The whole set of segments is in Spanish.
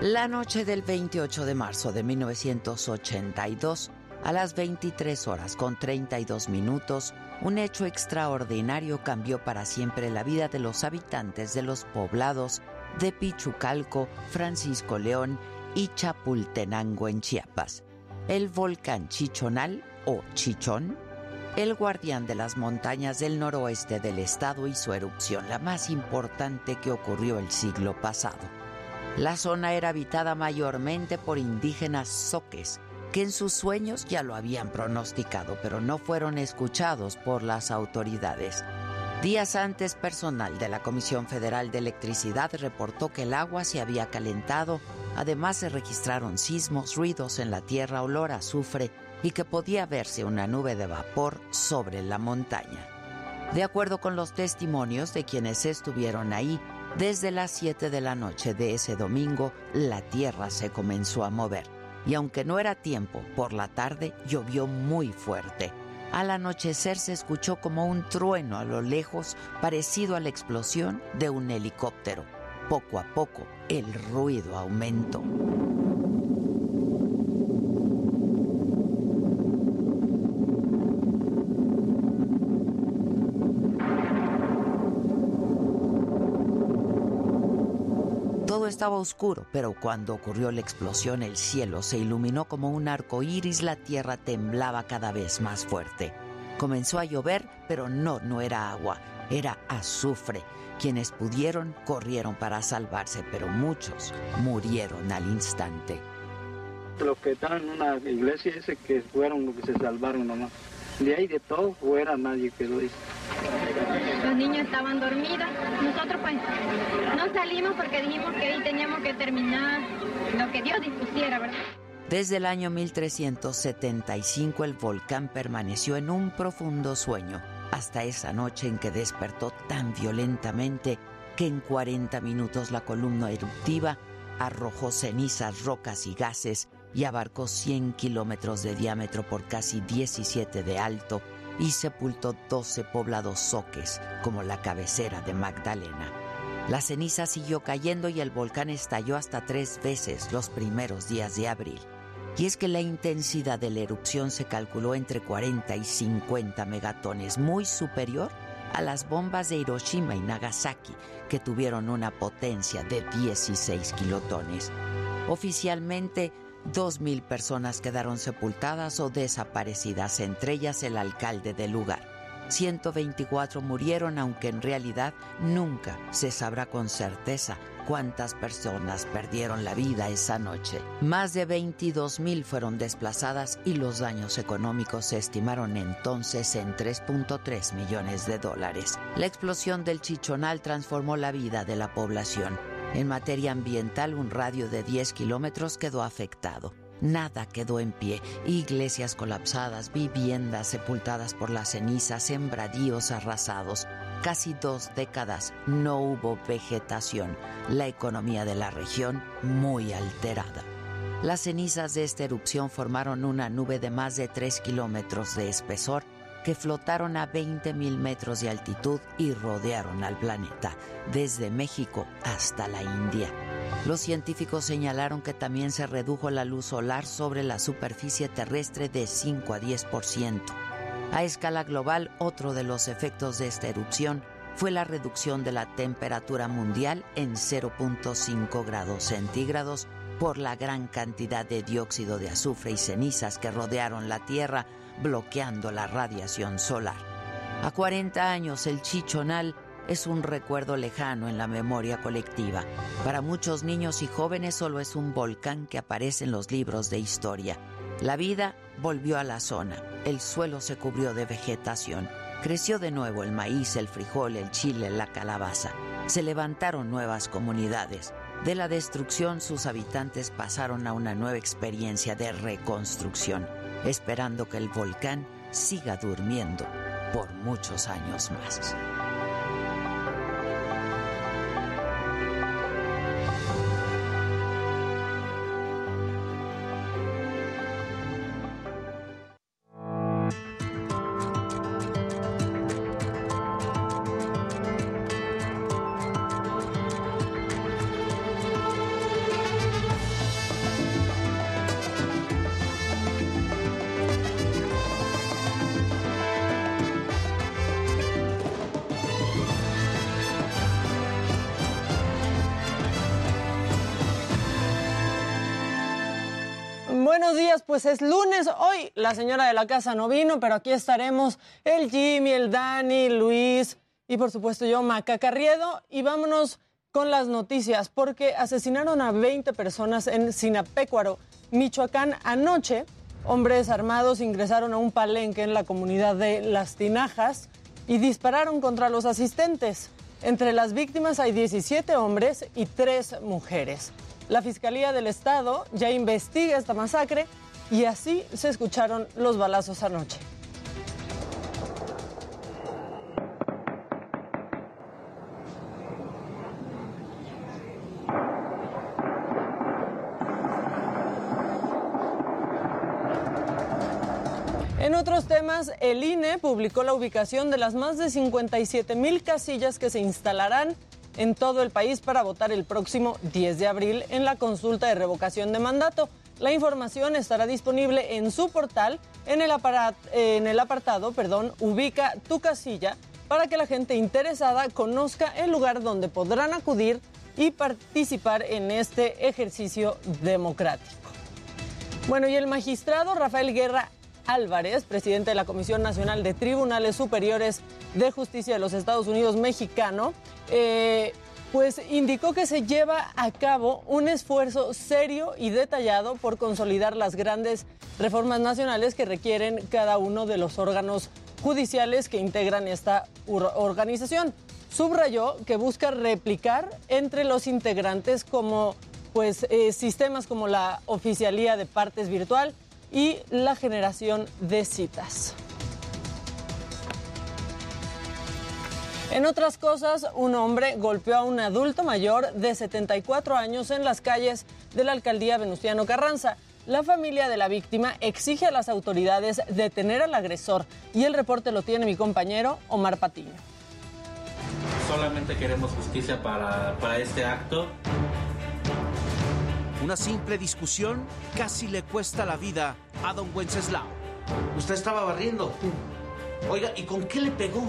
La noche del 28 de marzo de 1982, a las 23 horas con 32 minutos, un hecho extraordinario cambió para siempre la vida de los habitantes de los poblados de Pichucalco, Francisco León y Chapultenango en Chiapas. El volcán Chichonal o Chichón, el guardián de las montañas del noroeste del estado y su erupción, la más importante que ocurrió el siglo pasado. La zona era habitada mayormente por indígenas soques, que en sus sueños ya lo habían pronosticado, pero no fueron escuchados por las autoridades. Días antes, personal de la Comisión Federal de Electricidad reportó que el agua se había calentado, además se registraron sismos, ruidos en la tierra, olor a azufre y que podía verse una nube de vapor sobre la montaña. De acuerdo con los testimonios de quienes estuvieron ahí, desde las 7 de la noche de ese domingo, la tierra se comenzó a mover. Y aunque no era tiempo, por la tarde llovió muy fuerte. Al anochecer se escuchó como un trueno a lo lejos, parecido a la explosión de un helicóptero. Poco a poco, el ruido aumentó. Estaba oscuro, pero cuando ocurrió la explosión, el cielo se iluminó como un arco iris, la tierra temblaba cada vez más fuerte. Comenzó a llover, pero no, no era agua, era azufre. Quienes pudieron corrieron para salvarse, pero muchos murieron al instante. Los que estaban en una iglesia ese que fueron los que se salvaron nomás. De ahí de todo fuera nadie quedó ahí. Los niños estaban dormidos. Nosotros pues no salimos porque dijimos que ahí teníamos que terminar lo que Dios dispusiera, ¿verdad? Desde el año 1375 el volcán permaneció en un profundo sueño, hasta esa noche en que despertó tan violentamente que en 40 minutos la columna eruptiva arrojó cenizas, rocas y gases y abarcó 100 kilómetros de diámetro por casi 17 de alto y sepultó 12 poblados soques como la cabecera de Magdalena. La ceniza siguió cayendo y el volcán estalló hasta tres veces los primeros días de abril. Y es que la intensidad de la erupción se calculó entre 40 y 50 megatones, muy superior a las bombas de Hiroshima y Nagasaki, que tuvieron una potencia de 16 kilotones. Oficialmente, 2.000 personas quedaron sepultadas o desaparecidas, entre ellas el alcalde del lugar. 124 murieron, aunque en realidad nunca se sabrá con certeza cuántas personas perdieron la vida esa noche. Más de 22.000 fueron desplazadas y los daños económicos se estimaron entonces en 3.3 millones de dólares. La explosión del Chichonal transformó la vida de la población. En materia ambiental, un radio de 10 kilómetros quedó afectado. Nada quedó en pie. Iglesias colapsadas, viviendas sepultadas por las cenizas, sembradíos arrasados. Casi dos décadas no hubo vegetación. La economía de la región muy alterada. Las cenizas de esta erupción formaron una nube de más de 3 kilómetros de espesor que flotaron a 20 mil metros de altitud y rodearon al planeta, desde México hasta la India. Los científicos señalaron que también se redujo la luz solar sobre la superficie terrestre de 5 a 10%. A escala global, otro de los efectos de esta erupción fue la reducción de la temperatura mundial en 0.5 grados centígrados por la gran cantidad de dióxido de azufre y cenizas que rodearon la Tierra, bloqueando la radiación solar. A 40 años, el Chichonal es un recuerdo lejano en la memoria colectiva. Para muchos niños y jóvenes solo es un volcán que aparece en los libros de historia. La vida volvió a la zona, el suelo se cubrió de vegetación, creció de nuevo el maíz, el frijol, el chile, la calabaza. Se levantaron nuevas comunidades. De la destrucción sus habitantes pasaron a una nueva experiencia de reconstrucción, esperando que el volcán siga durmiendo por muchos años más. Pues es lunes. Hoy la señora de la casa no vino, pero aquí estaremos el Jimmy, el Dani, Luis y por supuesto yo, Maca Carriedo. Y vámonos con las noticias, porque asesinaron a 20 personas en Sinapecuaro, Michoacán, anoche. Hombres armados ingresaron a un palenque en la comunidad de Las Tinajas y dispararon contra los asistentes. Entre las víctimas hay 17 hombres y 3 mujeres. La Fiscalía del Estado ya investiga esta masacre y así se escucharon los balazos anoche. En otros temas, el INE publicó la ubicación de las más de 57 mil casillas que se instalarán en todo el país para votar el próximo 10 de abril en la consulta de revocación de mandato. La información estará disponible en su portal en el, apartado perdón, Ubica tu casilla para que la gente interesada conozca el lugar donde podrán acudir y participar en este ejercicio democrático. Bueno, y el magistrado Rafael Guerra Álvarez, presidente de la Comisión Nacional de Tribunales Superiores de Justicia de los Estados Unidos mexicano, eh, pues indicó que se lleva a cabo un esfuerzo serio y detallado por consolidar las grandes reformas nacionales que requieren cada uno de los órganos judiciales que integran esta organización. Subrayó que busca replicar entre los integrantes como pues eh, sistemas como la oficialía de partes virtual y la generación de citas. En otras cosas, un hombre golpeó a un adulto mayor de 74 años en las calles de la alcaldía Venustiano Carranza. La familia de la víctima exige a las autoridades detener al agresor y el reporte lo tiene mi compañero Omar Patiño. Solamente queremos justicia para, para este acto. Una simple discusión casi le cuesta la vida a don Wenceslao. Usted estaba barriendo. Oiga, ¿y con qué le pegó?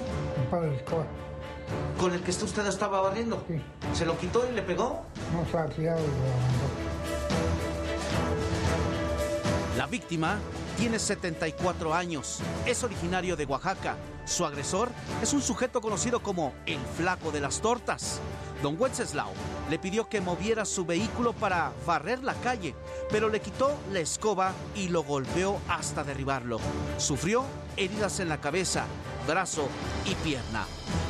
Con el ¿Con el que usted estaba barriendo? Sí. ¿Se lo quitó y le pegó? No y La víctima tiene 74 años, es originario de Oaxaca. Su agresor es un sujeto conocido como el flaco de las tortas. Don Wenceslao le pidió que moviera su vehículo para barrer la calle, pero le quitó la escoba y lo golpeó hasta derribarlo. Sufrió heridas en la cabeza, brazo y pierna.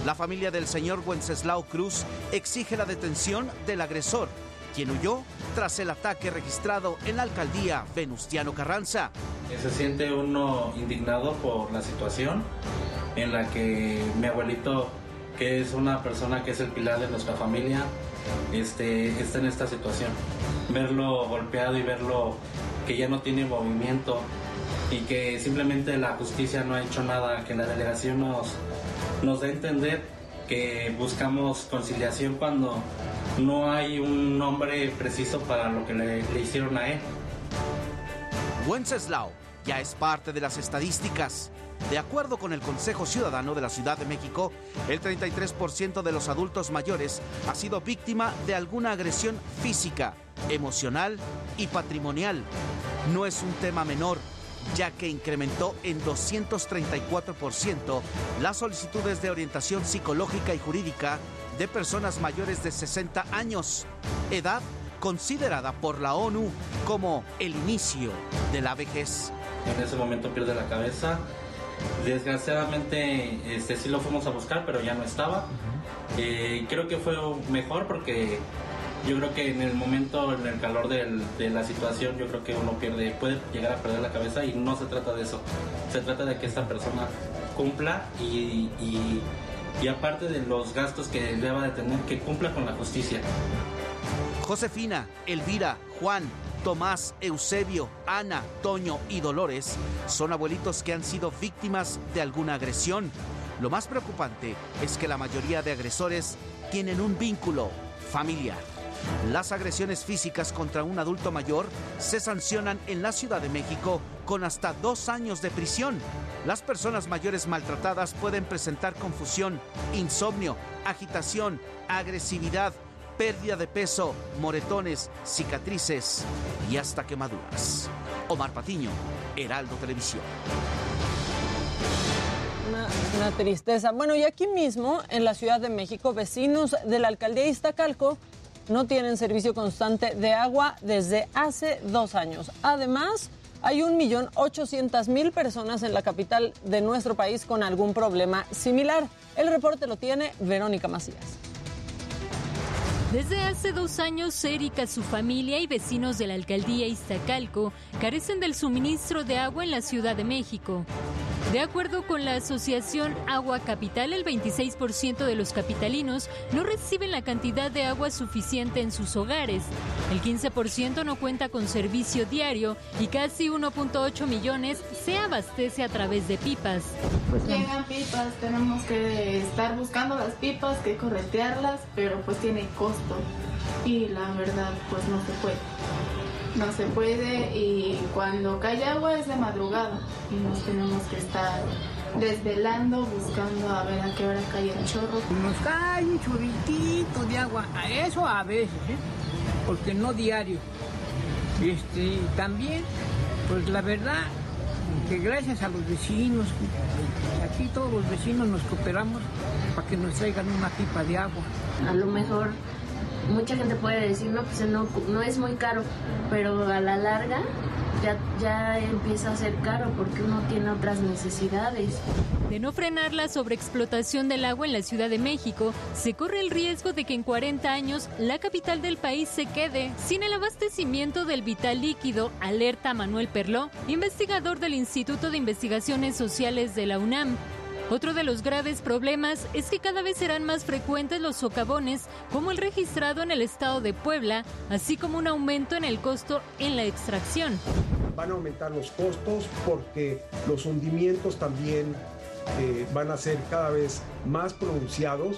La familia del señor Wenceslao Cruz exige la detención del agresor, quien huyó tras el ataque registrado en la alcaldía Venustiano Carranza. Se siente uno indignado por la situación en la que mi abuelito, que es una persona que es el pilar de nuestra familia, este, está en esta situación. Verlo golpeado y verlo que ya no tiene movimiento, y que simplemente la justicia no ha hecho nada, que la delegación nos, nos da a entender que buscamos conciliación cuando no hay un nombre preciso para lo que le, hicieron a él. Wenceslao ya es parte de las estadísticas. De acuerdo con el Consejo Ciudadano de la Ciudad de México, el 33% de los adultos mayores ha sido víctima de alguna agresión física, emocional y patrimonial. No es un tema menor, ya que incrementó en 234% las solicitudes de orientación psicológica y jurídica de personas mayores de 60 años, edad considerada por la ONU como el inicio de la vejez. En ese momento pierde la cabeza. Desgraciadamente, este sí lo fuimos a buscar, pero ya no estaba. Eh, creo que fue mejor porque yo creo que en el momento, en el calor de la situación, yo creo que uno pierde, puede llegar a perder la cabeza y no se trata de eso. Se trata de que esta persona cumpla y, y, y aparte de los gastos que deba de tener, que cumpla con la justicia. Josefina, Elvira, Juan, Tomás, Eusebio, Ana, Toño y Dolores son abuelitos que han sido víctimas de alguna agresión. Lo más preocupante es que la mayoría de agresores tienen un vínculo familiar. Las agresiones físicas contra un adulto mayor se sancionan en la Ciudad de México con hasta dos años de prisión. Las personas mayores maltratadas pueden presentar confusión, insomnio, agitación, agresividad, pérdida de peso, moretones, cicatrices y hasta quemaduras. Omar Patiño, Heraldo Televisión. Una, tristeza. Bueno, y aquí mismo, en la Ciudad de México, vecinos de la alcaldía no tienen servicio constante de agua desde hace dos años. Además, hay 1.800.000 personas en la capital de nuestro país con algún problema similar. El reporte lo tiene Verónica Macías. Desde hace dos años, Erika, su familia y vecinos de la alcaldía Iztacalco carecen del suministro de agua en la Ciudad de México. De acuerdo con la asociación Agua Capital, el 26% de los capitalinos no reciben la cantidad de agua suficiente en sus hogares. El 15% no cuenta con servicio diario y casi 1.8 millones se abastece a través de pipas. Pues llegan pipas, tenemos que estar buscando las pipas, que corretearlas, pero pues tiene costo y la verdad pues no se puede. No se puede y cuando cae agua es de madrugada y nos tenemos que estar desvelando buscando a ver a qué hora cae el chorro. Nos cae un chorritito de agua, a eso a veces, ¿eh? porque no diario. Este, también, pues la verdad, que gracias a los vecinos, aquí todos los vecinos nos cooperamos para que nos traigan una pipa de agua. A lo mejor mucha gente puede decir, no, pues no, no es muy caro, pero a la larga ya, ya empieza a ser caro porque uno tiene otras necesidades. De no frenar la sobreexplotación del agua en la Ciudad de México, se corre el riesgo de que en 40 años la capital del país se quede sin el abastecimiento del vital líquido, alerta Manuel Perló, investigador del Instituto de Investigaciones Sociales de la UNAM. Otro de los graves problemas es que cada vez serán más frecuentes los socavones, como el registrado en el estado de Puebla, así como un aumento en el costo en la extracción. Van a aumentar los costos porque los hundimientos también eh, van a ser cada vez más pronunciados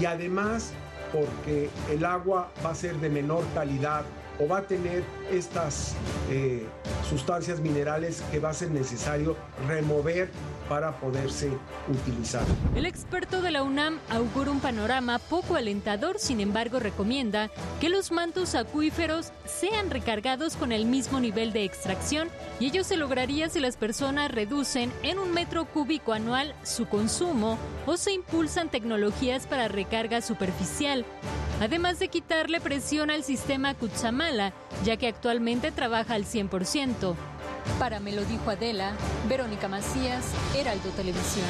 y además porque el agua va a ser de menor calidad o va a tener estas eh, sustancias minerales que va a ser necesario remover para poderse utilizar. El experto de la UNAM augura un panorama poco alentador, sin embargo recomienda que los mantos acuíferos sean recargados con el mismo nivel de extracción y ello se lograría si las personas reducen en un metro cúbico anual su consumo o se impulsan tecnologías para recarga superficial. Además de quitarle presión al sistema Cutzamala, ya que actualmente trabaja al 100%. Para Me lo dijo Adela, Verónica Macías, Heraldo Televisión.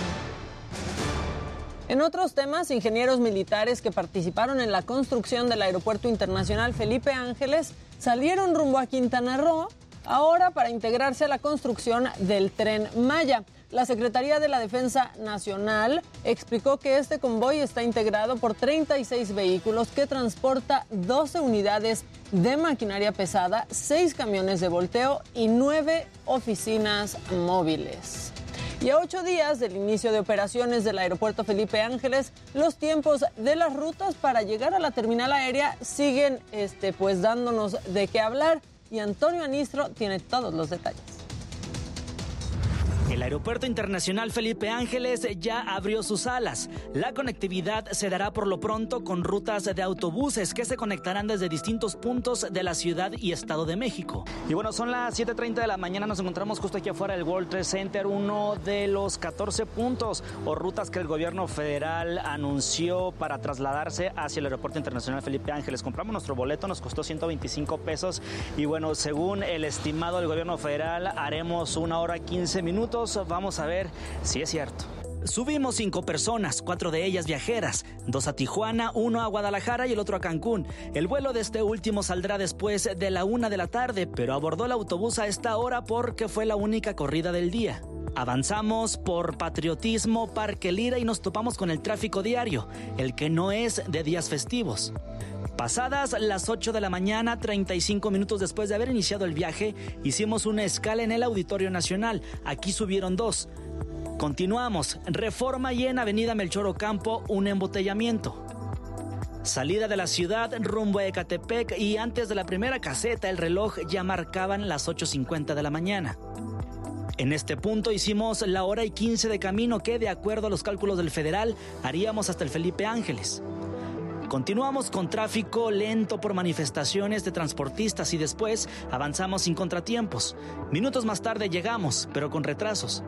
En otros temas, ingenieros militares que participaron en la construcción del Aeropuerto Internacional Felipe Ángeles salieron rumbo a Quintana Roo ahora para integrarse a la construcción del tren Maya. La Secretaría de la Defensa Nacional explicó que este convoy está integrado por 36 vehículos que transporta 12 unidades de maquinaria pesada, 6 camiones de volteo y 9 oficinas móviles. Y a ocho días del inicio de operaciones del aeropuerto Felipe Ángeles, los tiempos de las rutas para llegar a la terminal aérea siguen este, pues dándonos de qué hablar y Antonio Anistro tiene todos los detalles. El Aeropuerto Internacional Felipe Ángeles ya abrió sus alas. La conectividad se dará por lo pronto con rutas de autobuses que se conectarán desde distintos puntos de la ciudad y Estado de México. Y bueno, son las 7.30 de la mañana, nos encontramos justo aquí afuera del World Trade Center, uno de los 14 puntos o rutas que el gobierno federal anunció para trasladarse hacia el Aeropuerto Internacional Felipe Ángeles. Compramos nuestro boleto, nos costó 125 pesos y bueno, según el estimado del gobierno federal, haremos una hora 15 minutos vamos a ver si es cierto. Subimos cinco personas, cuatro de ellas viajeras, dos a Tijuana, uno a Guadalajara y el otro a Cancún. El vuelo de este último saldrá después de la una de la tarde, pero abordó el autobús a esta hora porque fue la única corrida del día. Avanzamos por Patriotismo, Parque Lira y nos topamos con el tráfico diario, el que no es de días festivos. Pasadas las 8 de la mañana, 35 minutos después de haber iniciado el viaje, hicimos una escala en el Auditorio Nacional. Aquí subieron dos. Continuamos. Reforma y en Avenida Melchor Ocampo, un embotellamiento. Salida de la ciudad rumbo a Ecatepec y antes de la primera caseta el reloj ya marcaban las 8.50 de la mañana. En este punto hicimos la hora y 15 de camino que, de acuerdo a los cálculos del federal, haríamos hasta el Felipe Ángeles. Continuamos con tráfico lento por manifestaciones de transportistas y después avanzamos sin contratiempos. Minutos más tarde llegamos, pero con retrasos.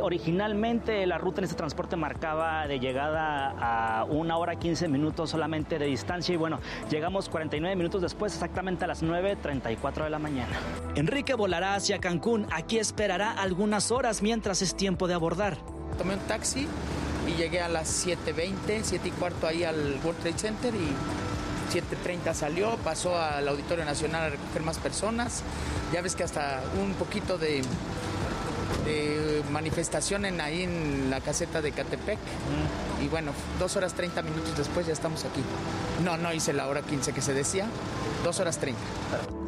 Originalmente la ruta en este transporte marcaba de llegada a una hora 15 minutos solamente de distancia y bueno, llegamos 49 minutos después exactamente a las 9.34 de la mañana. Enrique volará hacia Cancún, aquí esperará algunas horas mientras es tiempo de abordar. Tomé un taxi y llegué a las 7.20, 7 y cuarto ahí al World Trade Center y 7.30 salió, pasó al Auditorio Nacional a recoger más personas. Ya ves que hasta un poquito de, de manifestación en, ahí en la caseta de Catepec. Y bueno, dos horas 30 minutos después ya estamos aquí. No, no hice la hora 15 que se decía, dos horas 30.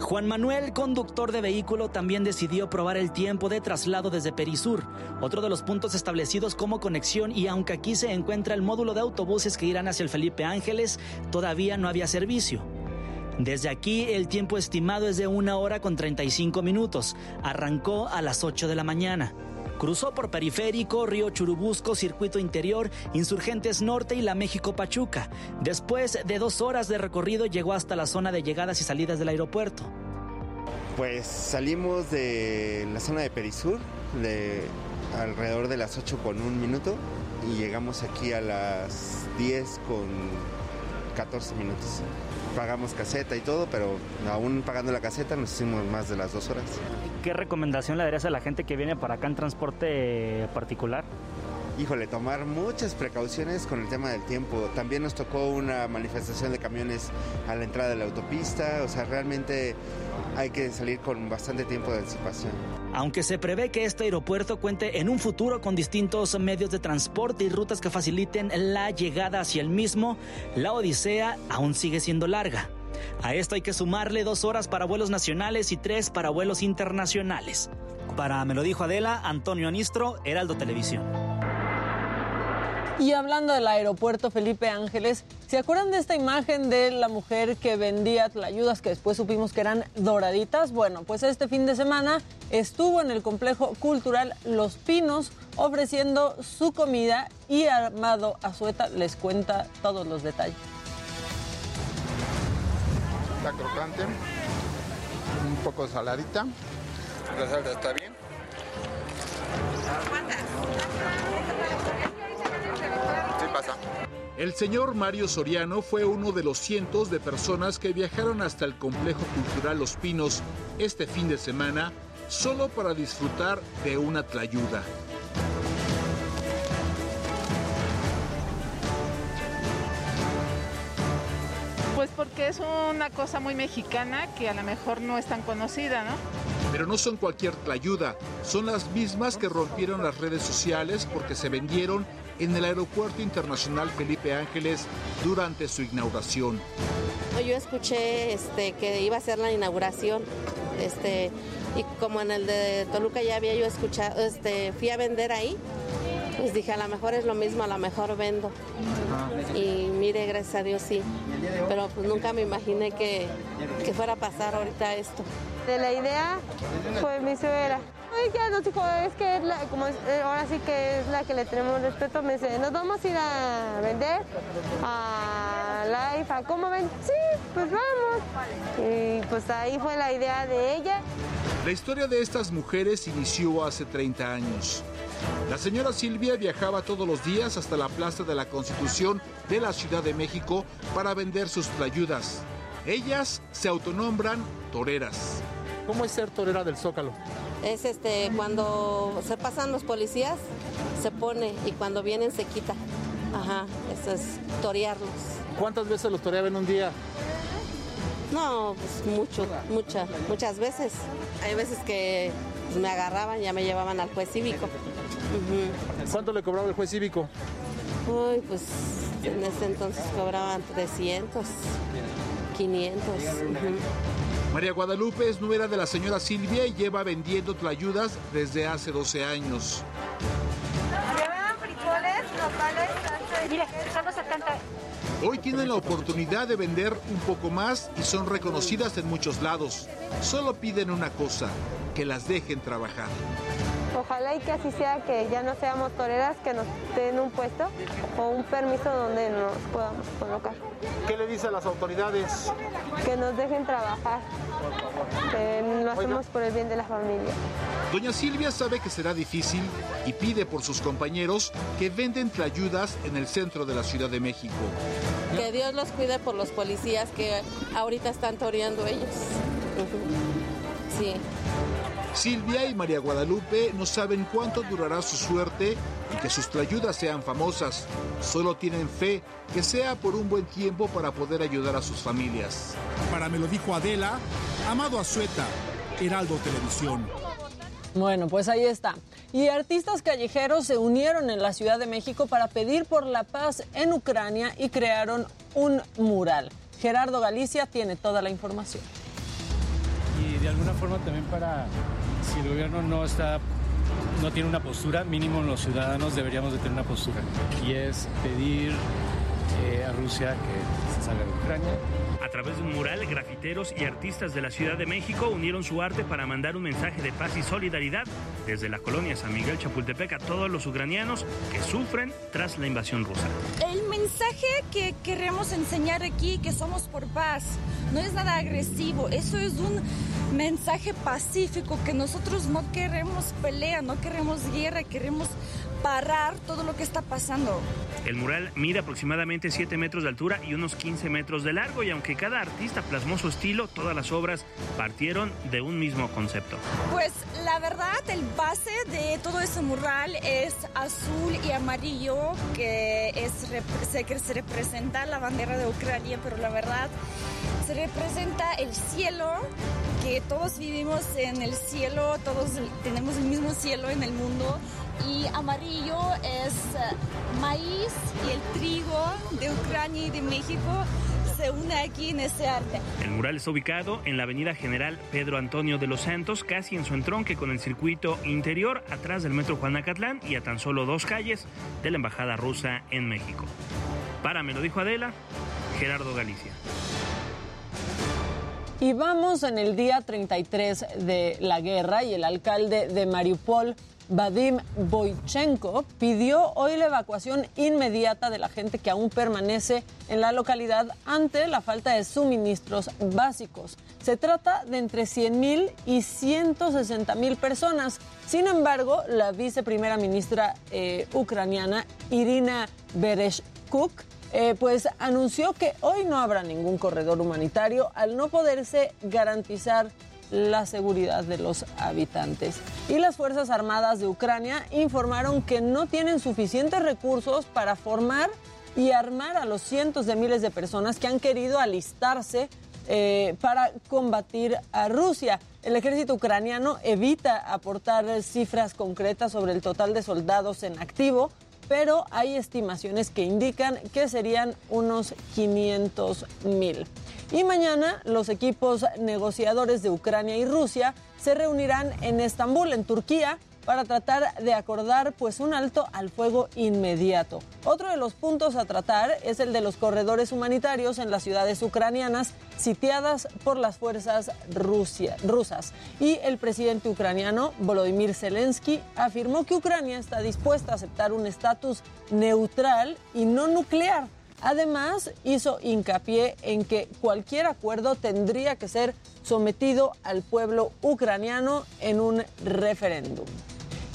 Juan Manuel, conductor de vehículo, también decidió probar el tiempo de traslado desde Perisur, otro de los puntos establecidos como conexión y aunque aquí se encuentra el módulo de autobuses que irán hacia el Felipe Ángeles, todavía no había servicio. Desde aquí el tiempo estimado es de una hora con 35 minutos. Arrancó a las 8 de la mañana. Cruzó por Periférico, Río Churubusco, Circuito Interior, Insurgentes Norte y la México Pachuca. Después de dos horas de recorrido llegó hasta la zona de llegadas y salidas del aeropuerto. Pues salimos de la zona de Perisur de alrededor de las 8 con un minuto y llegamos aquí a las 10 con 14 minutos. Pagamos caseta y todo, pero aún pagando la caseta nos hicimos más de las dos horas. ¿Qué recomendación le darías a la gente que viene para acá en transporte particular? Híjole, tomar muchas precauciones con el tema del tiempo. También nos tocó una manifestación de camiones a la entrada de la autopista, o sea, realmente hay que salir con bastante tiempo de anticipación. Aunque se prevé que este aeropuerto cuente en un futuro con distintos medios de transporte y rutas que faciliten la llegada hacia el mismo, la odisea aún sigue siendo larga. A esto hay que sumarle dos horas para vuelos nacionales y tres para vuelos internacionales. Para Me lo dijo Adela, Antonio Anistro, Heraldo Televisión. Y hablando del aeropuerto Felipe Ángeles, ¿se acuerdan de esta imagen de la mujer que vendía tlayudas que después supimos que eran doraditas? Bueno, pues este fin de semana estuvo en el complejo cultural Los Pinos ofreciendo su comida y Armado Azueta les cuenta todos los detalles. Está crocante, un poco saladita. La salsa está bien. Sí pasa. El señor Mario Soriano fue uno de los cientos de personas que viajaron hasta el complejo cultural Los Pinos este fin de semana solo para disfrutar de una tlayuda. Pues porque es una cosa muy mexicana que a lo mejor no es tan conocida, ¿no? Pero no son cualquier tlayuda, son las mismas que rompieron las redes sociales porque se vendieron en el Aeropuerto Internacional Felipe Ángeles durante su inauguración. Yo escuché este, que iba a ser la inauguración Este, y como en el de Toluca ya había yo escuchado, este, fui a vender ahí, pues dije, a lo mejor es lo mismo, a lo mejor vendo. Y mire, gracias a Dios sí. Pero pues nunca me imaginé que, que fuera a pasar ahorita esto. De la idea fue mi suegra. Ay, ya nos dijo, es que es la, como es- eh, ahora sí que es la que le tenemos respeto, me dice, nos vamos a ir a vender a Life, a cómo ven, sí, pues vamos. Y pues ahí fue la idea de ella. La historia de estas mujeres inició hace 30 años. La señora Silvia viajaba todos los días hasta la Plaza de la Constitución de la Ciudad de México para vender sus tlayudas. Ellas se autonombran toreras. ¿Cómo es ser torera del Zócalo? Es este, cuando se pasan los policías, se pone y cuando vienen se quita. Ajá, eso es torearlos. ¿Cuántas veces los toreaba en un día? No, pues mucho, muchas, muchas veces. Hay veces que pues, me agarraban, ya me llevaban al juez cívico. ¿Cuánto le cobraba el juez cívico? Uy, pues en ese entonces cobraban 300, 500. ujú. María Guadalupe es nuera de la señora Silvia y lleva vendiendo tlayudas desde hace 12 años. ¿Llevan frijoles, nopales, Mire, solo 70. Hoy tienen la oportunidad de vender un poco más y son reconocidas en muchos lados. Solo piden una cosa, que las dejen trabajar. Ojalá y que así sea, que ya no seamos toreras, que nos den un puesto o un permiso donde nos podamos colocar. ¿Qué le dice a las autoridades? Que nos dejen trabajar, que lo hacemos por el bien de la familia. Doña Silvia sabe que será difícil y pide por sus compañeros que venden tlayudas en el centro de la Ciudad de México. Que Dios los cuide por los policías que ahorita están toreando ellos. Sí. Silvia y María Guadalupe no saben cuánto durará su suerte y que sus tlayudas sean famosas. Solo tienen fe que sea por un buen tiempo para poder ayudar a sus familias. Para me lo dijo Adela, Amado Azueta, Heraldo Televisión. Bueno, pues ahí está. Y artistas callejeros se unieron en la Ciudad de México para pedir por la paz en Ucrania y crearon un mural. Gerardo Galicia tiene toda la información. y de alguna forma también para si el gobierno no está no tiene una postura mínimo los ciudadanos deberíamos de tener una postura y es pedir eh, a Rusia que se salga de Ucrania A través de un mural, grafiteros y artistas de la Ciudad de México unieron su arte para mandar un mensaje de paz y solidaridad desde la colonia San Miguel Chapultepec a todos los ucranianos que sufren tras la invasión rusa. El mensaje que queremos enseñar aquí, que somos por paz, no es nada agresivo, eso es un mensaje pacífico, que nosotros no queremos pelea, no queremos guerra, queremos parar todo lo que está pasando. El mural mide aproximadamente 7 metros de altura y unos 15 metros de largo y aunque cada artista plasmó su estilo, todas las obras partieron de un mismo concepto. Pues la verdad, el base de todo ese mural es azul y amarillo, que es se representa la bandera de Ucrania, pero la verdad se representa el cielo, que todos vivimos en el cielo, todos tenemos el mismo cielo en el mundo. Y amarillo es eh, maíz y el trigo de Ucrania y de México se une aquí en ese arte. El mural está ubicado en la avenida General Pedro Antonio de los Santos, casi en su entronque con el circuito interior, atrás del metro Juanacatlán y a tan solo dos calles de la Embajada Rusa en México. Para, me lo dijo Adela, Gerardo Galicia. Y vamos en el día 33 de la guerra y el alcalde de Mariupol, Vadim Boychenko, pidió hoy la evacuación inmediata de la gente que aún permanece en la localidad ante la falta de suministros básicos. Se trata de entre 100 mil y 160 mil personas. Sin embargo, la viceprimera ministra eh, ucraniana Irina Bereshkuk eh, pues anunció que hoy no habrá ningún corredor humanitario al no poderse garantizar la seguridad de los habitantes. Y las Fuerzas Armadas de Ucrania informaron que no tienen suficientes recursos para formar y armar a los cientos de miles de personas que han querido alistarse eh, para combatir a Rusia. El ejército ucraniano evita aportar cifras concretas sobre el total de soldados en activo, pero hay estimaciones que indican que serían unos 500 mil. Y mañana los equipos negociadores de Ucrania y Rusia se reunirán en Estambul, en Turquía, para tratar de acordar pues un alto al fuego inmediato. Otro de los puntos a tratar es el de los corredores humanitarios en las ciudades ucranianas sitiadas por las fuerzas rusas. Y el presidente ucraniano Volodymyr Zelensky afirmó que Ucrania está dispuesta a aceptar un estatus neutral y no nuclear. Además, hizo hincapié en que cualquier acuerdo tendría que ser sometido al pueblo ucraniano en un referéndum.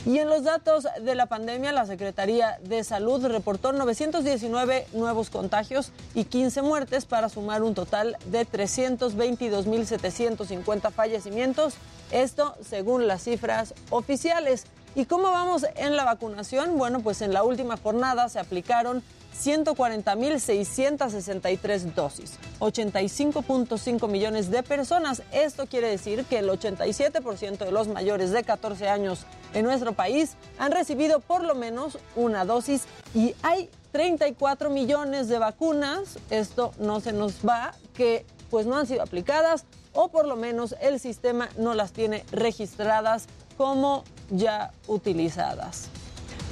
Y en los datos de la pandemia, la Secretaría de Salud reportó 919 nuevos contagios y 15 muertes para sumar un total de 322.750 fallecimientos, esto según las cifras oficiales. ¿Y cómo vamos en la vacunación? Bueno, pues en la última jornada se aplicaron 140.663 dosis, 85.5 millones de personas. Esto quiere decir que el 87% de los mayores de 14 años en nuestro país han recibido por lo menos una dosis y hay 34 millones de vacunas, esto no se nos va, que pues no han sido aplicadas o por lo menos el sistema no las tiene registradas como ya utilizadas.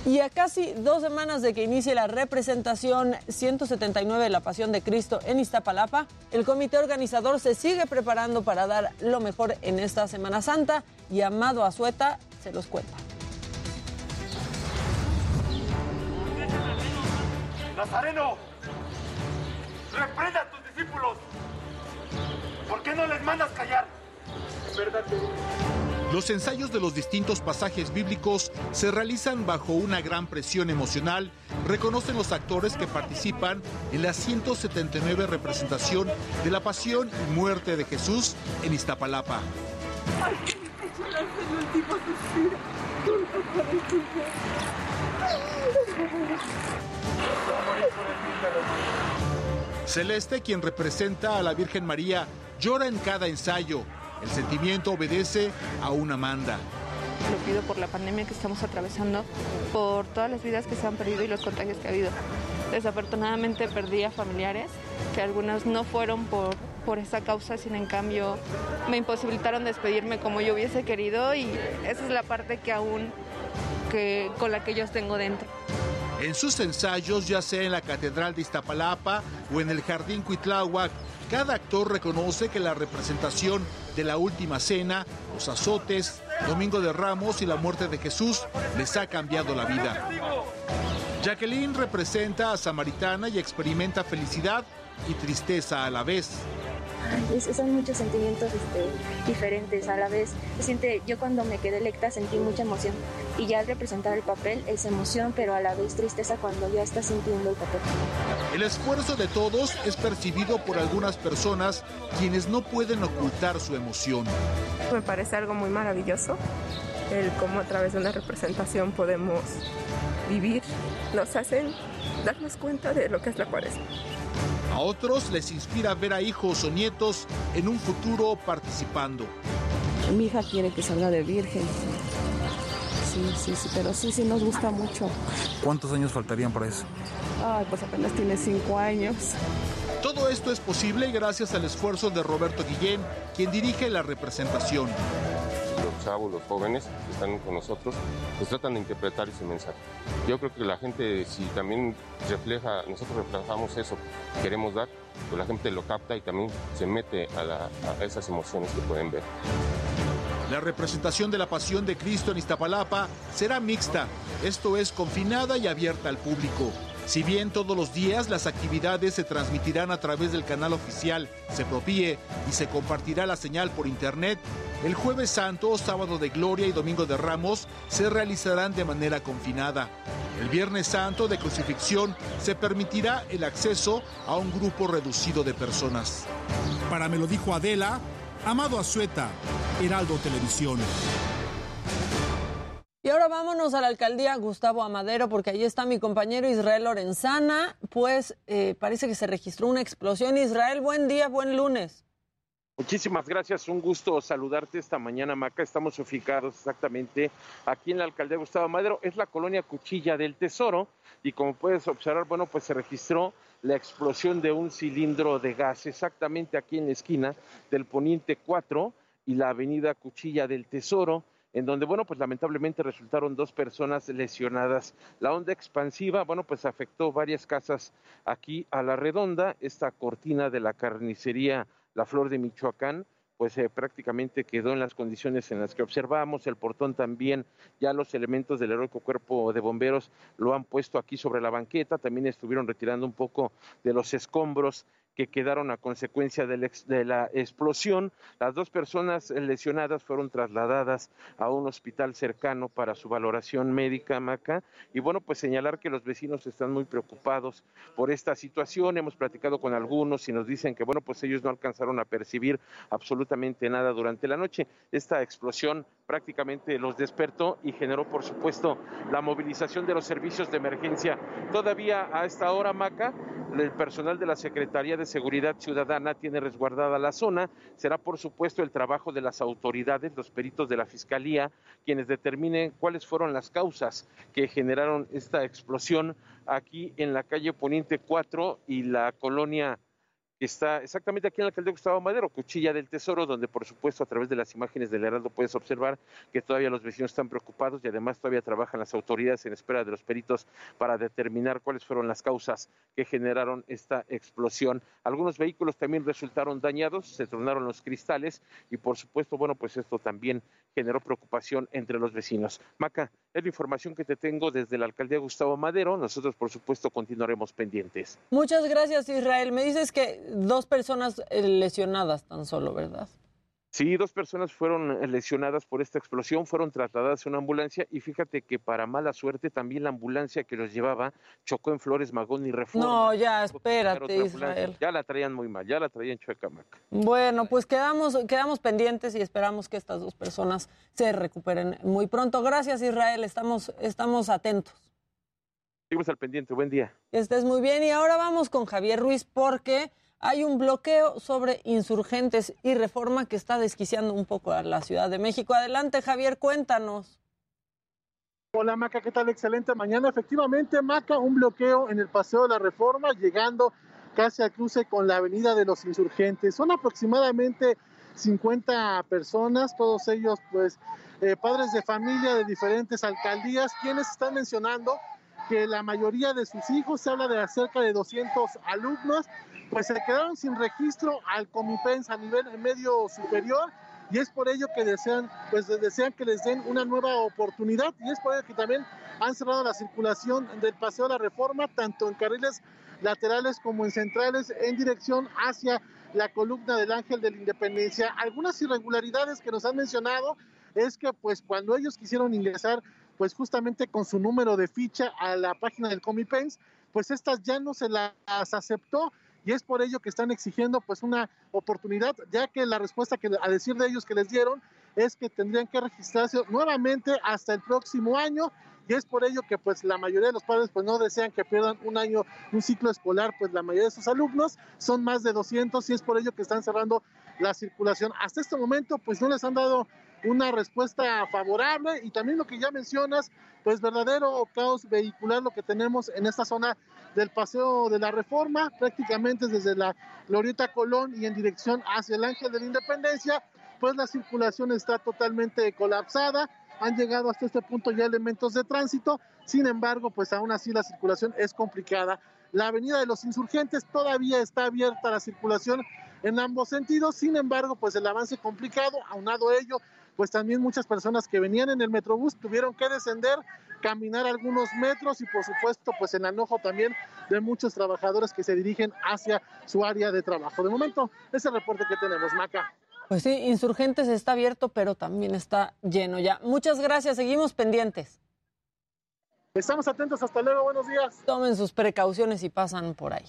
Y a casi dos semanas de que inicie la representación 179 de la Pasión de Cristo en Iztapalapa, el comité organizador se sigue preparando para dar lo mejor en esta Semana Santa y Amado Azueta se los cuenta. Nazareno, reprenda a tus discípulos. ¿Por qué no les mandas callar? Verdad los ensayos de los distintos pasajes bíblicos se realizan bajo una gran presión emocional, reconocen los actores que participan en la 179 representación de la pasión y muerte de Jesús en Iztapalapa. Celeste, quien representa a la Virgen María, llora en cada ensayo, el sentimiento obedece a una manda. Lo pido por la pandemia que estamos atravesando, por todas las vidas que se han perdido y los contagios que ha habido. Desafortunadamente perdí a familiares, que algunos no fueron por, por esa causa, sino en cambio me imposibilitaron despedirme como yo hubiese querido y esa es la parte que aún que, con la que yo tengo dentro. En sus ensayos, ya sea en la Catedral de Iztapalapa o en el Jardín Cuitláhuac, cada actor reconoce que la representación de la última cena, los azotes, Domingo de Ramos y la muerte de Jesús les ha cambiado la vida. Jacqueline representa a Samaritana y experimenta felicidad y tristeza a la vez son muchos sentimientos este, diferentes a la vez. siente, yo cuando me quedé electa sentí mucha emoción y ya al representar el papel es emoción, pero a la vez tristeza cuando ya estás sintiendo el papel. El esfuerzo de todos es percibido por algunas personas quienes no pueden ocultar su emoción. Me parece algo muy maravilloso el cómo a través de una representación podemos vivir, nos hacen darnos cuenta de lo que es la cuaresma. A otros les inspira ver a hijos o nietos en un futuro participando. Mi hija quiere que salga de virgen. Sí, sí, sí, pero sí, sí nos gusta mucho. ¿Cuántos años faltarían para eso? Ay, pues apenas tiene cinco años. Todo esto es posible gracias al esfuerzo de Roberto Guillén, quien dirige la representación los chavos, los jóvenes que están con nosotros, pues tratan de interpretar ese mensaje. Yo creo que la gente, si también refleja, nosotros reflejamos eso que queremos dar, pues la gente lo capta y también se mete a, a esas emociones que pueden ver. La representación de la Pasión de Cristo en Iztapalapa será mixta, esto es confinada y abierta al público. Si bien todos los días las actividades se transmitirán a través del canal oficial Se Propie y se compartirá la señal por internet, el jueves santo, sábado de gloria y domingo de ramos se realizarán de manera confinada. El viernes santo de crucifixión se permitirá el acceso a un grupo reducido de personas. Para me lo dijo Adela, Amado Azueta, Heraldo Televisión. Y ahora vámonos a la alcaldía Gustavo Amadero, porque ahí está mi compañero Israel Lorenzana. Pues eh, parece que se registró una explosión. Israel, buen día, buen lunes. Muchísimas gracias, un gusto saludarte esta mañana, Maca. Estamos ubicados exactamente aquí en la alcaldía Gustavo Madero, es la colonia Cuchilla del Tesoro y como puedes observar, bueno, pues se registró la explosión de un cilindro de gas exactamente aquí en la esquina del Poniente 4 y la avenida Cuchilla del Tesoro en donde, bueno, pues lamentablemente resultaron dos personas lesionadas. La onda expansiva, bueno, pues afectó varias casas aquí a la redonda, esta cortina de la carnicería la flor de Michoacán, pues eh, prácticamente quedó en las condiciones en las que observamos. El portón también, ya los elementos del heroico cuerpo de bomberos lo han puesto aquí sobre la banqueta, también estuvieron retirando un poco de los escombros que quedaron a consecuencia de la, explosión. Las dos personas lesionadas fueron trasladadas a un hospital cercano para su valoración médica, Maca. Y bueno, pues señalar que los vecinos están muy preocupados por esta situación. Hemos platicado con algunos y nos dicen que, bueno, pues ellos no alcanzaron a percibir absolutamente nada durante la noche. Esta explosión prácticamente los despertó y generó, por supuesto, la movilización de los servicios de emergencia. Todavía a esta hora, Maca, el personal de la Secretaría de Seguridad Ciudadana tiene resguardada la zona. Será, por supuesto, el trabajo de las autoridades, los peritos de la Fiscalía, quienes determinen cuáles fueron las causas que generaron esta explosión aquí en la calle Poniente 4 y la colonia está exactamente aquí en la alcaldía Gustavo Madero, Cuchilla del Tesoro, donde por supuesto a través de las imágenes del Heraldo puedes observar que todavía los vecinos están preocupados y además todavía trabajan las autoridades en espera de los peritos para determinar cuáles fueron las causas que generaron esta explosión. Algunos vehículos también resultaron dañados, se tronaron los cristales y por supuesto, bueno, pues esto también generó preocupación entre los vecinos. Maca, es la información que te tengo desde la alcaldía Gustavo Madero. Nosotros, por supuesto, continuaremos pendientes. Muchas gracias, Israel. Me dices que dos personas eh, lesionadas tan solo, ¿verdad? Sí, dos personas fueron eh, lesionadas por esta explosión, fueron trasladadas a una ambulancia y fíjate que para mala suerte también la ambulancia que los llevaba chocó en Flores Magón y Reforma. No, ya, espérate, Israel. Ya la traían muy mal, ya la traían chuecamaca. Bueno, pues quedamos, quedamos pendientes y esperamos que estas dos personas se recuperen muy pronto. Gracias, Israel, estamos, estamos atentos. Seguimos al pendiente, buen día. estés muy bien y ahora vamos con Javier Ruiz porque hay un bloqueo sobre insurgentes y reforma que está desquiciando un poco a la Ciudad de México. Adelante, Javier, cuéntanos. Hola Maca, ¿qué tal? Excelente mañana. Efectivamente, Maca, un bloqueo en el Paseo de la Reforma, llegando casi al cruce con la Avenida de los Insurgentes. Son aproximadamente 50 personas, todos ellos pues eh, padres de familia de diferentes alcaldías, quienes están mencionando que la mayoría de sus hijos, se habla de cerca de 200 alumnos, pues se quedaron sin registro al Comipens a nivel medio superior y es por ello que desean, pues desean que les den una nueva oportunidad y es por ello que también han cerrado la circulación del Paseo de la Reforma, tanto en carriles laterales como en centrales, en dirección hacia la columna del Ángel de la Independencia. Algunas irregularidades que nos han mencionado es que pues cuando ellos quisieron ingresar pues justamente con su número de ficha a la página del Comipens, pues estas ya no se las aceptó y es por ello que están exigiendo pues una oportunidad, ya que la respuesta que a decir de ellos que les dieron es que tendrían que registrarse nuevamente hasta el próximo año y es por ello que pues la mayoría de los padres pues no desean que pierdan un año, un ciclo escolar, pues la mayoría de sus alumnos son más de 200 y es por ello que están cerrando la circulación. Hasta este momento pues no les han dado una respuesta favorable y también lo que ya mencionas, pues verdadero caos vehicular lo que tenemos en esta zona del Paseo de la Reforma, prácticamente desde la Glorieta Colón y en dirección hacia el Ángel de la Independencia, pues la circulación está totalmente colapsada. Han llegado hasta este punto ya elementos de tránsito, sin embargo, pues aún así la circulación es complicada. La avenida de los insurgentes todavía está abierta a la circulación en ambos sentidos, sin embargo, pues el avance complicado, aunado ello, pues también muchas personas que venían en el Metrobús tuvieron que descender, caminar algunos metros y por supuesto pues el enojo también de muchos trabajadores que se dirigen hacia su área de trabajo. De momento, ese reporte que tenemos, Maca. Pues sí, Insurgentes está abierto, pero también está lleno ya. Muchas gracias, seguimos pendientes. Estamos atentos, hasta luego, buenos días. Tomen sus precauciones y pasan por ahí.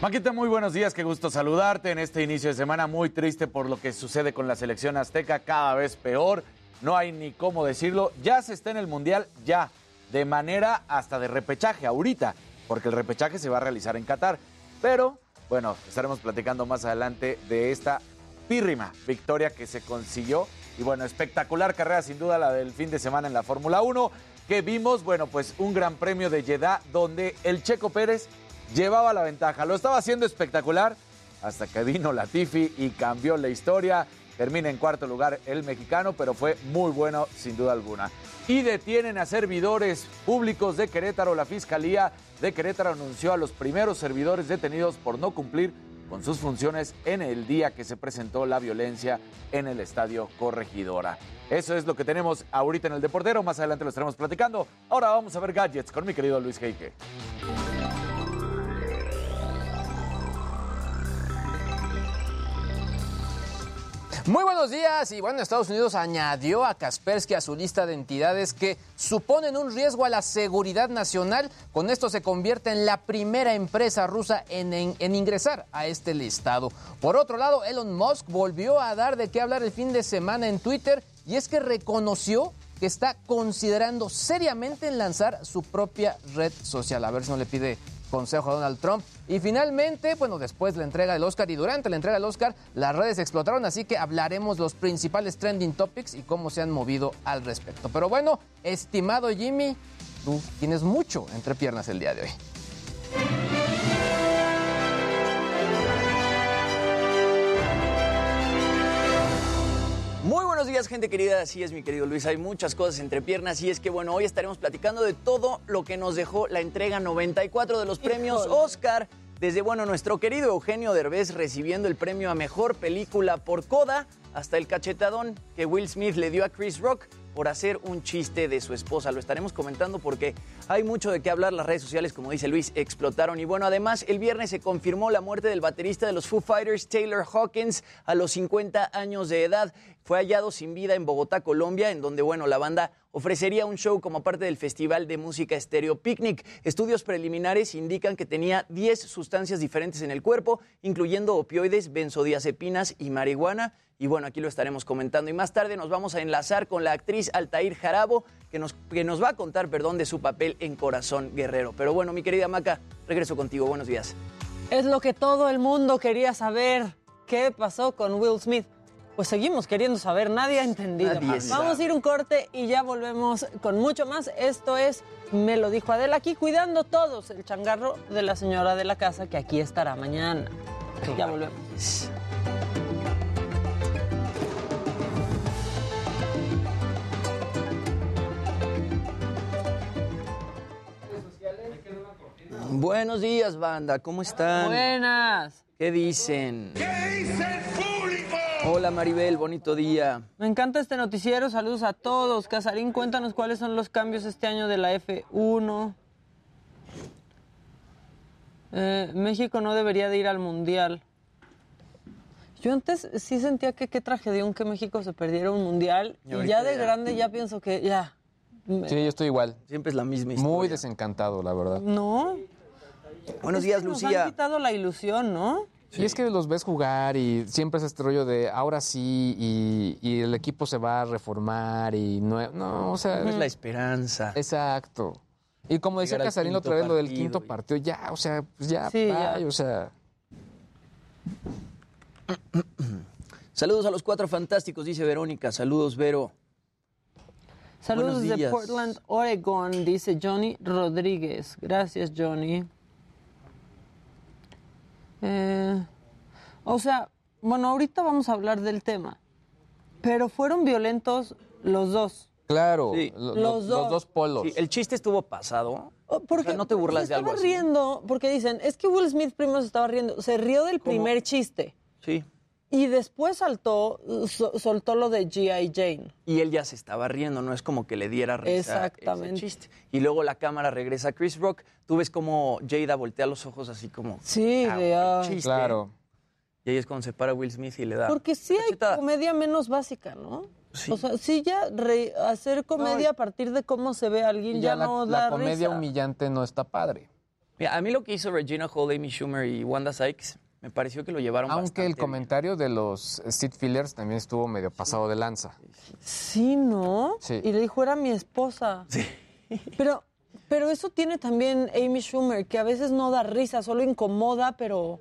Maquita, muy buenos días, qué gusto saludarte en este inicio de semana muy triste por lo que sucede con la selección azteca, cada vez peor, no hay ni cómo decirlo, ya se está en el Mundial, ya, de manera hasta de repechaje, ahorita. porque el repechaje se va a realizar en Qatar. Pero, bueno, estaremos platicando más adelante de esta pírrima victoria que se consiguió. Y bueno, espectacular carrera sin duda la del fin de semana en la Fórmula 1, que vimos, bueno, pues un gran premio de Jeddah donde el Checo Pérez llevaba la ventaja. Lo estaba haciendo espectacular hasta que vino Latifi y cambió la historia. Termina en cuarto lugar el mexicano, pero fue muy bueno sin duda alguna. Y detienen a servidores públicos de Querétaro. La Fiscalía de Querétaro anunció a los primeros servidores detenidos por no cumplir con sus funciones en el día que se presentó la violencia en el estadio Corregidora. Eso es lo que tenemos ahorita en el Deportero. Más adelante lo estaremos platicando. Ahora vamos a ver gadgets con mi querido Luis Heike. Muy buenos días y bueno, Estados Unidos añadió a Kaspersky a su lista de entidades que suponen un riesgo a la seguridad nacional. Con esto se convierte en la primera empresa rusa en, ingresar a este listado. Por otro lado, Elon Musk volvió a dar de qué hablar el fin de semana en Twitter y es que reconoció que está considerando seriamente en lanzar su propia red social. A ver si no le pide consejo a Donald Trump. Y finalmente, bueno, después de la entrega del Oscar y durante la entrega del Oscar, las redes explotaron, así que hablaremos los principales trending topics y cómo se han movido al respecto. Pero bueno, estimado Jimmy, tú tienes mucho entre piernas el día de hoy. Muy buenos días, gente querida. Así es, mi querido Luis. Hay muchas cosas entre piernas y es que, bueno, hoy estaremos platicando de todo lo que nos dejó la entrega 94 de los premios Oscar. Desde, bueno, nuestro querido Eugenio Derbez recibiendo el premio a Mejor Película por Coda, hasta el cachetadón que Will Smith le dio a Chris Rock por hacer un chiste de su esposa. Lo estaremos comentando porque hay mucho de qué hablar. Las redes sociales, como dice Luis, explotaron. Y bueno, además, el viernes se confirmó la muerte del baterista de los Foo Fighters, Taylor Hawkins, a los 50 años de edad. Fue hallado sin vida en Bogotá, Colombia, en donde, bueno, la banda ofrecería un show como parte del Festival de Música Estéreo Picnic. Estudios preliminares indican que tenía 10 sustancias diferentes en el cuerpo, incluyendo opioides, benzodiazepinas y marihuana. Y bueno, aquí lo estaremos comentando. Y más tarde nos vamos a enlazar con la actriz Altair Jarabo, que nos, que nos va a contar, perdón, de su papel en Corazón Guerrero. Pero bueno, mi querida Maca, regreso contigo. Buenos días. Es lo que todo el mundo quería saber. ¿Qué pasó con Will Smith? Pues seguimos queriendo saber, nadie ha entendido. Nadie Vamos sabe. a ir un corte y ya volvemos con mucho más. Esto es Me lo dijo Adela aquí, cuidando todos el changarro de la señora de la casa que aquí estará mañana. Ya volvemos. Buenos días, banda. ¿Cómo están? Buenas. ¿Qué dicen? Hola, Maribel. Bonito día. Me encanta este noticiero. Saludos a todos. Casarín, cuéntanos cuáles son los cambios este año de la F1. Eh, México no debería de ir al Mundial. Yo antes sí sentía que qué tragedia que México se perdiera un Mundial. Y ya de ya. grande ya pienso que ya. Sí, yo estoy igual. Siempre es la misma Muy desencantado, la verdad. No. Buenos Es días, que nos Lucía. han quitado la ilusión, ¿no? Y es que los ves jugar y siempre es este rollo de ahora sí y, y el equipo se va a reformar y no, no o sea... Es la esperanza. Exacto. Y como decía Casarín la otra vez, lo del quinto y- partido, ya, o sea, pues ya, Sí, bye, ya. o sea... Saludos a los cuatro fantásticos, dice Verónica. Saludos, Vero. Saludos de. Portland, Oregon, dice Johnny Rodríguez. Gracias, Johnny. Eh, o sea, bueno, ahorita vamos a hablar del tema, pero fueron violentos los dos. Claro, Sí. lo- Los lo- dos. polos. Sí, el chiste estuvo pasado. Porque O sea, no te burlas de algo estaba riendo, porque dicen, es que Will Smith primero se estaba riendo, se rió del primer chiste Sí. Y después saltó, so- soltó lo de G.I. Jane. Y él ya se estaba riendo, no es como que le diera risa Exactamente. ese chiste. Y luego la cámara regresa a Chris Rock. Tú ves como Jada voltea los ojos así como... Sí, "Ah, de, ah". chiste". Claro. Y ahí es cuando se para Will Smith y le da... Porque sí hay comedia menos básica, ¿no? Sí. O sea, sí ya re- hacer comedia a partir de cómo se ve a alguien ya, ya la, no la da comedia risa. humillante no está padre. Mira, a mí lo que hizo Regina Hall, Amy Schumer y Wanda Sykes, me pareció que lo llevaron Aunque el comentario de los Steve Fillers también estuvo medio pasado de lanza. Sí, ¿no? Sí. Y le dijo, era mi esposa. Sí. Pero Pero eso tiene también Amy Schumer, que a veces no da risa, solo incomoda, pero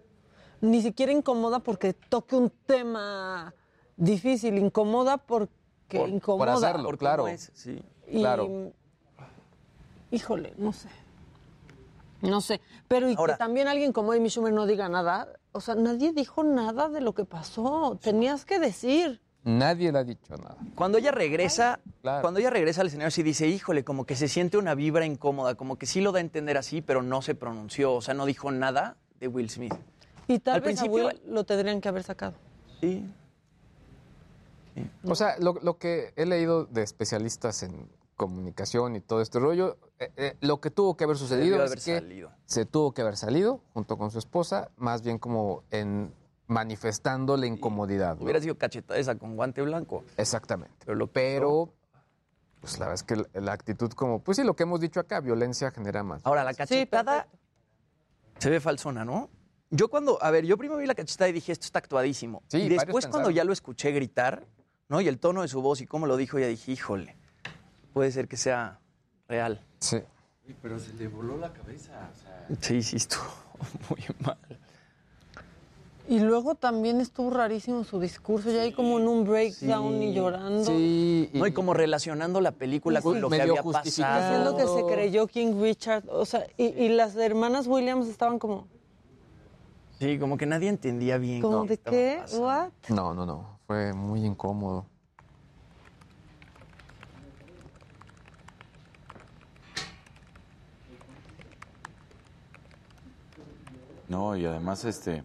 ni siquiera incomoda porque toque un tema difícil, incomoda porque Por- incomoda. por hacerlo, Por claro. es, sí. Y, Claro. Híjole, no sé. No sé. Pero y Ahora- que también alguien como Amy Schumer no diga nada. O sea, nadie dijo nada de lo que pasó. Tenías que decir. Nadie le ha dicho nada. Cuando ella regresa, Claro. cuando ella regresa al escenario, sí dice, híjole, como que se siente una vibra incómoda, como que sí lo da a entender así, pero no se pronunció, o sea, no dijo nada de Will Smith. Y tal Al vez a principio- Will lo tendrían que haber sacado. Sí. O sea, lo, lo que he leído de especialistas en comunicación y todo este rollo, eh, eh, lo que tuvo que haber sucedido Debió es haber que salido. se tuvo que haber salido junto con su esposa, más bien como en manifestando la incomodidad. ¿no? Hubiera sido cachetada esa con guante blanco. Exactamente. Pero, lo Pero, pues la verdad es que la, la actitud como, pues sí, lo que hemos dicho acá, violencia genera más. Ahora, la cachetada se ve falsona, ¿no? Yo cuando, a ver, yo primero vi la cachetada y dije, esto está actuadísimo. Sí, y después cuando ya lo escuché gritar, ¿no? Y el tono de su voz y cómo lo dijo, ya dije, híjole, puede ser que sea real. Sí. Pero se le voló la cabeza. O sea, Sí, sí, estuvo muy mal. Y luego también estuvo rarísimo su discurso, ya ahí como en un breakdown y llorando. Sí. No, y como relacionando la película con lo que había pasado. que se creyó King Richard. O sea, y, y las hermanas Williams estaban como, Sí, como que nadie entendía bien. como qué ¿de qué? pasando. ¿What? No, no, no. Fue muy incómodo. No, y además, este,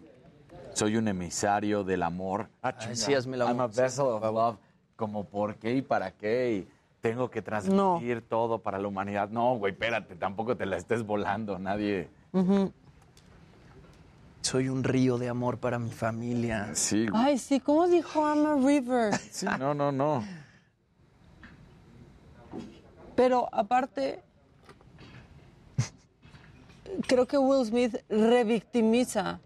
soy un emisario del amor. Ah, sí, hazme la I'm a vessel of love. Como por qué y para qué. Y tengo que transmitir todo para la humanidad. No, güey, espérate, tampoco te la estés volando. Nadie. Soy un río de amor para mi familia. Sí, güey. Ay, sí, ¿cómo dijo Ama River? Sí, no, no, no. Pero aparte, creo que Will Smith revictimiza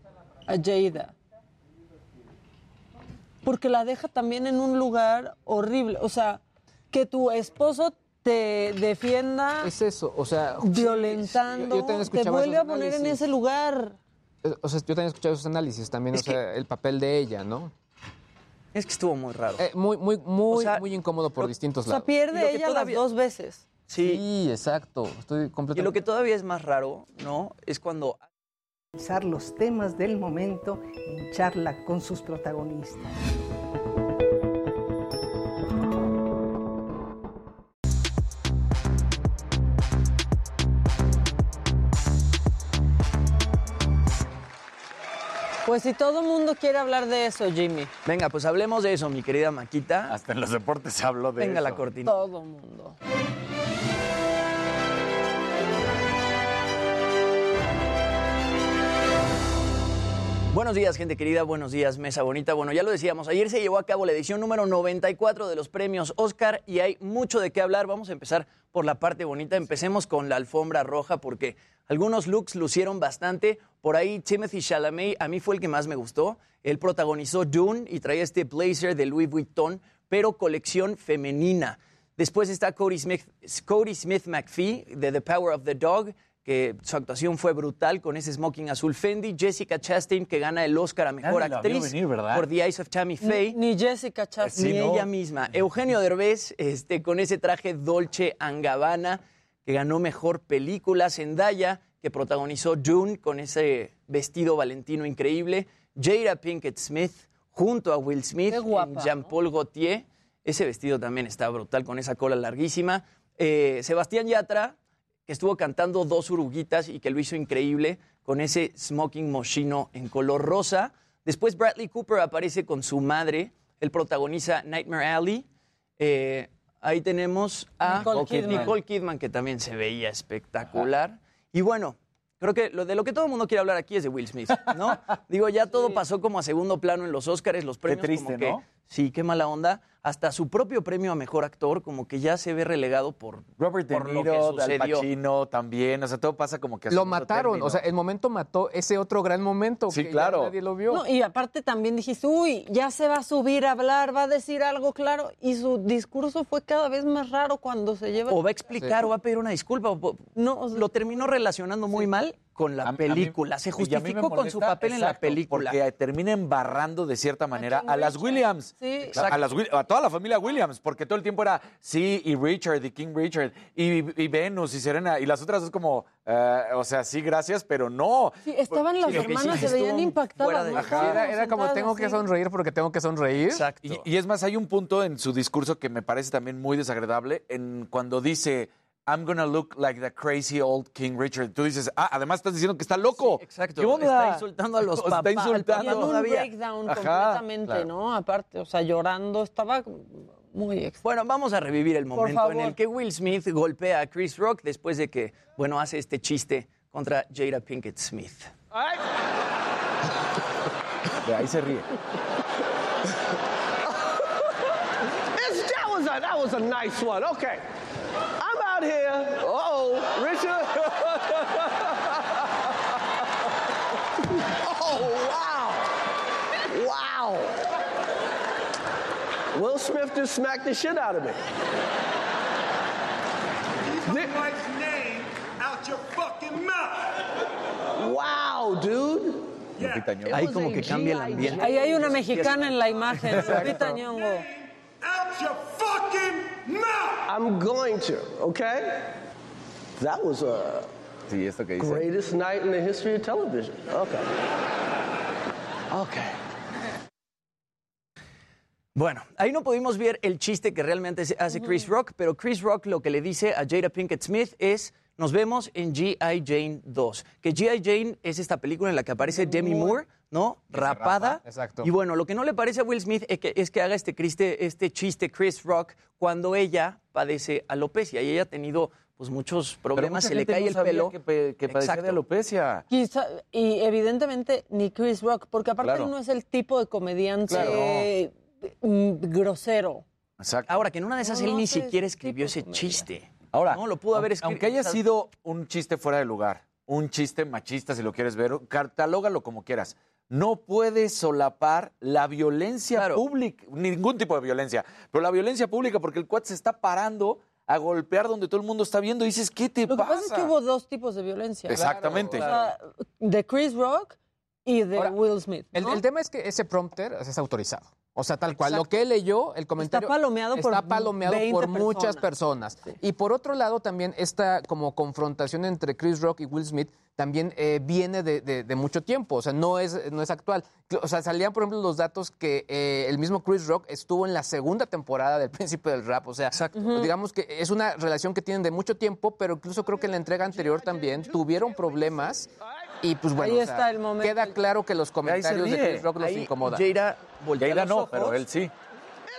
a Jada. Porque la deja también en un lugar horrible. O sea, que tu esposo te defienda Es eso, o sea... violentando, yo- yo también te vuelve esos a poner en ese lugar. Eh, O sea, yo también he escuchado esos análisis también, Es o sea, el papel de ella, ¿no? Es que estuvo muy raro. Eh, muy, muy, muy, O sea, muy incómodo por distintos O sea, lados. Y lo pierde ella todavía- las dos veces. Sí. Sí, exacto. Estoy Y completamente... lo que todavía es más raro, ¿no? Es cuando Usar los temas del momento en charla con sus protagonistas. Pues si todo el mundo quiere hablar de eso, Jimmy. Venga, pues hablemos de eso, mi querida Maquita. Hasta en los deportes se habló de Venga eso. la cortina. Todo el mundo. Buenos días, gente querida. Buenos días, mesa bonita. Bueno, ya lo decíamos, ayer se llevó a cabo la edición número 94 de los premios Oscar y hay mucho de qué hablar. Vamos a empezar por la parte bonita. Empecemos con la alfombra roja porque algunos looks lucieron bastante. Por ahí Timothy Chalamet a mí fue el que más me gustó. Él protagonizó Dune y traía este blazer de Louis Vuitton, pero colección femenina. Después está Cody Smith, Cody Smith McPhee de The Power of the Dog, que su actuación fue brutal con ese smoking azul Fendi. Jessica Chastain, que gana el Oscar a Mejor Nadie Actriz venir, ¿verdad? por The Eyes of Tammy Faye. Ni Jessica Chastain. Ni ¿no? ella misma. Eugenio Derbez, este, con ese traje Dolce Gabbana, que ganó mejor película. Zendaya, que protagonizó Dune, con ese vestido valentino increíble. Jada Pinkett Smith, junto a Will Smith, Jean-Paul Gaultier. Ese vestido también está brutal, con esa cola larguísima. Eh, Sebastián Yatra, que estuvo cantando dos uruguitas y que lo hizo increíble con ese smoking moschino en color rosa. Después Bradley Cooper aparece con su madre. Él protagoniza Nightmare Alley. Eh, ahí tenemos a Nicole Kidman. Nicole Kidman, que también se veía espectacular. Y bueno, creo que lo de lo que todo el mundo quiere hablar aquí es de Will Smith, ¿no? Digo, ya todo pasó como a segundo plano en los Oscars, los premios triste, como que ¿no? Sí, qué mala onda. Hasta su propio premio a mejor actor, como que ya se ve relegado por, Robert De por lo que Niro, Al. Pacino también, o sea, todo pasa como que a Lo mataron, término. o sea, el momento mató ese otro gran momento Sí, que ya claro. nadie lo vio. No, y aparte también dijiste, uy, ya se va a subir a hablar, va a decir algo claro. Y su discurso fue cada vez más raro cuando se lleva. O va a explicar o va a pedir una disculpa. o- No, lo terminó relacionando muy mal con la A- película. Se a mí justificó con su papel en la exacto, película. Porque termina embarrando de cierta manera a, las Williams. Sí. A, a las a toda la familia Williams, porque todo el tiempo era sí, y Richard, y King Richard, y, y Venus, y Serena, y las otras es como, eh, o sea, sí, gracias, pero no. Sí, estaban las Sí, lo que hermanas, sí se veían impactadas. fuera de- ¿no? Ajá. Estábamos Era, era como tengo que sonreír porque tengo que sonreír. Y, y es más, hay un punto en su discurso que me parece también muy desagradable, en cuando dice, I'm gonna look like the crazy old King Richard. Tú dices, ah, además estás diciendo que está loco. exacto. ¿Qué onda? Está insultando a los papás, Está papá insultando. Un breakdown Ajá, completamente, claro. ¿no? Aparte, o sea, llorando, estaba muy extraño. Bueno, vamos a revivir el momento en el que Will Smith golpea a Chris Rock después de que, bueno, hace este chiste contra Jada Pinkett Smith. De ahí se ríe. That was a nice one. Okay, out here. Uh oh, Richard. oh wow, wow. Will Smith just smacked the shit out of me. Keep my wife's name out your fucking mouth. Wow, dude. Lupita Nyong'o. Ahí como que cambia el ambiente. Ahí hay una mexicana en la imagen, Lupita Nyong'o. Out your fucking mouth. I'm going to. Okay. That was a Sí, esto que dice. greatest night in the history of television. Okay. Okay. Bueno, ahí no pudimos ver el chiste que realmente se- hace Chris Rock, pero Chris Rock lo que le dice a Jada Pinkett Smith es, nos vemos en G.I. Jane 2. Que G.I. Jane es esta película en la que aparece Demi Moore, ¿no? Rapada. rapa, exacto. Y bueno, lo que no le parece a Will Smith es que, es que haga este, criste- este chiste Chris Rock cuando ella padece alopecia y ella ha tenido pues muchos problemas, se le cae no el sabía pelo. Que, que padecía de alopecia. Quizá, y evidentemente ni Chris Rock, porque aparte Claro. él no es el tipo de comediante Claro. mm, grosero. Exacto. Ahora, que en una de esas No, él no ni siquiera es escribió ese comedia. chiste. Ahora, No, lo pudo haber escrito. aunque haya sido un chiste fuera de lugar, un chiste machista si lo quieres ver, catalógalo como quieras. No puedes solapar la violencia Claro. pública, ningún tipo de violencia, pero la violencia pública porque el cuate se está parando a golpear donde todo el mundo está viendo y dices, ¿qué te Lo que pasa? pasa es que hubo dos tipos de violencia. Exactamente. O sea, de Chris Rock y de Ahora, Will Smith. El, el tema es que ese prompter es autorizado. O sea, tal cual. Lo que él leyó, el comentario. palomeado por está palomeado 20 por muchas personas. Y por otro lado, también esta como confrontación entre Chris Rock y Will Smith también eh, viene de, de- de mucho tiempo. O sea, no es, no es actual. O sea, salían, por ejemplo, los datos que eh, el mismo Chris Rock estuvo en la segunda temporada del Príncipe del Rap. O sea, digamos que es una relación que tienen de mucho tiempo, pero incluso creo que en la entrega anterior también tuvieron problemas. Y pues bueno, Ahí o sea, está el momento. queda claro que los comentarios de. Chris Rock los Ahí incomoda. Jada voltea Jada los no, ojos. pero él sí.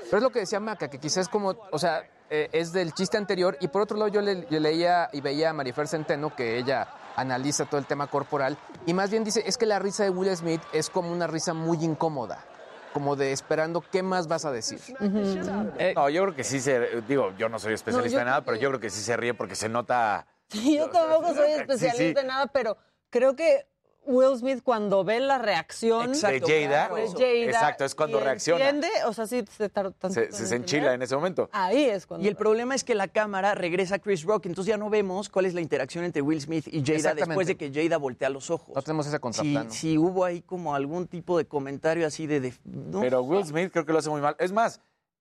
Pero es lo que decía Maca, que quizás como, o sea, eh, es del chiste anterior. Y por otro lado, yo, le, yo leía y veía a Marifer Centeno, que ella analiza todo el tema corporal, y más bien dice, es que la risa de Will Smith es como una risa muy incómoda, como de esperando qué más vas a decir. Eh, No, yo creo que sí se, digo, yo no soy especialista yo en nada, pero yo creo que sí se ríe porque se nota... Sí, yo tampoco soy Sí, especialista sí. en nada, pero creo que Will Smith cuando ve la reacción Exacto, de Jada. de eso. Jada Exacto, es cuando y reacciona. entiende, o sea, sí se tardó tanto Se, en se, se enchila en ese momento. Ahí es cuando Y el problema es que la cámara regresa a Chris Rock, entonces ya no vemos cuál es la interacción entre Will Smith y Jada después de que Jada voltea los ojos. No tenemos ese Si, contraplano. si hubo ahí como algún tipo de comentario así de... de- no Pero Will Smith creo que lo hace muy mal. Es más,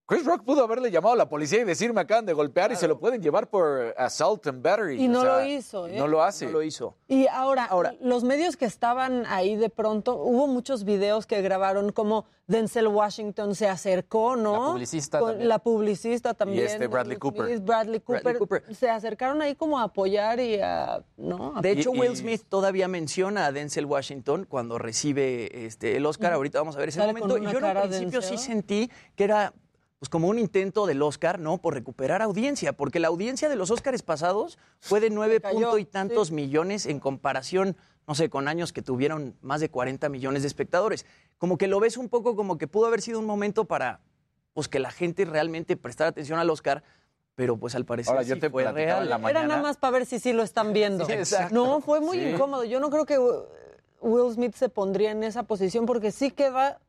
Chris Rock pudo haberle llamado a la policía y decir me acaban de golpear y se lo pueden llevar por assault and battery. Y O no sea, lo hizo, ¿eh? No lo hace. no lo hizo. Y ahora, Ahora- los medios que estaban ahí de pronto, hubo muchos videos que grabaron como Denzel Washington se acercó, ¿no? La publicista Con- también. La publicista también. este Bradley Cooper. Smith, Bradley Cooper. Bradley Cooper. Se acercaron ahí como a apoyar y a... ¿no? A- De hecho, Y- Will y- Smith todavía menciona a Denzel Washington cuando recibe este, el Oscar. Ahorita vamos a ver ese momento. Y yo en un cara principio sí sentí que era pues, como un intento del Oscar, ¿no? Por recuperar audiencia, porque la audiencia de los Oscars pasados fue de nueve punto y tantos sí. millones en comparación, no sé, con años que tuvieron más de 40 millones de espectadores. Como que lo ves un poco como que pudo haber sido un momento para pues que la gente realmente prestara atención al Oscar, pero pues al parecer Ahora, yo sí te fue real. la Era nada mañana. más para ver si sí lo están viendo. Sí, exacto. No, fue muy Sí. incómodo. Yo no creo que Will Smith se pondría en esa posición porque sí queda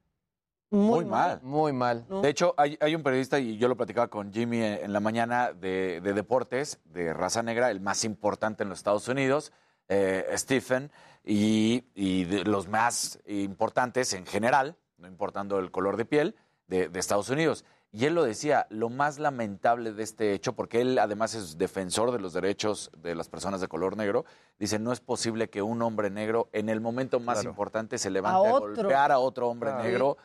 muy, Muy mal. Muy mal. ¿no? De hecho, hay, hay un periodista, y yo lo platicaba con Jimmy en en la mañana, de, de deportes, de raza negra, el más importante en los Estados Unidos, eh, Stephen, y, y de los más importantes en general, no importando el color de piel, de, de Estados Unidos. Y él lo decía, lo más lamentable de este hecho, porque él además es defensor de los derechos de las personas de color negro, dice, no es posible que un hombre negro en el momento más Claro. importante se levante a, golpear a otro hombre Claro. negro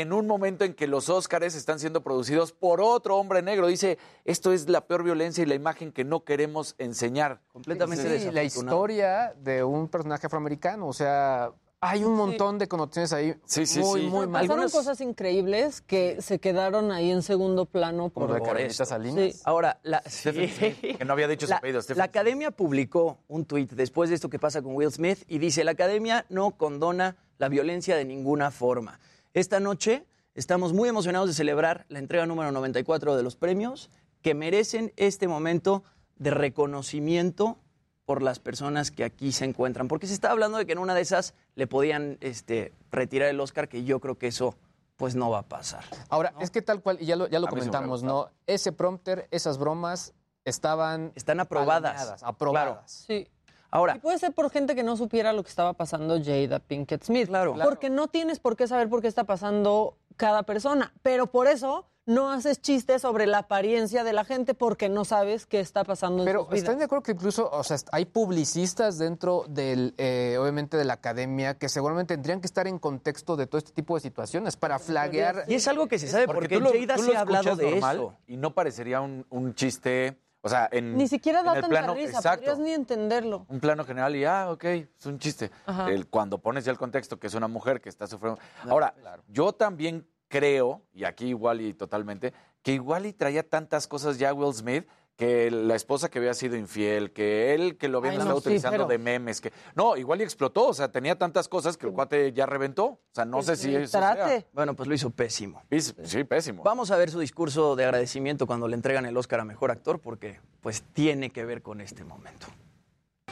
en un momento en que los Óscares están siendo producidos por otro hombre negro. Dice, esto es la peor violencia y la imagen que no queremos enseñar. Completamente Sí, la historia de un personaje afroamericano, o sea, hay un montón de connotaciones ahí Sí, sí, muy, sí. muy mal. Pasaron cosas increíbles que se quedaron ahí en segundo plano Como por, de Carmelita. Salinas. Sí. Ahora, la, que no había dicho su la, apellido, Stephen la academia publicó un tuit después de esto que pasa con Will Smith y dice, la academia no condona la violencia de ninguna forma. Esta noche estamos muy emocionados de celebrar la entrega número 94 de los premios que merecen este momento de reconocimiento por las personas que aquí se encuentran. Porque se está hablando de que en una de esas le podían este, retirar el Oscar, que yo creo que eso pues no va a pasar. Ahora, es que tal cual, y ya lo, ya lo comentamos, ¿no? Ese prompter, esas bromas estaban Están aprobadas. aprobadas. Sí. Ahora, Y puede ser por gente que no supiera lo que estaba pasando Jada Pinkett Smith. Claro. Porque no tienes por qué saber por qué está pasando cada persona. Pero por eso no haces chistes sobre la apariencia de la gente porque no sabes qué está pasando en Pero sus vidas. están de acuerdo que incluso, o sea, hay publicistas dentro del, eh, obviamente, de la academia que seguramente tendrían que estar en contexto de todo este tipo de situaciones para flaguear. y es algo que se sabe porque, tú lo- Jada tú se lo ha hablado de normal eso. Y no parecería un, un chiste, o sea, en Ni siquiera en da el tanta plano, risa, exacto, podrías ni entenderlo. un plano general y, ah, ok, es un chiste. Ajá. El- cuando pones ya el contexto que es una mujer que está sufriendo. Ahora, yo también creo, y aquí igual y totalmente, que igual y traía tantas cosas ya Will Smith que la esposa que había sido infiel, que él que lo habían Ay, estado no, sí, utilizando pero- de memes, que no, igual y explotó, o sea, tenía tantas cosas que el cuate ya reventó. O sea, no Pues, sé si eso trate. sea. Bueno, pues lo hizo pésimo. Sí, pésimo. Vamos a ver su discurso de agradecimiento cuando le entregan el Oscar a Mejor Actor porque pues tiene que ver con este momento.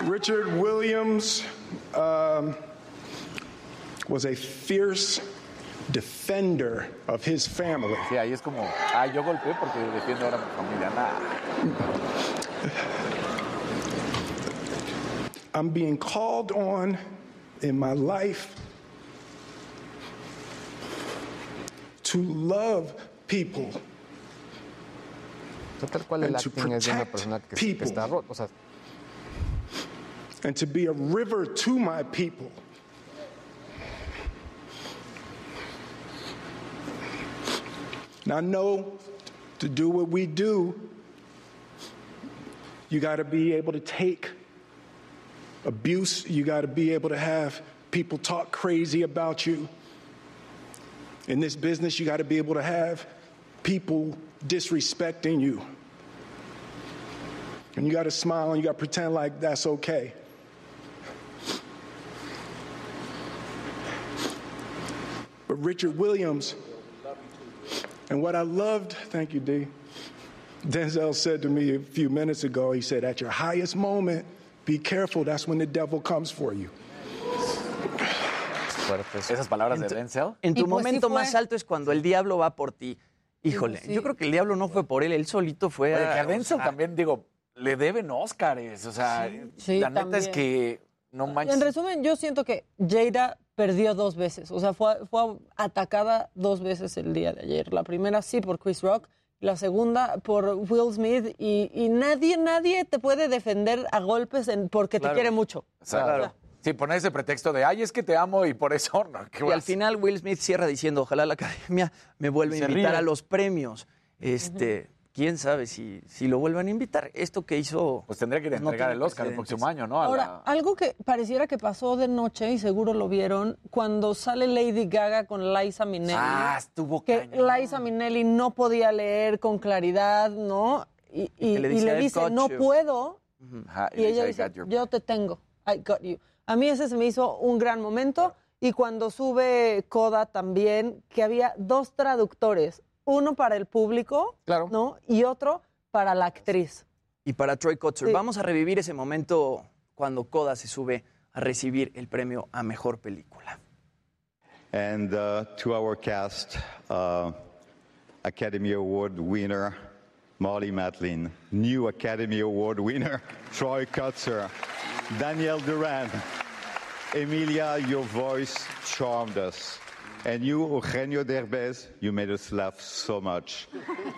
Richard Williams um, was a fierce defender of his family. Sí, ahí es como, ah, yo golpeé porque defiendo ahora a mi familia. Nada. I'm being called on in my life to love people tal cual el acting es de una persona que, que está rota. O sea, and to be a river to my people. Now, I know to do what we do, you got to be able to take abuse, you got to be able to have people talk crazy about you. In this business, you got to be able to have people disrespecting you. And you got to smile and you got to pretend like that's okay. But Richard Williams, and what I loved, thank you, D. Denzel said to me a few minutes ago, he said, At your highest moment, be careful, that's when the devil comes for you. fuertes. Esas palabras de Denzel. En tu pues momento más alto es cuando el diablo va por ti. Híjole, Sí. yo creo que el diablo no fue por él, él solito fue Oye, a... que a o Denzel sea, también, digo, le deben Óscares. O sea, Sí, la neta es que no manches. En resumen, yo siento que Jada perdió dos veces. O sea, fue, fue atacada dos veces el día de ayer. La primera sí por Chris Rock, la segunda por Will Smith. Y, y nadie, nadie te puede defender a golpes en- porque Claro. te quiere mucho. O sea, Claro. Sí, poner ese pretexto de, ay, es que te amo y por eso no. ¿qué Y al final Will Smith cierra diciendo, ojalá la academia me vuelva a invitar ríe. a los premios. Este, quién sabe si, si lo vuelvan a invitar. Esto que hizo... Pues tendría que ir a pues no entregar el Oscar el próximo año, ¿no? A Ahora, la- algo que pareciera que pasó de noche, y seguro lo vieron, cuando sale Lady Gaga con Liza Minnelli. Ah, estuvo que cañón. Liza Minnelli no podía leer con claridad, ¿no? Y, le y dice, le "I've dice, got no you". puedo. Ajá, Y ella "I dice, your yo te tengo, I got you. A mí ese se me hizo un gran momento. Y cuando sube Coda también, que había dos traductores uno para el público, claro. ¿no? Y otro para la actriz. Y para Troy Kotzer, Sí. vamos a revivir ese momento cuando Coda se sube a recibir el premio a mejor película. And uh, to our cast, uh, Academy Award winner Molly Matlin, new Academy Award winner Troy Kutzer, Daniel Duran, Emilia, your voice charmed us. And you, Eugenio Derbez, you made us laugh so much.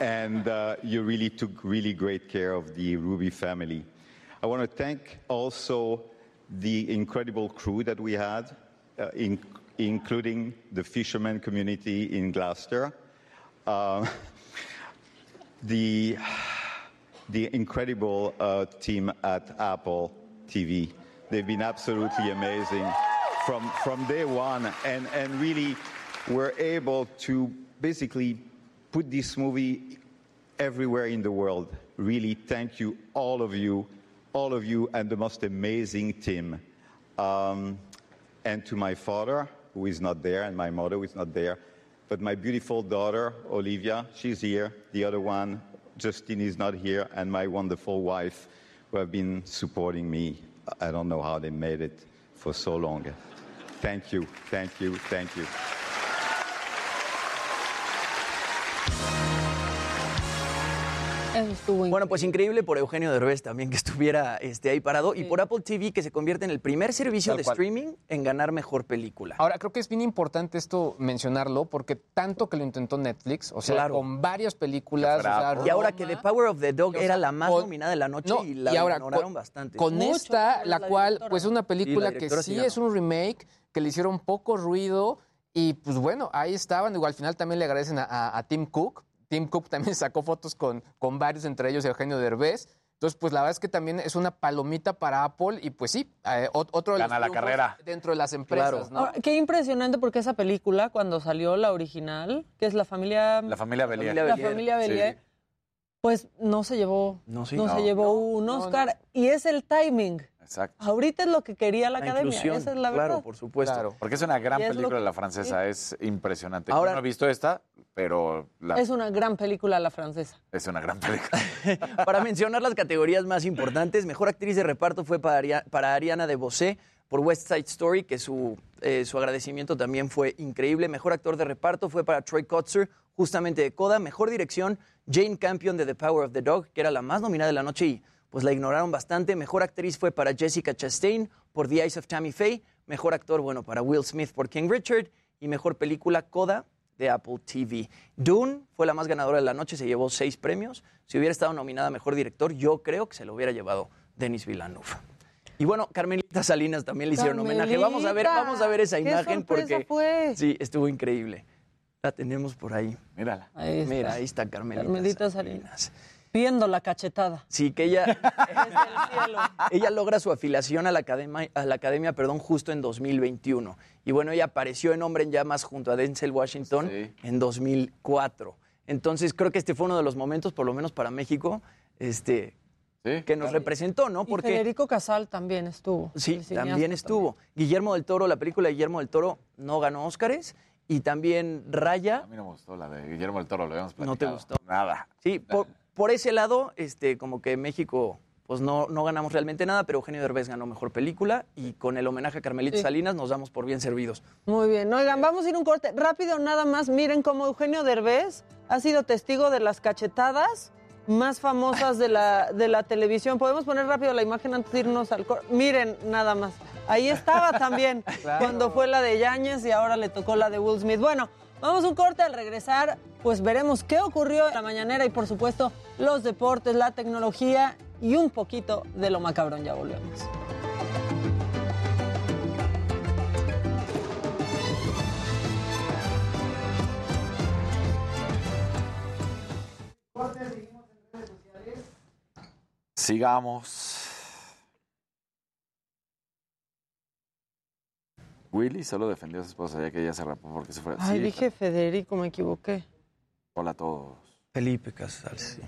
and uh, you really took really great care of the Ruby family. I want to thank also the incredible crew that we had, uh, in, including the fisherman community in Gloucester, uh, the, the incredible uh, team at Apple TV. They've been absolutely amazing from, from day one and, and really were able to basically put this movie everywhere in the world. Really, thank you, all of you, all of you, and the most amazing team. Um, and to my father, who is not there, and my mother, who is not there, but my beautiful daughter, Olivia, she's here. The other one, Justine, is not here, and my wonderful wife, who have been supporting me. I don't know how they made it for so long. Thank you, thank you, thank you. Eso estuvo Bueno, pues increíble por Eugenio Derbez también que estuviera este, ahí parado y por Apple TV que se convierte en el primer servicio Tal de cual. streaming en ganar mejor película. Ahora, creo que es bien importante esto mencionarlo porque tanto que lo intentó Netflix, o sea, Claro. con varias películas. o sea, y ahora que The Power of the Dog o sea, era la más con- nominada de la noche No, y la y ahora, ignoraron con- bastante. Con esta, la cual, pues es una película que sí es un remake, que le hicieron poco ruido y pues bueno, ahí estaban. Digo, al final también le agradecen a, a- a Tim Cook. Tim Cook también sacó fotos con, con varios, entre ellos Eugenio Derbez. Entonces, pues la verdad es que también es una palomita para Apple y pues sí, eh, ot- otro de los Gana la carrera. dentro de las empresas, ¿no? Ahora, qué impresionante porque esa película, cuando salió la original, que es la familia... La familia Bellier. La familia Bellier, pues no se llevó, No, sí. no No. se llevó un no, Oscar. Y es el timing. Exacto. Ahorita es lo que quería la, La academia. inclusión, Esa es la claro, verdad. por supuesto. Porque es una gran es película que- la francesa, es impresionante. Ahora- Yo no he visto esta, pero la- Es una gran película la francesa. es una gran película. Para mencionar las categorías más importantes, mejor actriz de reparto fue para Ariana de Bosé por West Side Story, que su, eh, su agradecimiento también fue increíble. Mejor actor de reparto fue para Troy Kotzer, justamente de Coda. Mejor dirección, Jane Campion de The Power of the Dog, que era la más nominada de la noche y pues la ignoraron bastante. Mejor actriz fue para Jessica Chastain por The Eyes of Tammy Faye. Mejor actor, bueno, para Will Smith por King Richard. Y mejor película, Coda de Apple TV. Dune fue la más ganadora de la noche, se llevó seis premios. Si hubiera estado nominada a Mejor Director, yo creo que se lo hubiera llevado Denis Villeneuve. Y bueno, Carmelita Salinas también le hicieron homenaje. Vamos a ver, vamos a ver esa qué imagen porque fue. sí, estuvo increíble. La tenemos por ahí. Mírala. Ahí. Mira, ahí está Carmelita. Carmelita Salinas. Viendo la cachetada. Sí, que ella, ella logra su afiliación a la academia, a la academia perdón, justo en 2021. Y bueno, ella apareció en Hombre en Llamas junto a Denzel Washington en 2004. Entonces creo que este fue uno de los momentos, por lo menos para México, este, que nos representó, ¿no? Y Porque Federico Casal también estuvo. Sí, también estuvo. Guillermo del Toro, la película de Guillermo del Toro no ganó Óscares. Y también Raya. A mí no me gustó la de Guillermo del Toro, lo habíamos No te platicado. gustó. Nada. Sí, por, por ese lado, este, como que México, pues no, no ganamos realmente nada, pero Eugenio Derbez ganó mejor película y con el homenaje a Carmelita Sí. Salinas nos damos por bien servidos. Muy bien. Oigan, vamos a ir un corte rápido nada más. Miren cómo Eugenio Derbez ha sido testigo de las cachetadas más famosas de la, de la televisión. Podemos poner rápido la imagen antes de irnos al corte. Miren nada más. Ahí estaba también Claro. cuando fue la de Yáñez y ahora le tocó la de Will Smith. Bueno, vamos a un corte al regresar. Pues veremos qué ocurrió en la mañanera y por supuesto los deportes, la tecnología y un poquito de lo macabrón. Ya volvemos. Sigamos. Willy solo defendió a su esposa ya que ella se rapó porque se fue. Ay, Sí, dije Federico, me equivoqué. Hola a todos. Felipe Casal, sí.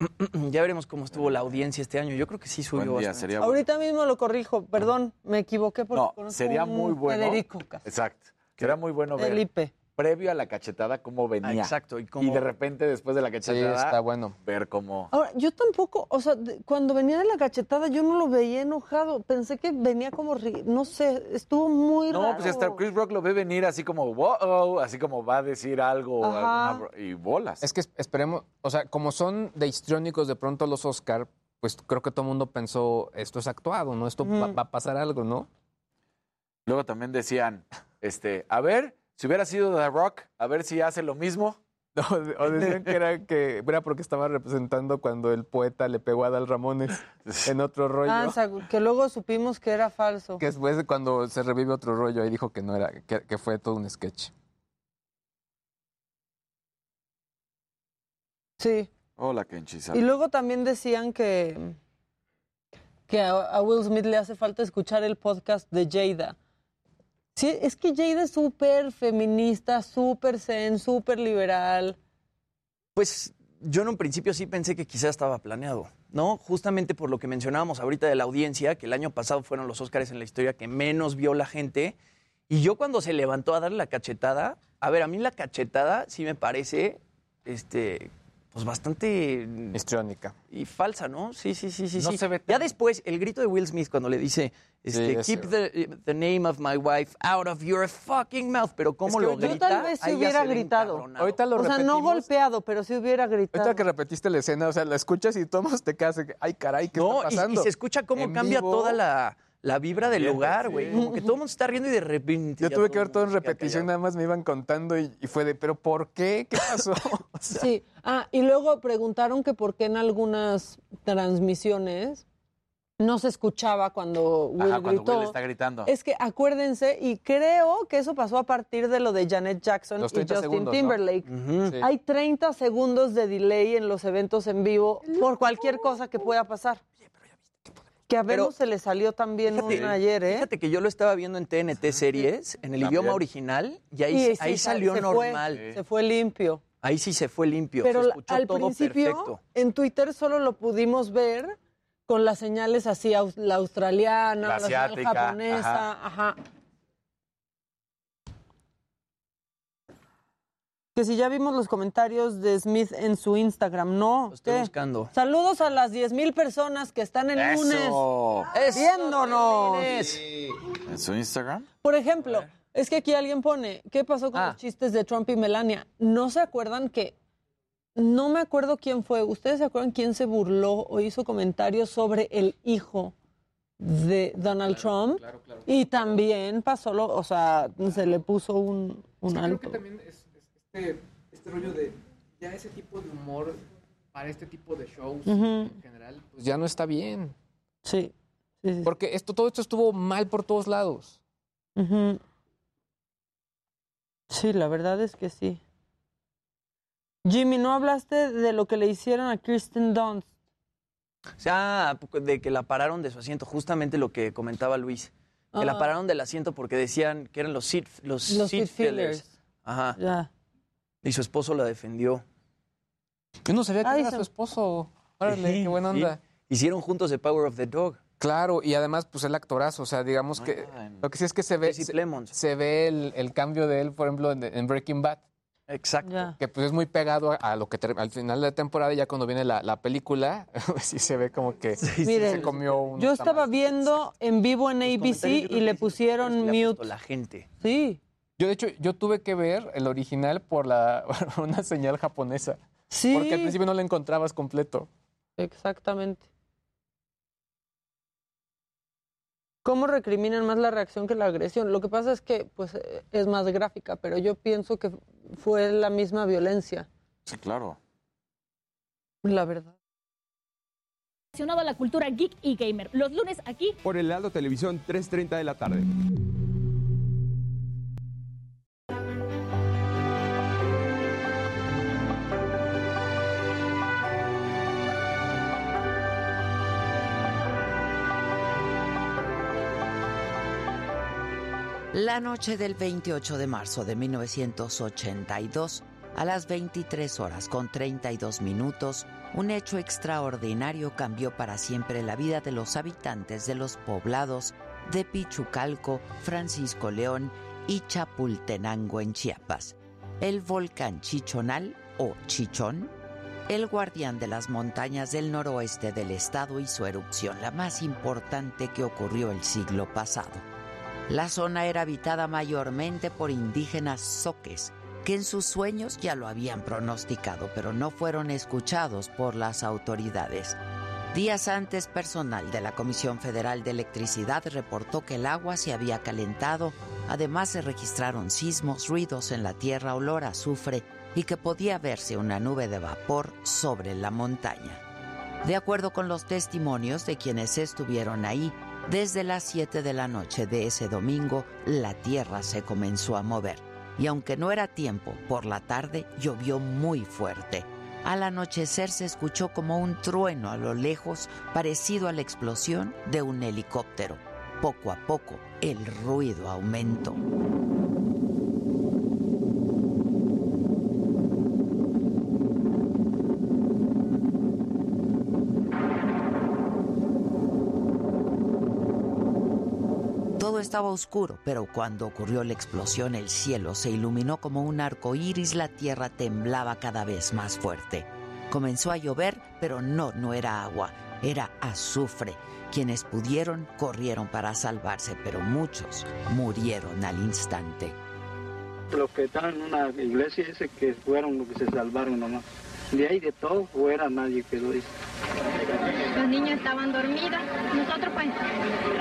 Ya veremos cómo estuvo la audiencia este año. Yo creo que sí subió día, bastante. sería Ahorita mismo lo corrijo, perdón, me equivoqué porque No, conozco sería un muy bueno. Federico Casal. Exacto. Que era muy bueno ver. Felipe. Previo a la cachetada, cómo venía. Ah, exacto, y cómo- de repente, después de la cachetada, está bueno. ver cómo. Ahora, yo tampoco, o sea, de- cuando venía de la cachetada yo no lo veía enojado. Pensé que venía como, ri- no sé, estuvo muy No, raro. pues hasta Chris Rock lo ve venir así como, wow, así como va a decir algo. Alguna y bolas. Es que es- esperemos, o sea, como son de histriónicos de pronto los Oscar, pues creo que todo el mundo pensó, esto es actuado, ¿no? Esto va a pasar algo, ¿no? Luego también decían, este, a ver, si hubiera sido The Rock, a ver si hace lo mismo. No, o decían que era, que era porque estaba representando cuando el poeta le pegó a Dal Ramones en otro rollo. Ah, o sea, que luego supimos que era falso. Que después de cuando se revive otro rollo, ahí dijo que no era, que, que fue todo un sketch. Sí. Hola, Kenchi. Y luego también decían que, que a, a Will Smith le hace falta escuchar el podcast de Jada. Sí, es que Jada es súper feminista, súper zen, súper liberal. Pues yo en un principio sí pensé que quizás estaba planeado, ¿no? Justamente por lo que mencionábamos ahorita de la audiencia, que el año pasado fueron los Óscares en la historia que menos vio la gente. Y yo cuando se levantó a darle la cachetada, a ver, a mí la cachetada sí me parece, este, pues bastante... Histriónica. Y falsa, ¿no? Sí, sí, sí, sí. No sí. se ve Ya después, el grito de Will Smith cuando le dice, este, ese- keep the, the name of my wife out of your fucking mouth, pero cómo que lo yo grita, Tal vez si hubiera gritado. Ahorita lo o sea, no golpeado, pero sí hubiera gritado. Ahorita que repetiste la escena, o sea, la escuchas y todos te quedas, ay, caray, ¿qué No, está y- pasando? Y, se escucha cómo En cambia vivo. toda la, la vibra del Bien, lugar, sí. güey. Como que todo el mundo está riendo y de repente. Yo tuve que ver todo en se repetición, nada más me iban contando y, y fue de, ¿pero por qué? ¿Qué pasó? O sea, Sí. Ah, y luego preguntaron que por qué en algunas transmisiones no se escuchaba cuando Will Ajá, cuando gritó. Will está gritando. Es que acuérdense, y creo que eso pasó a partir de lo de Janet Jackson y 30 Justin segundos, ¿no? Timberlake. Sí. Hay 30 segundos de delay en los eventos en vivo por cualquier cosa que pueda pasar. Que a Venus se le salió también Fíjate, una ayer, ¿eh? Fíjate que yo lo estaba viendo en TNT series, en el También. idioma original, y ahí, sí, ahí sa- salió se fue, normal. se fue limpio. Ahí sí se fue limpio. Pero se escuchó al todo principio perfecto. en Twitter solo lo pudimos ver con las señales así, la australiana, La la, señal asiática, japonesa, ajá. Que si ya vimos los comentarios de Smith en su Instagram, ¿no? Lo estoy ¿Qué? buscando. Saludos a las 10 mil personas que están el lunes Eso. viéndonos. ¿En su Instagram? Por ejemplo, es que aquí alguien pone, ¿qué pasó con Ah. los chistes de Trump y Melania? ¿No se acuerdan que, no me acuerdo quién fue, ¿ustedes se acuerdan quién se burló o hizo comentarios sobre el hijo de Donald Trump? Y también pasó, lo, o sea, se le puso un, un creo alto. que también es este, este rollo de ya ese tipo de humor para este tipo de shows Ujú. en general, pues ya no está bien. Sí, sí, sí. Porque esto, todo esto estuvo mal por todos lados. Sí, la verdad es que sí. Jimmy, ¿no hablaste de lo que le hicieron a Kristen Dunst? O sea, de que la pararon de su asiento, justamente lo que comentaba Luis. Que la Ah. pararon del asiento porque decían que eran los seat, los Los seat seat fillers. fillers. Ajá. Ya. Y su esposo la defendió. Yo no sabía que Ay, era se- su esposo. Órale, Sí, qué buena sí. onda. Hicieron juntos The Power of the Dog. Claro, y además, pues el actorazo, o sea, digamos que lo que sí es que se ve, se, se ve el, el cambio de él, por ejemplo, en, en Breaking Bad, Exacto. Que pues es muy pegado a, a lo que al final de la temporada, ya cuando viene la, la película, sí se ve como que Miren, se comió un Yo estaba viendo en vivo en ABC y le pusieron mute. La gente. Sí, Yo, de hecho, yo tuve que ver el original por la una señal japonesa, sí. porque al principio no lo encontrabas completo. Exactamente. ¿Cómo recriminan más la reacción que la agresión? Lo que pasa es que pues es más gráfica, pero yo pienso que fue la misma violencia, Sí, claro. la verdad. Relacionado a la cultura geek y gamer. Los lunes aquí Por el Heraldo Televisión, 3.30 de la tarde. La noche del 28 de marzo de 1982, a las 23 horas con 32 minutos, un hecho extraordinario cambió para siempre la vida de los habitantes de los poblados de Pichucalco, Francisco León y Chapultenango en Chiapas. El volcán Chichonal o Chichón, el guardián de las montañas del noroeste del estado y su erupción, la más importante que ocurrió el siglo pasado. La zona era habitada mayormente por indígenas soques, que en sus sueños ya lo habían pronosticado, pero no fueron escuchados por las autoridades. Días antes, personal de la Comisión Federal de Electricidad reportó que el agua se había calentado, además se registraron sismos, ruidos en la tierra, olor a azufre y que podía verse una nube de vapor sobre la montaña. De acuerdo con los testimonios de quienes estuvieron ahí, desde las 7 de la noche de ese domingo, la tierra se comenzó a mover. Y aunque no era tiempo, por la tarde llovió muy fuerte. Al anochecer se escuchó como un trueno a lo lejos, parecido a la explosión de un helicóptero. Poco a poco, el ruido aumentó. Todo estaba oscuro, pero cuando ocurrió la explosión, el cielo se iluminó como un arco iris, la tierra temblaba cada vez más fuerte. Comenzó a llover, pero no, no era agua, era azufre. Quienes pudieron corrieron para salvarse, pero muchos murieron al instante. Los que estaban en una iglesia ese que fueron los que se salvaron nomás. De ahí de todo fuera nadie quedó. Dice. Los niños estaban dormidos. Nosotros pues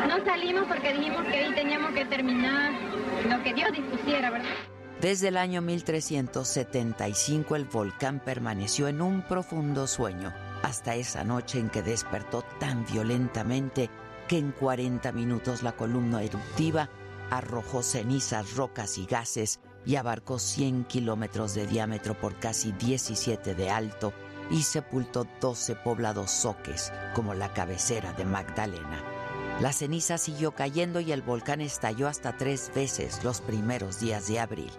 no salimos porque dijimos que ahí teníamos que terminar lo que Dios dispusiera, ¿verdad? Desde el año 1375 el volcán permaneció en un profundo sueño, hasta esa noche en que despertó tan violentamente que en 40 minutos la columna eruptiva arrojó cenizas, rocas y gases y abarcó 100 kilómetros de diámetro por casi 17 de alto y sepultó 12 poblados soques, como la cabecera de Magdalena. La ceniza siguió cayendo y el volcán estalló hasta tres veces los primeros días de abril.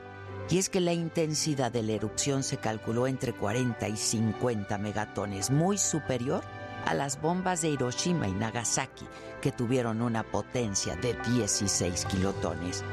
Y es que la intensidad de la erupción se calculó entre 40 y 50 megatones, muy superior a las bombas de Hiroshima y Nagasaki, que tuvieron una potencia de 16 kilotones.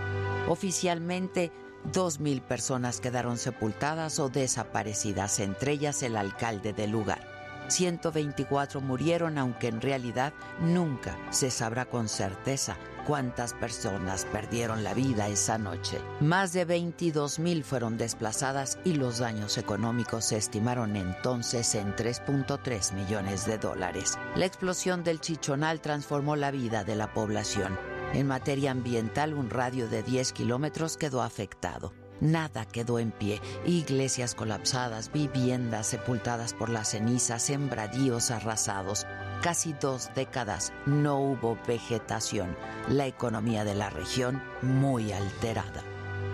Oficialmente, 2.000 personas quedaron sepultadas o desaparecidas, entre ellas el alcalde del lugar. 124 murieron, aunque en realidad nunca se sabrá con certeza cuántas personas perdieron la vida esa noche. Más de 22 mil fueron desplazadas y los daños económicos se estimaron entonces en 3.3 millones de dólares. La explosión del Chichonal transformó la vida de la población. En materia ambiental, un radio de 10 kilómetros quedó afectado. Nada quedó en pie. Iglesias colapsadas, viviendas sepultadas por las cenizas, sembradíos arrasados. Casi dos décadas no hubo vegetación. La economía de la región muy alterada.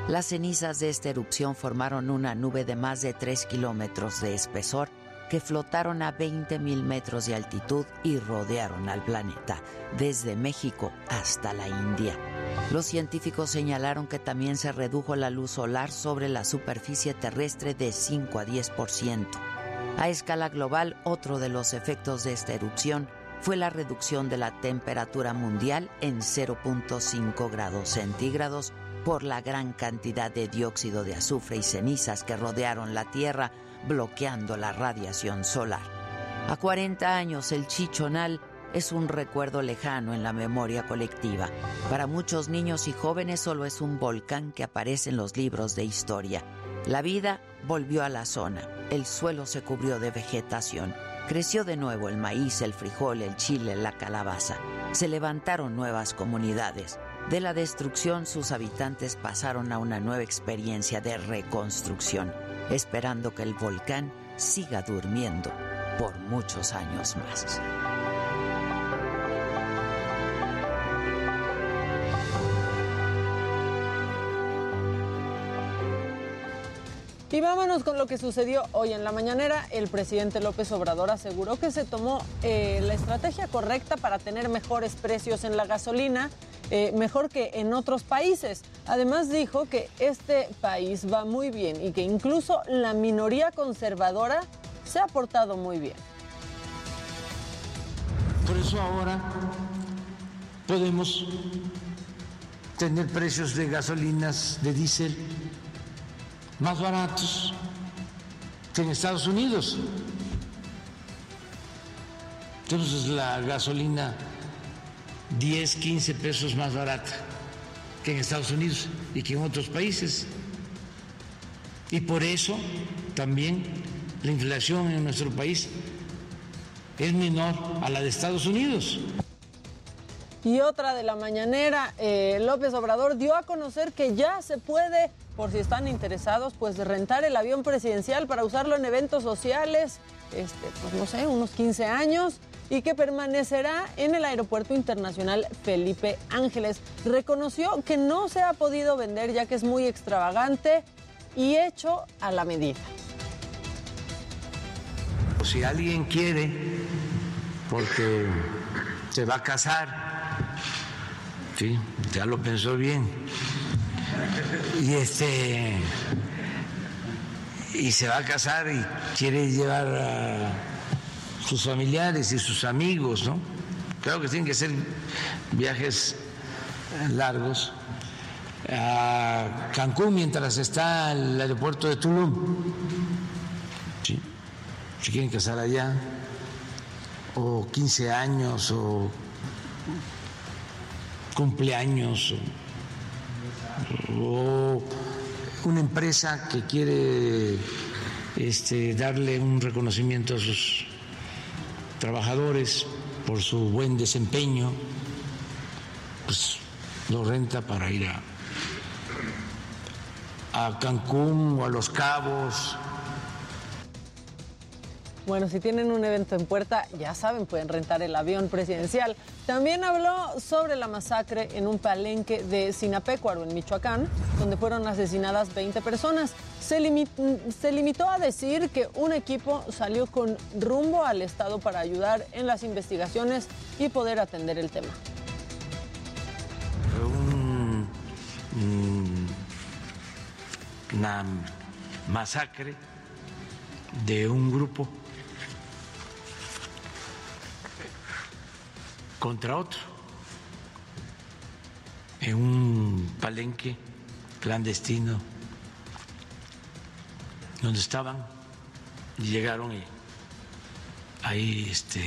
Las cenizas de esta erupción formaron una nube de más de 3 kilómetros de espesor que flotaron a 20 mil metros de altitud y rodearon al planeta, desde México hasta la India. Los científicos señalaron que también se redujo la luz solar sobre la superficie terrestre de 5 a 10%. A escala global, otro de los efectos de esta erupción fue la reducción de la temperatura mundial en 0.5 grados centígrados por la gran cantidad de dióxido de azufre y cenizas que rodearon la Tierra, bloqueando la radiación solar. A 40 años, el Chichonal es un recuerdo lejano en la memoria colectiva. Para muchos niños y jóvenes solo es un volcán que aparece en los libros de historia. La vida volvió a la zona, el suelo se cubrió de vegetación, creció de nuevo el maíz, el frijol, el chile, la calabaza. Se levantaron nuevas comunidades. De la destrucción sus habitantes pasaron a una nueva experiencia de reconstrucción, esperando que el volcán siga durmiendo por muchos años más. Y vámonos con lo que sucedió hoy en la mañanera. El presidente López Obrador aseguró que se tomó eh, la estrategia correcta para tener mejores precios en la gasolina, eh, mejor que en otros países. Además dijo que este país va muy bien y que incluso la minoría conservadora se ha portado muy bien. Por eso ahora podemos tener precios de gasolinas, de diésel más baratos que en Estados Unidos. Entonces la gasolina 10, 15 pesos más barata que en Estados Unidos y que en otros países. Y por eso también la inflación en nuestro país es menor a la de Estados Unidos. Y otra de la mañanera, eh, López Obrador dio a conocer que ya se puede, por si están interesados, pues rentar el avión presidencial para usarlo en eventos sociales, este, pues no sé, unos 15 años, y que permanecerá en el Aeropuerto Internacional Felipe Ángeles. Reconoció que no se ha podido vender ya que es muy extravagante y hecho a la medida. Si alguien quiere, porque se va a casar, sí, ya lo pensó bien, y este y se va a casar y quiere llevar a sus familiares y sus amigos, ¿no? Claro que tienen que ser viajes largos a Cancún mientras está el aeropuerto de Tulum. Sí. Si quieren casar allá, o 15 años, o cumpleaños, o una empresa que quiere este, darle un reconocimiento a sus trabajadores por su buen desempeño, pues lo renta para ir a, a Cancún o a Los Cabos. Bueno, si tienen un evento en puerta, ya saben, pueden rentar el avión presidencial. También habló sobre la masacre en un palenque de Sinapecuaro, en Michoacán, donde fueron asesinadas 20 personas. Se, limitó a decir que un equipo salió con rumbo al Estado para ayudar en las investigaciones y poder atender el tema. Un, una masacre de un grupo contra otro en un palenque clandestino donde estaban y llegaron y ahí este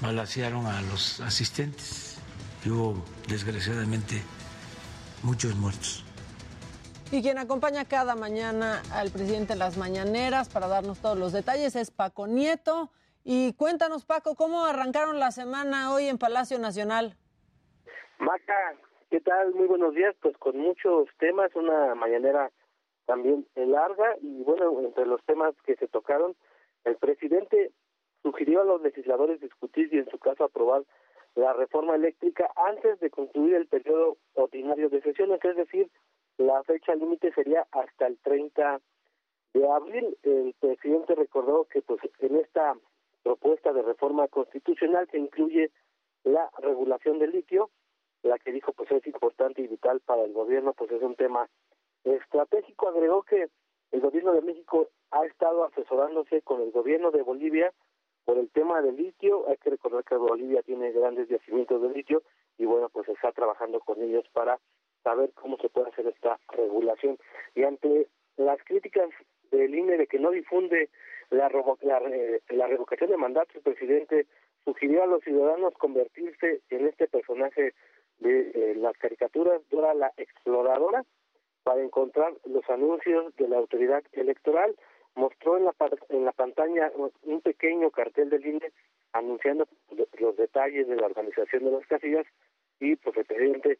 balacearon a los asistentes y hubo desgraciadamente muchos muertos. Y quien acompaña cada mañana al presidente en las mañaneras para darnos todos los detalles es Paco Nieto. Y cuéntanos, Paco, ¿cómo arrancaron la semana hoy en Palacio Nacional? Maca, ¿qué tal? Muy buenos días. Pues con muchos temas, una mañanera también larga y bueno, entre los temas que se tocaron, el presidente sugirió a los legisladores discutir y en su caso aprobar la reforma eléctrica antes de concluir el periodo ordinario de sesiones, es decir, la fecha límite sería hasta el 30 de abril. El presidente recordó que pues en esta propuesta de reforma constitucional que incluye la regulación del litio, la que dijo pues es importante y vital para el gobierno, pues es un tema estratégico. Agregó que el gobierno de México ha estado asesorándose con el gobierno de Bolivia por el tema del litio. Hay que recordar que Bolivia tiene grandes yacimientos de litio y bueno, pues está trabajando con ellos para saber cómo se puede hacer esta regulación. Y ante las críticas del INE de que no difunde la, la, la revocación de mandato, el presidente sugirió a los ciudadanos convertirse en este personaje de eh, las caricaturas, Dora la Exploradora, para encontrar los anuncios de la autoridad electoral. Mostró en la, en la pantalla un pequeño cartel del INE anunciando los detalles de la organización de las casillas y pues el presidente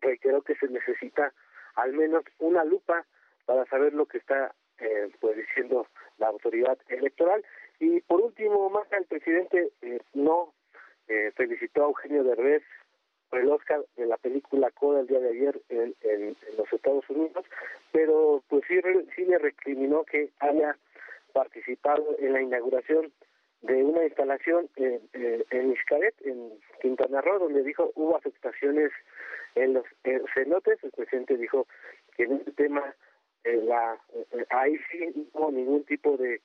reiteró que se necesita al menos una lupa para saber lo que está eh, pues diciendo la autoridad electoral. Y por último, más el presidente eh, no eh, felicitó a Eugenio Derbez por el Oscar de la película Coda el día de ayer en, en, los Estados Unidos, pero pues sí, sí le recriminó que haya participado en la inauguración de una instalación en, en, en en Quintana Roo, donde dijo hubo afectaciones en los cenotes. El presidente dijo que en este tema eh, la ahí sí hubo ningún tipo de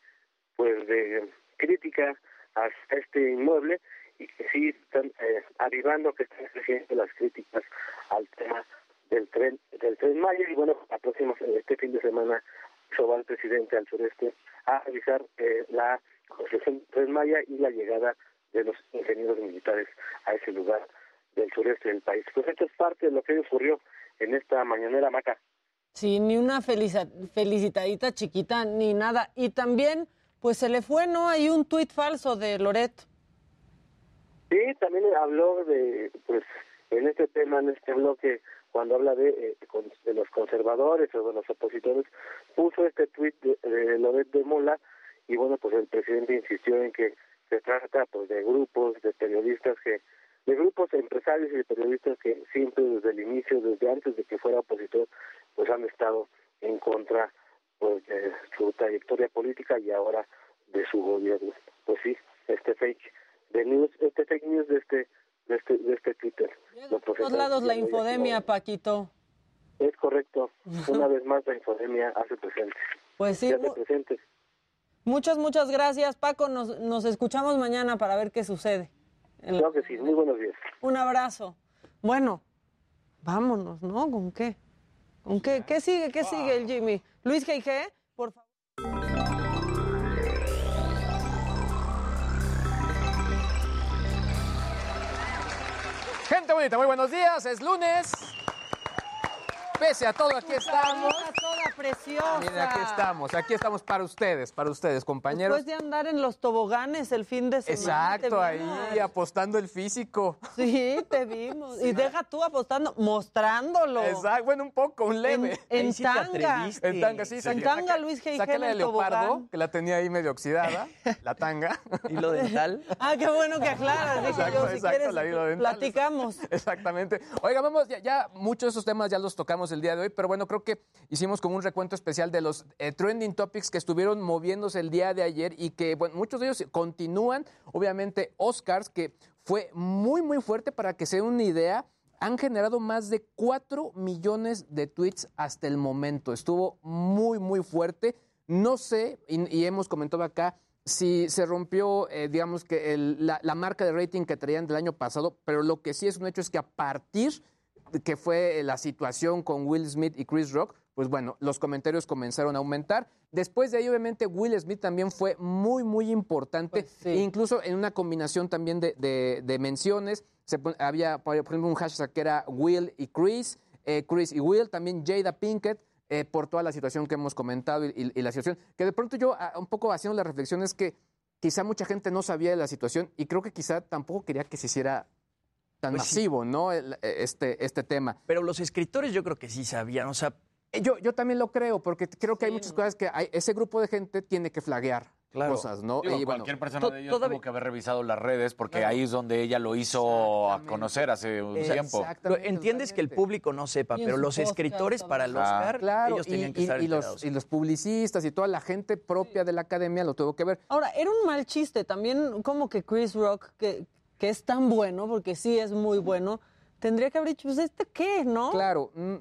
pues de crítica a este inmueble y que sí están eh, arribando que están creciendo las críticas Tres Maya y bueno, la este fin de semana se va el presidente al sureste a realizar eh, la construcción de Tres Maya y la llegada de los ingenieros militares a ese lugar del sureste del país. Pues esto es parte de lo que ocurrió en esta mañanera maca. Sí, ni una felicitadita chiquita, ni nada. Y también, pues se le fue, ¿no? Hay un tuit falso de Loret. Sí, también habló de, pues, en este tema, en este bloque, cuando habla de, eh, de los conservadores o de los opositores, puso este tuit de, de Loret de Mola y bueno, pues el presidente insistió en que se trata pues de grupos de periodistas que, de grupos empresarios y de periodistas que siempre desde el inicio, desde antes de que fuera opositor, pues han estado en contra pues de su trayectoria política y ahora de su gobierno. Pues sí, este fake de news, este fake news de este de este de este Twitter. Por todos lados la infodemia. Paquito. Es correcto. Una vez más la infodemia hace presente. Pues sí, hace presente. muchas, muchas gracias, Paco. Nos, nos escuchamos mañana para ver qué sucede. En la- Claro que sí. Muy buenos días. Un abrazo. Bueno, vámonos, ¿no? ¿Con qué? ¿Con qué? ¿Qué sigue? ¿Qué sigue el Jimmy? Luis G.I.G., por favor. Gente bonita, muy buenos días. Es lunes. Pese a todo, aquí estamos. Preciosa. Miren, aquí estamos. Aquí estamos para ustedes, para ustedes, compañeros. Después de andar en los toboganes el fin de semana. Exacto, ahí apostando el físico. Sí, te vimos. Y deja tú apostando, mostrándolo. Exacto, bueno, un poco, un leve. En, en tanga. En tanga, sí. En saqué- tanga, Luis G.I.G. Saqué en la de leopardo, tobogán. que la tenía ahí medio oxidada, la tanga. ¿Hilo dental? Ah, qué bueno que aclaras. Exacto, yo, si exacto, quieres, la hilo dental. platicamos. Exactamente. Oiga, vamos, ya, ya muchos de esos temas ya los tocamos el día de hoy, pero bueno, creo que hicimos como un recuento especial de los eh, trending topics que estuvieron moviéndose el día de ayer y que, bueno, muchos de ellos continúan. Obviamente, Oscars, que fue muy, muy fuerte para que se den una idea. Han generado más de 4 millones de tweets hasta el momento. Estuvo muy, muy fuerte. No sé, y, hemos comentado acá, si se rompió, eh, digamos que la, la marca de rating que traían del año pasado, pero lo que sí es un hecho es que a partir de que fue eh, la situación con Will Smith y Chris Rock, pues bueno, los comentarios comenzaron a aumentar. Después de ahí, obviamente, Will Smith también fue muy, muy importante, e incluso en una combinación también de, de- de menciones. Se había, por ejemplo, un hashtag que era Will y Chris, eh, Chris y Will, también Jada Pinkett, eh, por toda la situación que hemos comentado y, y- y la situación. Que de pronto yo, un poco haciendo la reflexión, es que quizá mucha gente no sabía de la situación y creo que quizá tampoco quería que se hiciera tan Pues sí. masivo, ¿no? El- este, este tema. Pero los escritores yo creo que sí sabían, o sea... Yo, yo también lo creo, porque creo que hay muchas cosas que hay- ese grupo de gente tiene que flaguear cosas, ¿no? Digo, Y bueno, cualquier persona to- de ellos tuvo que haber revisado las redes porque ahí es donde ella lo hizo a conocer hace un tiempo. Lo- entiendes que el público no sepa, pero los escritores para el. Oscar, Claro, ellos tenían y, que y- estar y los, y los publicistas y toda la gente propia de la academia lo tuvo que ver. Ahora, era un mal chiste. También como que Chris Rock, que, que es tan bueno, porque sí es muy bueno, tendría que haber dicho, pues, ¿este qué, no? Claro, mm,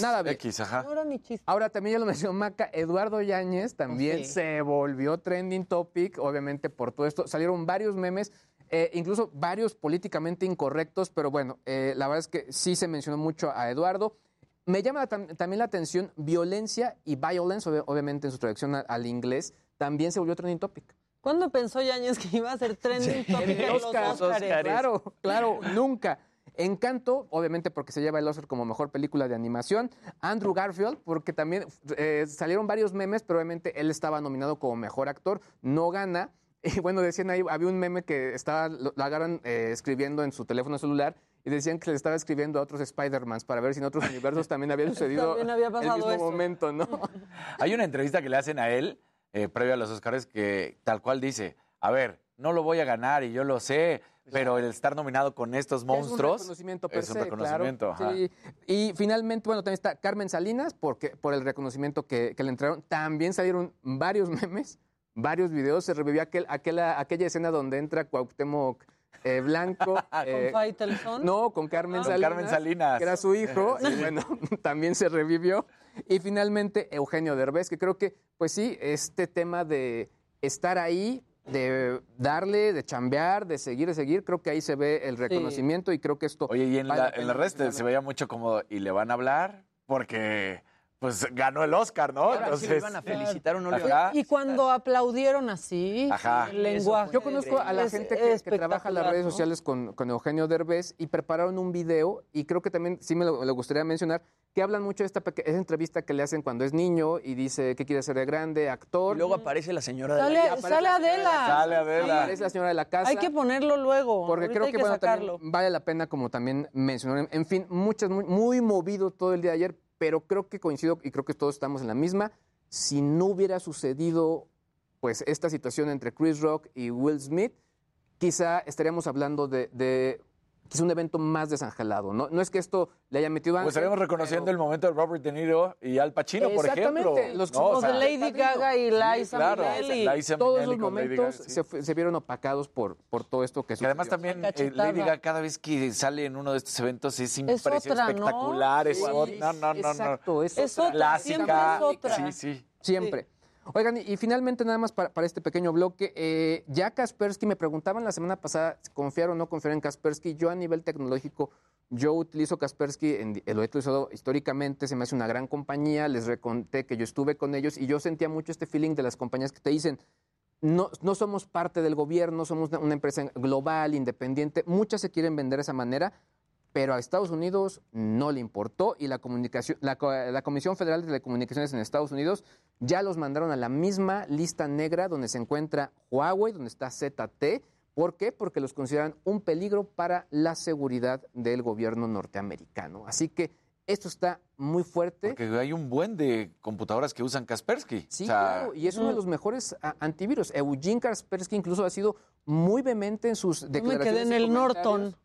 nada bien. X, ajá. No era ni chiste. Ahora también ya lo mencionó Maca, Eduardo Yáñez también Sí. se volvió trending topic, obviamente por todo esto. Salieron varios memes, eh, incluso varios políticamente incorrectos, pero bueno, eh, la verdad es que sí se mencionó mucho a Eduardo. Me llama tam- también la atención violencia y violence, obvi- obviamente en su traducción al inglés, también se volvió trending topic. ¿Cuándo pensó Yañez que iba a ser trending topic en los Oscars, Óscares? Claro, claro, nunca. Encanto, obviamente porque se lleva el Oscar como mejor película de animación. Andrew Garfield, porque también eh, salieron varios memes, pero obviamente él estaba nominado como mejor actor, no gana. Y bueno, decían ahí, había un meme que estaba, lo, lo agarran eh, escribiendo en su teléfono celular y decían que le estaba escribiendo a otros Spider-Mans para ver si en otros universos también había sucedido También había el mismo eso. momento, ¿no? Hay una entrevista que le hacen a él eh, previo a los Oscars que tal cual dice, a ver, no lo voy a ganar y yo lo sé, pero el estar nominado con estos monstruos Es un reconocimiento per es un se, reconocimiento. claro. Sí. Y finalmente, bueno, también está Carmen Salinas porque, por el reconocimiento que, que le entregaron. También salieron varios memes, varios videos. Se revivió aquel, aquella, aquella escena donde entra Cuauhtémoc eh, Blanco. eh, ¿Con Faitelson? no, con Carmen Ah. Con Salinas. Carmen Salinas. Que era su hijo. Sí. Y bueno, también se revivió. Y finalmente Eugenio Derbez, que creo que, pues sí, este tema de estar ahí, de darle, de chambear, de seguir, de seguir, creo que ahí se ve el reconocimiento y creo que esto... Oye, y en, vale la, la en te- mencionarlo. se veía mucho como, ¿y le van a hablar? porque pues ganó el Oscar, ¿no? Ahora sí lo iban a felicitar o no le iban. Y cuando aplaudieron así, Ajá. el lenguaje. Yo conozco a la es gente que, que trabaja en las redes ¿no? sociales con, con Eugenio Derbez y prepararon un video y creo que también sí me lo, gustaría mencionar que hablan mucho de esta, esa entrevista que le hacen cuando es niño y dice qué quiere ser de grande, actor. Y luego aparece la señora de Sale, la sale Adela. Sale Adela. Aparece la señora de la casa. Hay que ponerlo luego. Porque Ahorita creo que, que bueno, vale la pena, como también mencionaron. En fin, muchas, muy, muy movido todo el día de ayer, pero creo que coincido y creo que todos estamos en la misma. Si no hubiera sucedido pues esta situación entre Chris Rock y Will Smith, quizá estaríamos hablando de, de quizá un evento más desangelado. No, no es que esto le haya metido Pues ángel, estaríamos reconociendo el momento de Robert De Niro y Al Pacino, por ejemplo. Exactamente, los ¿no? O de Lady Gaga y Liza claro, Minnelli. Liza todos Minnelli los momentos Gaga, sí. se, fue- se vieron opacados por, por todo esto que Que además sucedió. también eh, Lady Gaga cada vez que sale en uno de estos eventos es Es otra, impresionante, ¿no? espectacular, es Sí, otra- no, no, no, no. Exacto, es, Es otra. otra, siempre clásica. es otra. Sí, sí. Siempre. Oigan, y, finalmente nada más para, para este pequeño bloque, eh, ya Kaspersky, me preguntaban la semana pasada si confiar o no confiar en Kaspersky. Yo a nivel tecnológico, yo utilizo Kaspersky, en- eh, lo he utilizado históricamente, se me hace una gran compañía, les reconté que yo estuve con ellos y yo sentía mucho este feeling de las compañías que te dicen, no, no somos parte del gobierno, somos una, una empresa global, independiente, muchas se quieren vender de esa manera, pero a Estados Unidos no le importó y la, comunicación, la, co- la Comisión Federal de Telecomunicaciones en Estados Unidos ya los mandaron a la misma lista negra donde se encuentra Huawei, donde está ZT. ¿Por qué? Porque los consideran un peligro para la seguridad del gobierno norteamericano. Así que esto está muy fuerte. Porque hay un buen de computadoras que usan Kaspersky. Sí, O sea, claro, y es uno de los mejores a- antivirus. Eugene Kaspersky incluso ha sido muy vehemente en sus Yo me declaraciones. quedé en el. Norton.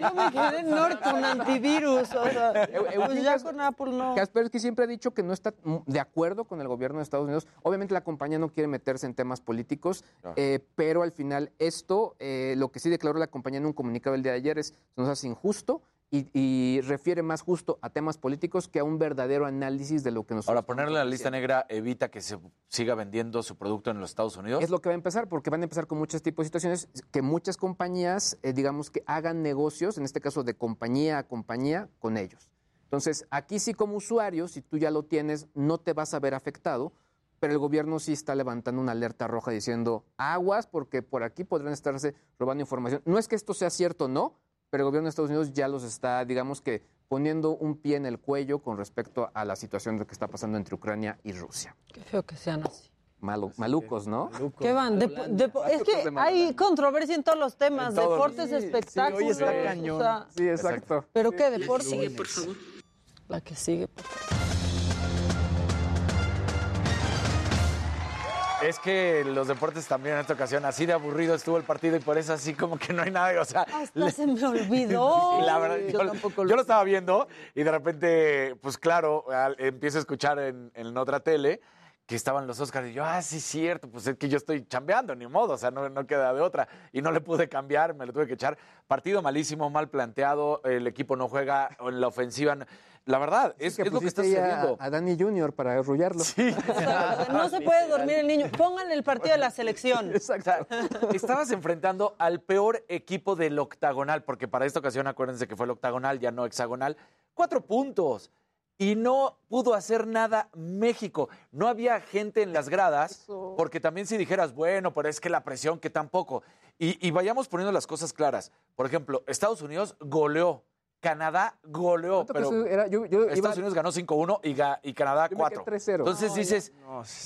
Yo me quedé en Norton antivirus. O sea, pues ya con Apple no. Kaspersky siempre ha dicho que no está mm, de acuerdo con el gobierno de Estados Unidos. Obviamente la compañía no quiere meterse en temas políticos, eh, pero al final esto, eh, lo que sí declaró la compañía en un comunicado el día de ayer es nos hace injusto y, y refiere más justo a temas políticos que a un verdadero análisis de lo que nosotros... Ahora, ponerle la lista negra evita que se siga vendiendo su producto en los Estados Unidos. Es lo que va a empezar, porque van a empezar con muchos tipos de situaciones que muchas compañías, eh, digamos, que hagan negocios, en este caso de compañía a compañía, con ellos. Entonces, aquí sí como usuario, si tú ya lo tienes, no te vas a ver afectado, pero el gobierno sí está levantando una alerta roja diciendo, aguas, porque por aquí podrán estarse robando información. No es que esto sea cierto, no, pero el gobierno de Estados Unidos ya los está, digamos que, poniendo un pie en el cuello con respecto a la situación de que está pasando entre Ucrania y Rusia. Qué feo que sean así. Malo- malucos, ¿no? ¿Qué van? Depo- es que hay controversia en todos los temas, todos. deportes, Sí, sí, espectáculos. hoy está o cañón. sea, Sí, exacto. ¿Pero qué? ¿Deporte? La que sigue, por favor. La que sigue, por favor. Es que los deportes también en esta ocasión, así de aburrido estuvo el partido y por eso así como que no hay nada, o sea... Hasta se me olvidó. La verdad, Yo yo, tampoco yo lo estaba viendo y de repente, pues claro, al- empiezo a escuchar en, en otra tele que estaban los Oscars y yo, ah, sí, cierto, pues es que yo estoy chambeando, ni modo, o sea, no, no queda de otra. Y no le pude cambiar, me lo tuve que echar. Partido malísimo, mal planteado, el equipo no juega en la ofensiva. La verdad, es, es lo que está sucediendo. A, a Danny Junior para arrullarlo. Sí. No se puede dormir el niño. Pónganle el partido de la selección. Exacto. Estabas enfrentando al peor equipo del octagonal, porque para esta ocasión acuérdense que fue el octagonal, ya no hexagonal. Cuatro puntos. Y no pudo hacer nada México. No había gente en las gradas, porque también si dijeras, bueno, pero es que la presión, que tampoco. Y, y vayamos poniendo las cosas claras. Por ejemplo, Estados Unidos goleó. Canadá goleó, pero era? Yo- yo Estados iba- Unidos ganó 5-1 y, ga- y Canadá Yo me quedé 4. 3-0. Entonces No, dices,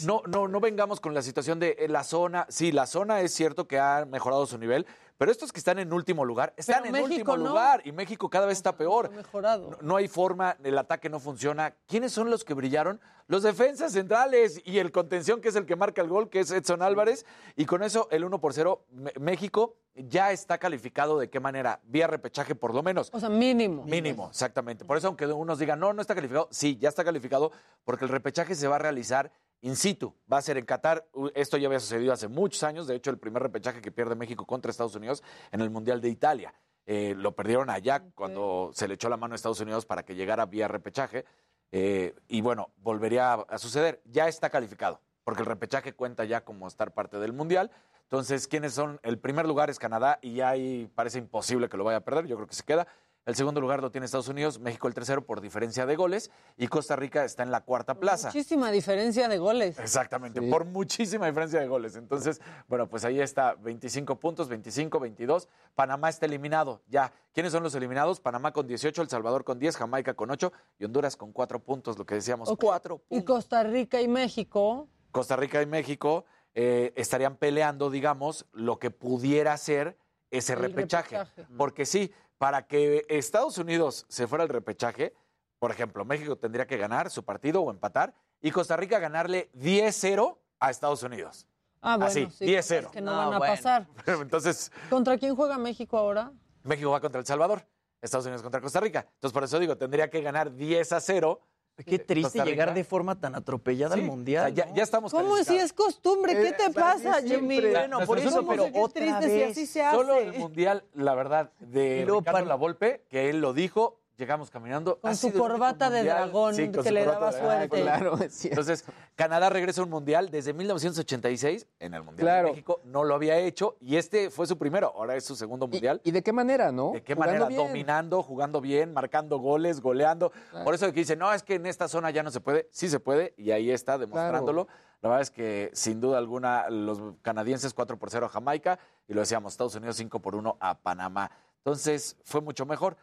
no, no, no vengamos con la situación de eh, la zona. Sí, la zona es cierto que ha mejorado su nivel, pero estos que están en último lugar están Pero en México último no. lugar y México cada vez está peor. Mejorado. No, no hay forma, el ataque no funciona. ¿Quiénes son los que brillaron? Los defensas centrales y el contención, que es el que marca el gol, que es Edson Álvarez. Y con eso, el 1 por 0, Me- México ya está calificado de qué manera? Vía repechaje, por lo menos. O sea, mínimo. Mínimo, exactamente. Por eso, aunque unos digan, no, no está calificado, sí, ya está calificado, porque el repechaje se va a realizar in situ. Va a ser en Qatar. Esto ya había sucedido hace muchos años. De hecho, el primer repechaje que pierde México contra Estados Unidos en el Mundial de Italia. Eh, lo perdieron allá cuando se le echó la mano a Estados Unidos para que llegara vía repechaje. Eh, y bueno, volvería a, a suceder. Ya está calificado, porque el repechaje cuenta ya como estar parte del Mundial. Entonces, ¿quiénes son? El primer lugar es Canadá y ya ahí parece imposible que lo vaya a perder. Yo creo que se queda. El segundo lugar lo tiene Estados Unidos, México el tercero por diferencia de goles y Costa Rica está en la cuarta plaza. Muchísima diferencia de goles. Exactamente, por muchísima diferencia de goles. Entonces, bueno, pues ahí está, 25 puntos, 25, 22. Panamá está eliminado, ya. ¿Quiénes son los eliminados? Panamá con 18, El Salvador con 10, Jamaica con 8 y Honduras con 4 puntos, lo que decíamos, Ok. 4 Y Costa Rica y México. Costa Rica y México eh, estarían peleando, digamos, lo que pudiera ser ese repechaje. Porque sí, para que Estados Unidos se fuera al repechaje, por ejemplo, México tendría que ganar su partido o empatar y Costa Rica ganarle 10-0 a Estados Unidos. Ah, bueno, Así, sí, 10-0. es que no, van a pasar. Entonces, ¿Contra quién juega México ahora? México va contra El Salvador, Estados Unidos contra Costa Rica. Entonces, por eso digo, tendría que ganar 10 a 0. Qué triste llegar de forma tan atropellada Sí, al Mundial. o sea, ya, ya estamos ¿Cómo si es costumbre? ¿Qué te pasa, Jimmy? Bueno, por eso, ¿Cómo pero otra triste si vez. así se hace. Solo el Mundial, la verdad, de Ricardo pan- Lavolpe, que él lo dijo, llegamos caminando. Con su corbata de dragón Sí, que le daba suerte. Claro. Entonces, Canadá regresa a un mundial desde 1986 en el Mundial Claro. de México. No lo había hecho y este fue su primero, ahora es su segundo mundial. ¿Y de qué manera, no? ¿De qué Jugando manera? bien. Dominando, jugando bien, marcando goles, goleando. Por eso que dicen, no, es que en esta zona ya no se puede. Sí se puede y ahí está demostrándolo. La verdad es que sin duda alguna los canadienses 4 por 0 a Jamaica y lo decíamos, Estados Unidos 5 por 1 a Panamá. Entonces fue mucho mejor.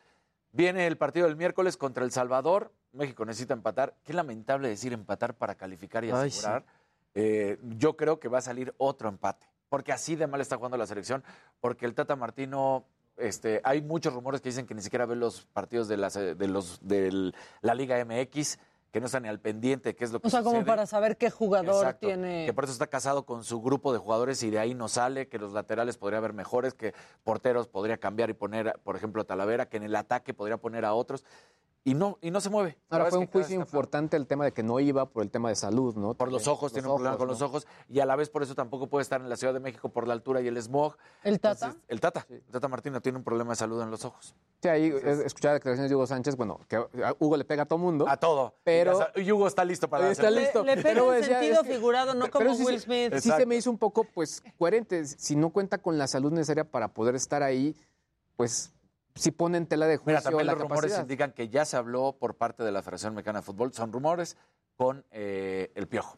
Viene el partido del miércoles contra El Salvador. México necesita empatar. Qué lamentable decir empatar para calificar y Ay, sí. asegurar. Eh, yo creo que va a salir otro empate, porque así de mal está jugando la selección, porque el Tata Martino, este, hay muchos rumores que dicen que ni siquiera ve los partidos de, las, de los de la Liga MX, que no están ni al pendiente, de qué es lo que O sea, como para saber qué jugador Exacto, tiene. Que por eso está casado con su grupo de jugadores y de ahí no sale, que los laterales podría haber mejores, que porteros podría cambiar y poner, por ejemplo, a Talavera, que en el ataque podría poner a otros. Y no, y no se mueve. Ahora fue un juicio importante el tema de que no iba por el tema de salud, ¿no? por los ojos, tiene un problema con los ojos y a la vez por eso tampoco puede estar en la Ciudad de México por la altura y el smog. ¿El Tata? Entonces, el Tata, el Tata Martino tiene un problema de salud en los ojos. Sí, ahí eh, escuchaba declaraciones de Hugo Sánchez, bueno, que a Hugo le pega a todo mundo. A todo. Pero- Y, Hugo está listo para Está hacerlo. listo. Le pega Pero en sentido es que- figurado, no como Will se- Smith. Sí Exacto. se me hizo un poco, pues, coherente. Si no cuenta con la salud necesaria para poder estar ahí, pues, sí pone en tela de juicio Mira, también la los rumores indican que ya se habló por parte de la Federación Mexicana de Fútbol, son rumores con eh, el Piojo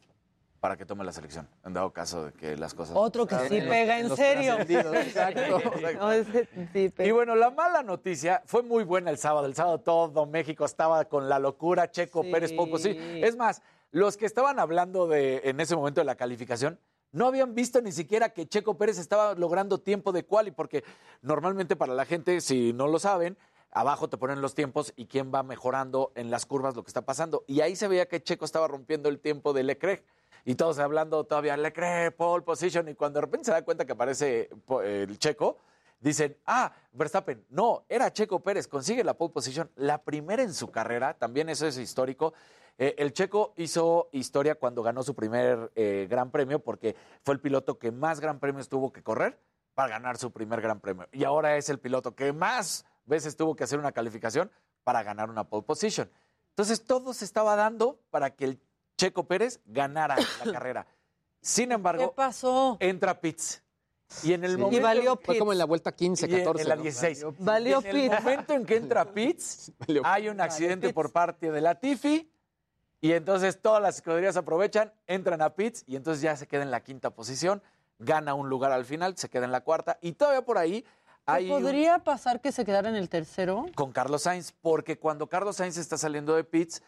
para que tome la selección, en dado caso de que las cosas... Otro que Ah, sí pega en serio. exacto. No, ese sí pega. Y bueno, la mala noticia fue muy buena el sábado. El sábado todo México estaba con la locura, Checo Sí. Pérez poco sí. Es más, los que estaban hablando de en ese momento de la calificación no habían visto ni siquiera que Checo Pérez estaba logrando tiempo de quali, porque normalmente para la gente, si no lo saben, abajo te ponen los tiempos y quién va mejorando en las curvas lo que está pasando. Y ahí se veía que Checo estaba rompiendo el tiempo de Leclerc. Y todos hablando todavía Leclerc, pole position, y cuando de repente se da cuenta que aparece el Checo, dicen, ah, Verstappen, no, era Checo Pérez, consigue la pole position, la primera en su carrera, también eso es histórico. Eh, el Checo hizo historia cuando ganó su primer eh, gran premio, porque fue el piloto que más gran premios tuvo que correr para ganar su primer gran premio. Y ahora es el piloto que más veces tuvo que hacer una calificación para ganar una pole position. Entonces todo se estaba dando para que el Checo Pérez ganara la carrera. Sin ¿Qué embargo, pasó? entra Pitts. Y en el Sí. momento Y valió Fue como en la vuelta 15, y en- 14. en la ¿no? 16. Valió Y en el Pitts. momento en que entra Pitts, Valió hay un accidente por parte de la Tifi y entonces todas las escuderías aprovechan, entran a Pitts y entonces ya se queda en la quinta posición, gana un lugar al final, se queda en la cuarta y todavía por ahí hay un- ¿Podría pasar que se quedara en el tercero? con Carlos Sainz, porque cuando Carlos Sainz está saliendo de pits,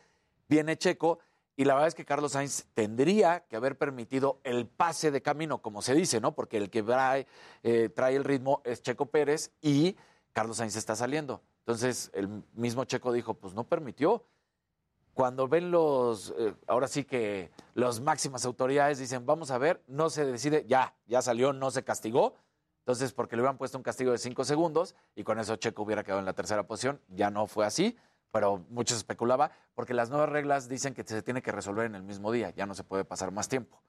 viene Checo, y la verdad es que Carlos Sainz tendría que haber permitido el pase de camino, como se dice, ¿no? Porque el que trae, eh, trae el ritmo es Checo Pérez y Carlos Sainz está saliendo. Entonces, el mismo Checo dijo, pues no permitió. Cuando ven los, eh, ahora sí que las máximas autoridades dicen, vamos a ver, no se decide, ya, ya salió, no se castigó. Entonces, porque le hubieran puesto un castigo de cinco segundos y con eso Checo hubiera quedado en la tercera posición, ya no fue así, pero muchos especulaba, porque las nuevas reglas dicen que se tiene que resolver en el mismo día, ya no se puede pasar más tiempo.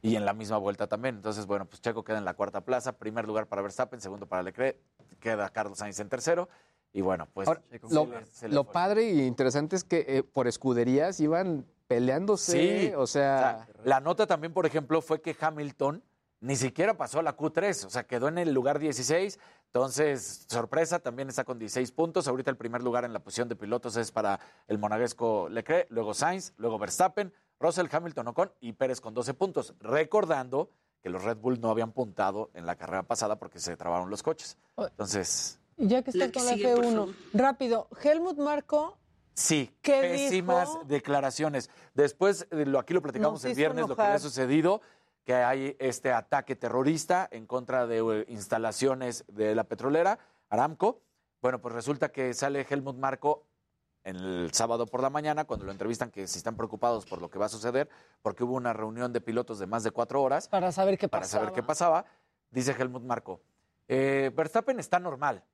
Y en la misma vuelta también. Entonces, bueno, pues Checo queda en la cuarta plaza, primer lugar para Verstappen, segundo para Leclerc, queda Carlos Sainz en tercero. Y bueno, pues Ahora, Checo lo, se le- se le lo fue. padre y interesante es que eh, por escuderías iban peleándose, Sí, o sea, la nota también, por ejemplo, fue que Hamilton ni siquiera pasó a la Q3, o sea, quedó en el lugar 16. Entonces, sorpresa, también está con 16 puntos. Ahorita el primer lugar en la posición de pilotos es para el monaguesco Leclerc, luego Sainz, luego Verstappen, Russell, Hamilton, Ocon y Pérez con 12 puntos. Recordando que los Red Bull no habían puntado en la carrera pasada porque se trabaron los coches. Entonces, Ya que estás con la F1, rápido, Helmut Marco Sí, ¿Qué pésimas dijo? declaraciones. Después, eh, lo, aquí lo platicamos Nos el viernes, lo que había sucedido, que hay este ataque terrorista en contra de eh, instalaciones de la petrolera, Aramco. Bueno, pues resulta que sale Helmut Marco el sábado por la mañana, cuando lo entrevistan, que si están preocupados por lo que va a suceder, porque hubo una reunión de pilotos de más de cuatro horas. Para saber qué Para pasaba. saber qué pasaba, dice Helmut Marco. eh, Verstappen está normal.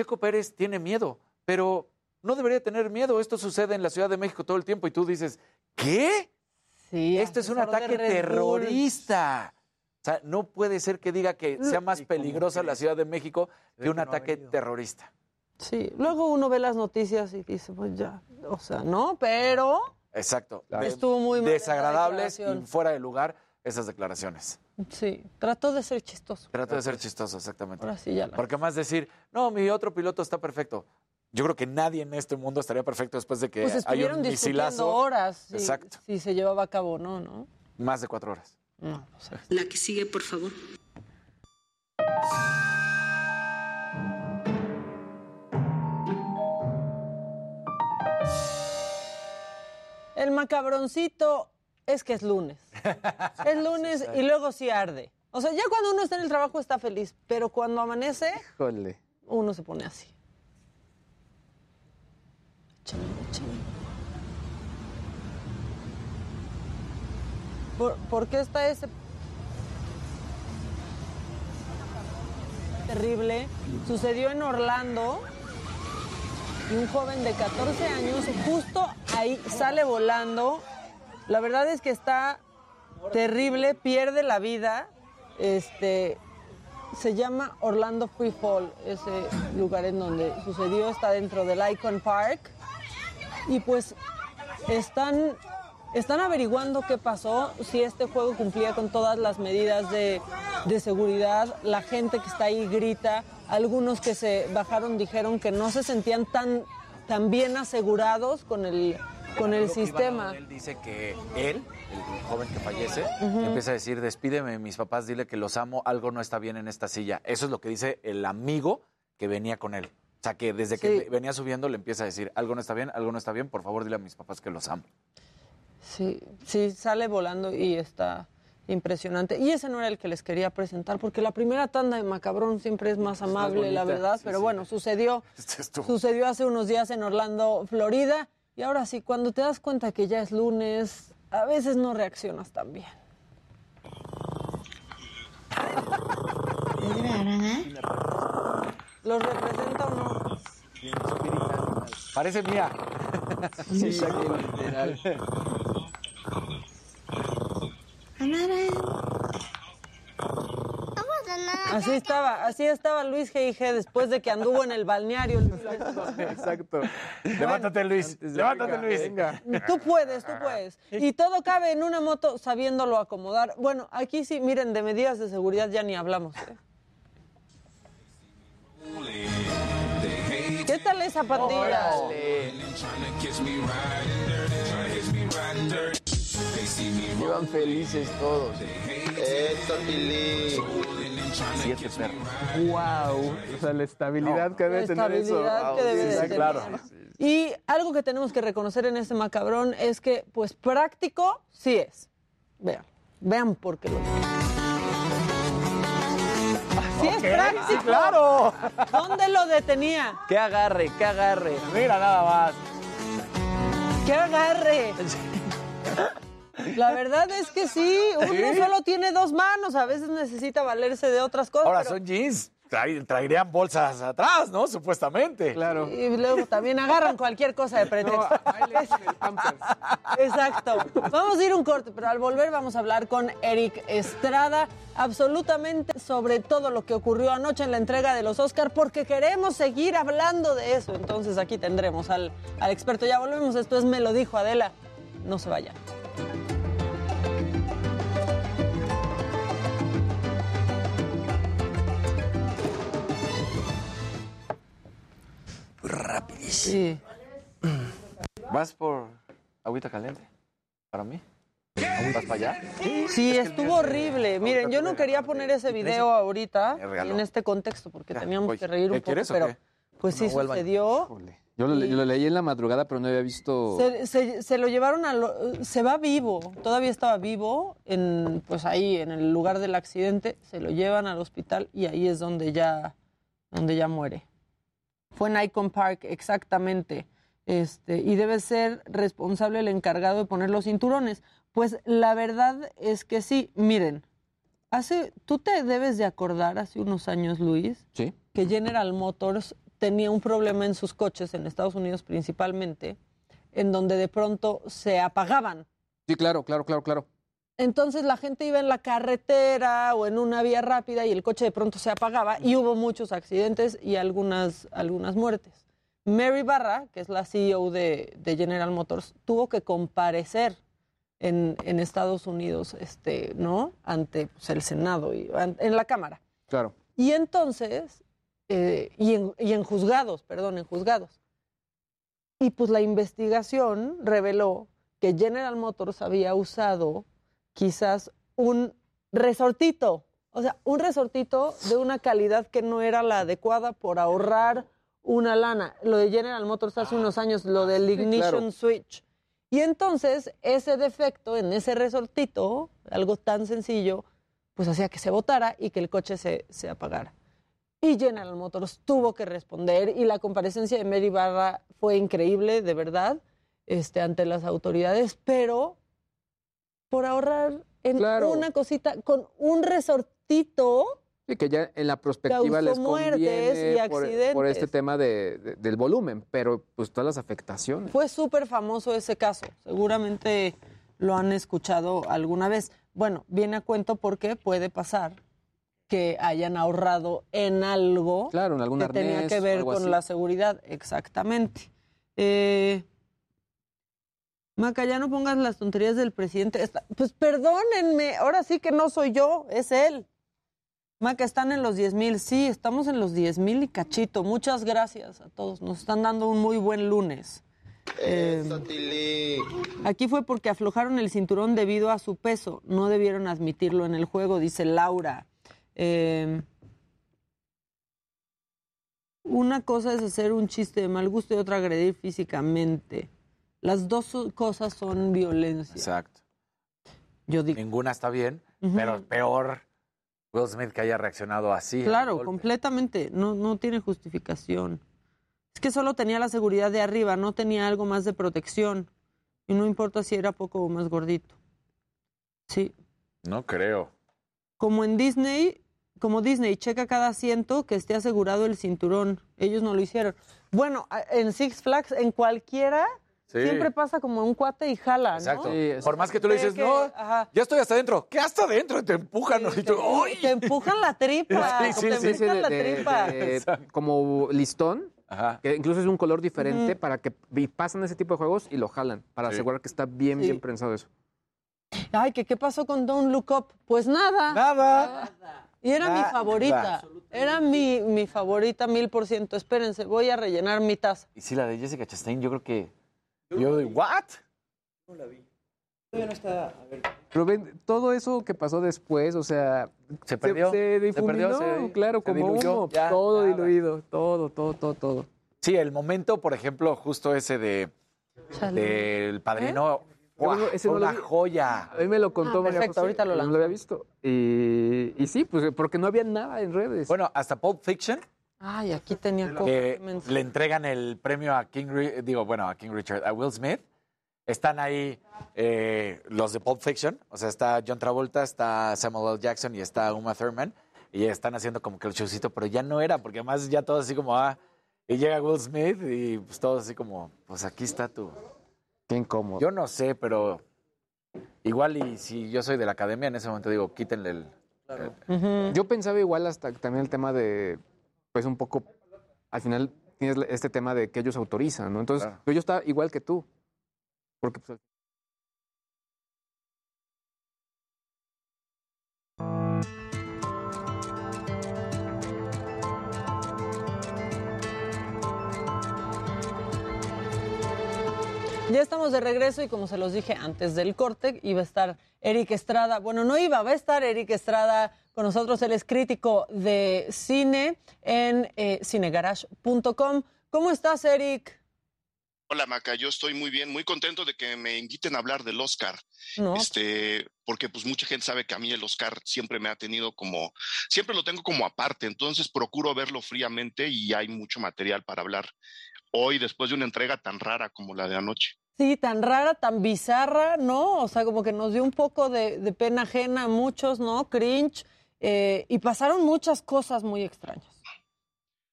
Checo Pérez tiene miedo, pero no debería tener miedo. Esto sucede en la Ciudad de México todo el tiempo y tú dices, ¿qué? Sí, Esto es un ataque terrorista. O sea, no puede ser que diga que sea más peligrosa la Ciudad de México que un ataque terrorista. Sí, luego uno ve las noticias y dice, pues ya, o sea, no, pero Exacto. Estuvo muy mal esa Desagradables y fuera de lugar esas declaraciones. Sí, trató de ser chistoso. Trato de ser chistoso, exactamente. Ahora sí ya la- Porque más decir, no, mi otro piloto está perfecto. Yo creo que nadie en este mundo estaría perfecto después de que Pues hay un discutiendo misilazo. horas si, Exacto. si se llevaba a cabo o no, ¿no? Más de cuatro horas. No, La que sigue, por favor. El macabroncito es que es lunes. Es lunes y luego sí arde. O sea, ya cuando uno está en el trabajo está feliz, pero cuando amanece, Híjole. uno se pone así. Échale, échale. ¿Por, por qué está ese terrible? Sucedió en Orlando y un joven de 14 años justo ahí sale volando. La verdad es que está terrible, pierde la vida. Este se llama Orlando Free Fall, ese lugar en donde sucedió, está dentro del Icon Park. Y pues están, están averiguando qué pasó, si este juego cumplía con todas las medidas de, de seguridad. La gente que está ahí grita, algunos que se bajaron dijeron que no se sentían tan, tan bien asegurados con el, con el sistema. Él dice que él, el joven que fallece, empieza a decir, despídeme mis papás, dile que los amo, algo no está bien en esta silla. Eso es lo que dice el amigo que venía con él. O sea, que desde que venía subiendo le empieza a decir, algo no está bien, algo no está bien, por favor dile a mis papás que los amo. Sí, sí, sale volando y está impresionante. Y ese no era el que les quería presentar, porque la primera tanda de Macabrón siempre es más amable, la verdad, sí, pero sí. bueno, sucedió, Este estuvo- sucedió hace unos días en Orlando, Florida, y ahora sí, cuando te das cuenta que ya es lunes, a veces no reaccionas tan bien. ¿Los representa o no? Parece mía. Sí, Así estaba, así estaba Luis G.I.G. después de que anduvo en el balneario. Exacto. Levántate, Luis. Levántate, Luis. Venga. Tú puedes, tú puedes. Y todo cabe en una moto sabiéndolo acomodar. Bueno, aquí sí, miren, de medidas de seguridad ya ni hablamos. ¿eh? ¿Qué tal esa pandilla? Iban felices todos. Esto, Tilly. Siete perros. Wow. O sea, la estabilidad que debe tener eso. estabilidad que debe tener. claro. Y algo que tenemos que reconocer en este macabrón es que, pues, práctico sí es. Vean, vean por qué lo Sí es práctico. sí, claro. ¿Dónde lo detenía? Qué agarre, qué agarre. Mira nada más. ¡Qué agarre! La verdad es que sí, uno Sí. solo tiene dos manos, a veces necesita valerse de otras cosas. Ahora pero- son jeans. Trae- traerían bolsas atrás, ¿no? Supuestamente. Claro. Y luego también agarran cualquier cosa de pretexto. Exacto. Vamos a ir un corte, pero al volver vamos a hablar con Eric Estrada absolutamente sobre todo lo que ocurrió anoche en la entrega de los Oscar, porque queremos seguir hablando de eso. Entonces aquí tendremos al, al experto. Ya volvemos, esto es Me lo dijo Adela. No se vayan. Pues sí. ¿Vas por agüita caliente? ¿Para mí? ¿Vas para allá? Sí, estuvo horrible. Miren, yo no quería poner ese video ahorita en este contexto porque teníamos que reír un ¿Eh, poco, pero pues sí vuelvan. sucedió. Yo lo, yo lo leí en la madrugada, pero no había visto. Se, se- se lo llevaron a lo- se va vivo, todavía estaba vivo en pues ahí en el lugar del accidente, se lo llevan al hospital y ahí es donde ya donde ya muere. Fue en Icon Park exactamente. Este, y debe ser responsable el encargado de poner los cinturones. Pues la verdad es que sí, miren. Hace tú te debes de acordar hace unos años, Luis, Sí. que General Motors tenía un problema en sus coches, en Estados Unidos principalmente, en donde de pronto se apagaban. Sí, claro, claro, claro, claro. Entonces la gente iba en la carretera o en una vía rápida y el coche de pronto se apagaba y hubo muchos accidentes y algunas, algunas muertes. Mary Barra, que es la CEO de, de General Motors, tuvo que comparecer en, en Estados Unidos, este, ¿no? Ante pues, el Senado y en la Cámara. Claro. Y entonces, eh, y, en, y en juzgados, perdón, en juzgados. Y pues la investigación reveló que General Motors había usado quizás un resortito, o sea, un resortito de una calidad que no era la adecuada por ahorrar una lana. Lo de General Motors hace unos años, lo del sí, ignition claro. switch. Y entonces ese defecto en ese resortito, algo tan sencillo, pues hacía que se botara y que el coche se, se apagara. Y General Motors tuvo que responder y la comparecencia de Mary Barra fue increíble, de verdad, este, ante las autoridades, pero por ahorrar en Claro. una cosita, con un resortito, Sí, que ya en la perspectiva Causó les muertes conviene y por, accidentes. por este tema de- de- del volumen, pero pues todas las afectaciones. Fue súper famoso ese caso. Seguramente lo han escuchado alguna vez. Bueno, viene a cuento porque puede pasar que hayan ahorrado en algo Claro, en algún que tenía que ver con así. la seguridad. Exactamente. Eh, Maca, ya no pongas las tonterías del presidente. Está- pues perdónenme, ahora sí que no soy yo, es él. Maca, están en los 10 mil. Sí, estamos en los 10 mil y cachito. Muchas gracias a todos. Nos están dando un muy buen lunes. Eh. Aquí fue porque aflojaron el cinturón debido a su peso. No debieron admitirlo en el juego, dice Laura. Eh, una cosa es hacer un chiste de mal gusto y otra agredir físicamente. Las dos cosas son violencia. Exacto. Yo digo. Ninguna está bien, pero peor Will Smith que haya reaccionado así. Claro, completamente. No, no tiene justificación. Es que solo tenía la seguridad de arriba, no tenía algo más de protección. Y no importa si era poco o más gordito. Sí. No creo. Como en Disney, como Disney, checa cada asiento que esté asegurado el cinturón. Ellos no lo hicieron. Bueno, a- en Six Flags, en cualquiera, Sí. siempre pasa como un cuate y jala, ¿no? Exacto. Por más que tú le dices, que- no, ajá. ya estoy hasta adentro. ¿Qué hasta adentro? Te empujan. ¿no? Y tú, ¡ay! Te empujan la tripa. Sí, sí, te sí, sí, empujan la de- tripa. de- como listón, que incluso es un color diferente para que pasan ese tipo de juegos y lo jalan, para Sí. asegurar que está bien, Sí. bien pensado eso. Ay, ¿qué, ¿qué pasó con Don't Look Up? Pues nada. Nada. Y era mi favorita. Era mi, mi favorita mil por ciento. Espérense, voy a rellenar mi taza. Y sí, la de Jessica Chastain, yo creo que. Yo, ¿what? No la vi. Todavía no está. A ver. Pero ven, todo eso que pasó después, o sea, Se perdió. Se, Se difuminó, perdió, se- claro, se como diluyó, humo, ya, todo nada. diluido, todo, todo, todo, todo. Sí, el momento, por ejemplo, justo ese de del padrino. Yo lo una vi. joya. A mí me lo contó Ah, María perfecto, José, ahorita lo No lo había visto. Y, y sí, pues porque no había nada en redes. Bueno, hasta Pulp Fiction, Ay, aquí tenía que le entregan el premio a King, digo, bueno, a King Richard, a Will Smith. Están ahí eh, los de Pulp Fiction, o sea, está John Travolta, está Samuel L. Jackson y está Uma Thurman, y están haciendo como que el showcito, pero ya no era, porque además ya todo así como, ah, y llega Will Smith y pues todo así como, pues aquí está tu... Qué incómodo. Yo no sé, pero igual y si yo soy de la academia, en ese momento digo, quítenle el... el- Yo pensaba igual hasta también el tema de, pues un poco, al final tienes este tema de que ellos autorizan, ¿no? Entonces, Claro. yo estaba igual que tú. Porque pues, Ya estamos de regreso y como se los dije antes del corte, iba a estar Eric Estrada. Bueno, no iba, va a estar Eric Estrada con nosotros. Él es crítico de cine en eh, cinegarage.com. ¿Cómo estás, Eric? Hola Maca, yo estoy muy bien, muy contento de que me inviten a hablar del Oscar. No. Este, porque pues mucha gente sabe que a mí el Oscar siempre me ha tenido como, siempre lo tengo como aparte, entonces procuro verlo fríamente y hay mucho material para hablar hoy después de una entrega tan rara como la de anoche. Sí, tan rara, tan bizarra, ¿no? O sea, como que nos dio un poco de, de pena ajena a muchos, ¿no? Cringe. eh, y pasaron muchas cosas muy extrañas.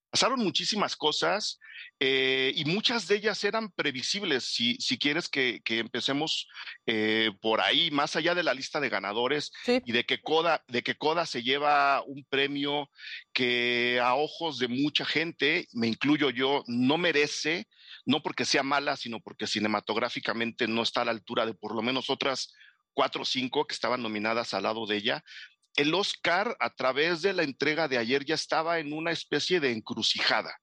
Pasaron muchísimas cosas eh, y muchas de ellas eran previsibles. Si, si quieres que, que empecemos eh, por ahí, más allá de la lista de ganadores y de que, Coda, de que Coda se lleva un premio que a ojos de mucha gente, me incluyo yo, no merece, no porque sea mala, sino porque cinematográficamente no está a la altura de por lo menos otras cuatro o cinco que estaban nominadas al lado de ella el Oscar a través de la entrega de ayer ya estaba en una especie de encrucijada.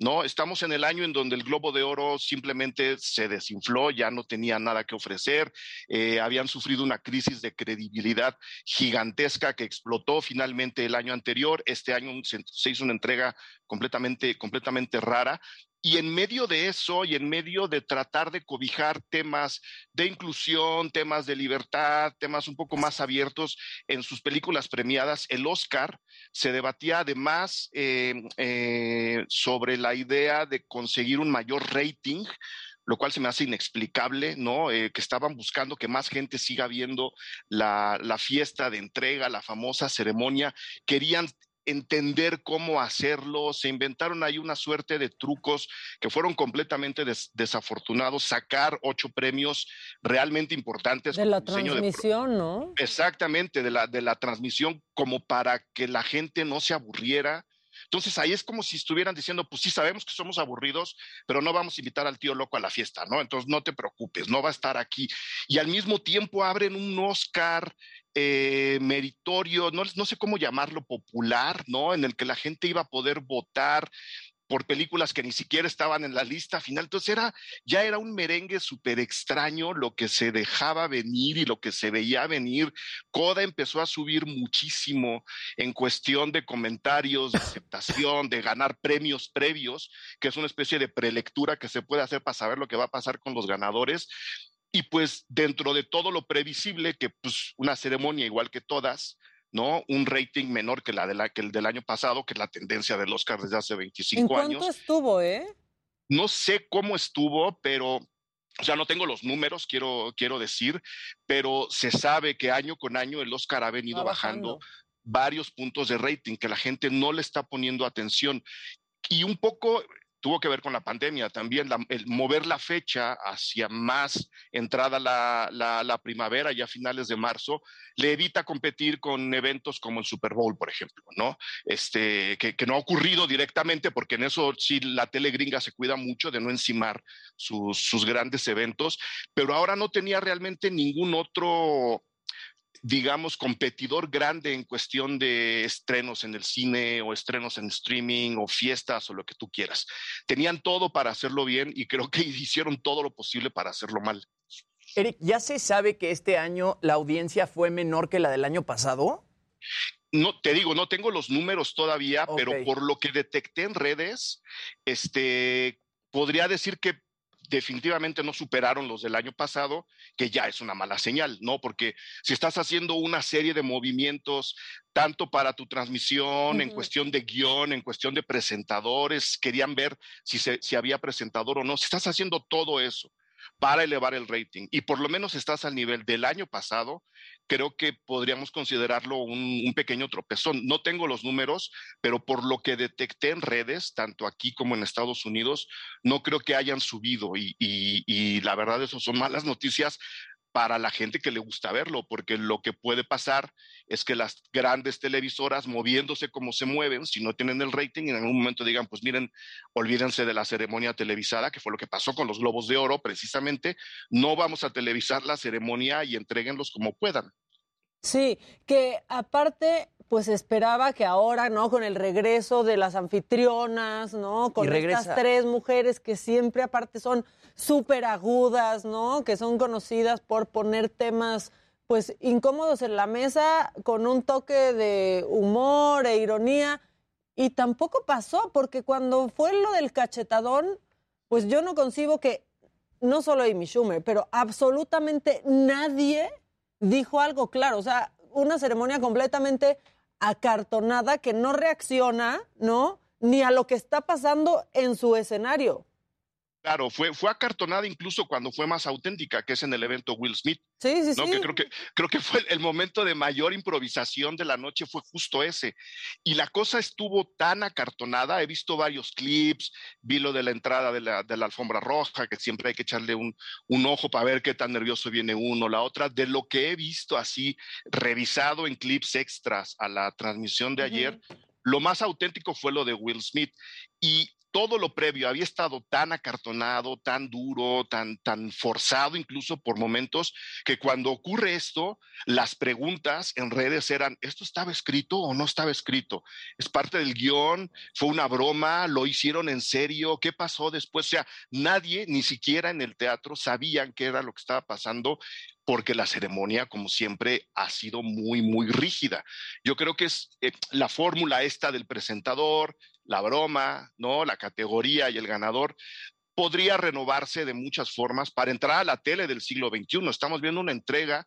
No, estamos en el año en donde el Globo de Oro simplemente se desinfló, ya no tenía nada que ofrecer, eh, habían sufrido una crisis de credibilidad gigantesca que explotó finalmente el año anterior. Este año se, se hizo una entrega completamente, completamente rara. Y en medio de eso y en medio de tratar de cobijar temas de inclusión, temas de libertad, temas un poco más abiertos en sus películas premiadas, el Oscar se debatía además eh, eh, sobre la idea de conseguir un mayor rating lo cual se me hace inexplicable, ¿no? Eh, que estaban buscando que más gente siga viendo la, la, fiesta de entrega, la famosa ceremonia. Querían entender cómo hacerlo, se inventaron ahí una suerte de trucos que fueron completamente des desafortunados, sacar ocho premios realmente importantes. De la transmisión, de... ¿no? Exactamente, de la, de la transmisión, como para que la gente no se aburriera. Entonces ahí es como si estuvieran diciendo, pues sí sabemos que somos aburridos, pero no vamos a invitar al tío loco a la fiesta, ¿no? Entonces no te preocupes, no va a estar aquí. Y al mismo tiempo abren un Oscar eh, meritorio, no, no sé cómo llamarlo, popular, ¿no? En el que la gente iba a poder votar por películas que ni siquiera estaban en la lista final. Entonces era, ya era un merengue súper extraño lo que se dejaba venir y lo que se veía venir. Coda empezó a subir muchísimo en cuestión de comentarios, de aceptación, de ganar premios previos, que es una especie de prelectura que se puede hacer para saber lo que va a pasar con los ganadores. Y pues dentro de todo lo previsible, que pues una ceremonia igual que todas, ¿no? Un rating menor que, la de la, que el del año pasado, que es la tendencia del Oscar desde hace 25 ¿En años. ¿Cuánto estuvo, eh? No sé cómo estuvo, pero o sea, no tengo los números, quiero, quiero decir, pero se sabe que año con año el Oscar ha venido bajando. bajando varios puntos de rating, que la gente no le está poniendo atención. Y un poco tuvo que ver con la pandemia también, el mover la fecha hacia más entrada la, la, la, primavera, ya finales de marzo, le evita competir con eventos como el Super Bowl, por ejemplo, ¿no? Este, que, que no ha ocurrido directamente, porque en eso sí la tele gringa se cuida mucho de no encimar sus, sus grandes eventos, pero ahora no tenía realmente ningún otro digamos, competidor grande en cuestión de estrenos en el cine o estrenos en streaming o fiestas o lo que tú quieras. Tenían todo para hacerlo bien y creo que hicieron todo lo posible para hacerlo mal. Eric, ¿ya se sabe que este año la audiencia fue menor que la del año pasado? No, te digo, no tengo los números todavía, okay. pero por lo que detecté en redes, este, podría decir que definitivamente no superaron los del año pasado, que ya es una mala señal, ¿no? Porque si estás haciendo una serie de movimientos, tanto para tu transmisión, uh -huh. en cuestión de guion, en cuestión de presentadores, querían ver si, se, si había presentador o no, si estás haciendo todo eso para elevar el rating y por lo menos estás al nivel del año pasado, creo que podríamos considerarlo un, pequeño tropezón. No tengo los números, pero por lo que detecté en redes, tanto aquí como en Estados Unidos, no creo que hayan subido y, y, y la verdad eso son malas noticias para la gente que le gusta verlo, porque lo que puede pasar es que las grandes televisoras, moviéndose como se mueven, si no tienen el rating, en algún momento digan, pues miren, olvídense de la ceremonia televisada, que fue lo que pasó con los Globos de Oro, precisamente, no vamos a televisar la ceremonia y entreguenlos como puedan. Sí, que aparte pues esperaba que ahora, ¿no? Con el regreso de las anfitrionas, ¿no? Con estas tres mujeres que siempre aparte son súper agudas, ¿no? Que son conocidas por poner temas pues incómodos en la mesa con un toque de humor e ironía. Y tampoco pasó, porque cuando fue lo del cachetadón, pues yo no concibo que no solo Amy Schumer, pero absolutamente nadie dijo algo claro. O sea, una ceremonia completamente acartonada que no reacciona, ¿no? Ni a lo que está pasando en su escenario. Claro, fue, fue acartonada incluso cuando fue más auténtica, que es en el evento Will Smith. Sí, sí, ¿no? sí. Que creo, que, creo que fue el momento de mayor improvisación de la noche, fue justo ese. Y la cosa estuvo tan acartonada, he visto varios clips, vi lo de la entrada de la, de la alfombra roja, que siempre hay que echarle un, un, ojo para ver qué tan nervioso viene uno, la otra, de lo que he visto así, revisado en clips extras a la transmisión de ayer. Uh -huh. Lo más auténtico fue lo de Will Smith. Y todo lo previo había estado tan acartonado, tan duro, tan, tan forzado incluso por momentos, que cuando ocurre esto, las preguntas en redes eran, ¿esto estaba escrito o no estaba escrito? ¿Es parte del guion? ¿Fue una broma? ¿Lo hicieron en serio? ¿Qué pasó después? O sea, nadie, ni siquiera en el teatro, sabían qué era lo que estaba pasando porque la ceremonia, como siempre, ha sido muy, muy rígida. Yo creo que es eh, la fórmula esta del presentador, la broma, ¿no? La categoría y el ganador podría renovarse de muchas formas para entrar a la tele del siglo XXI. Estamos viendo una entrega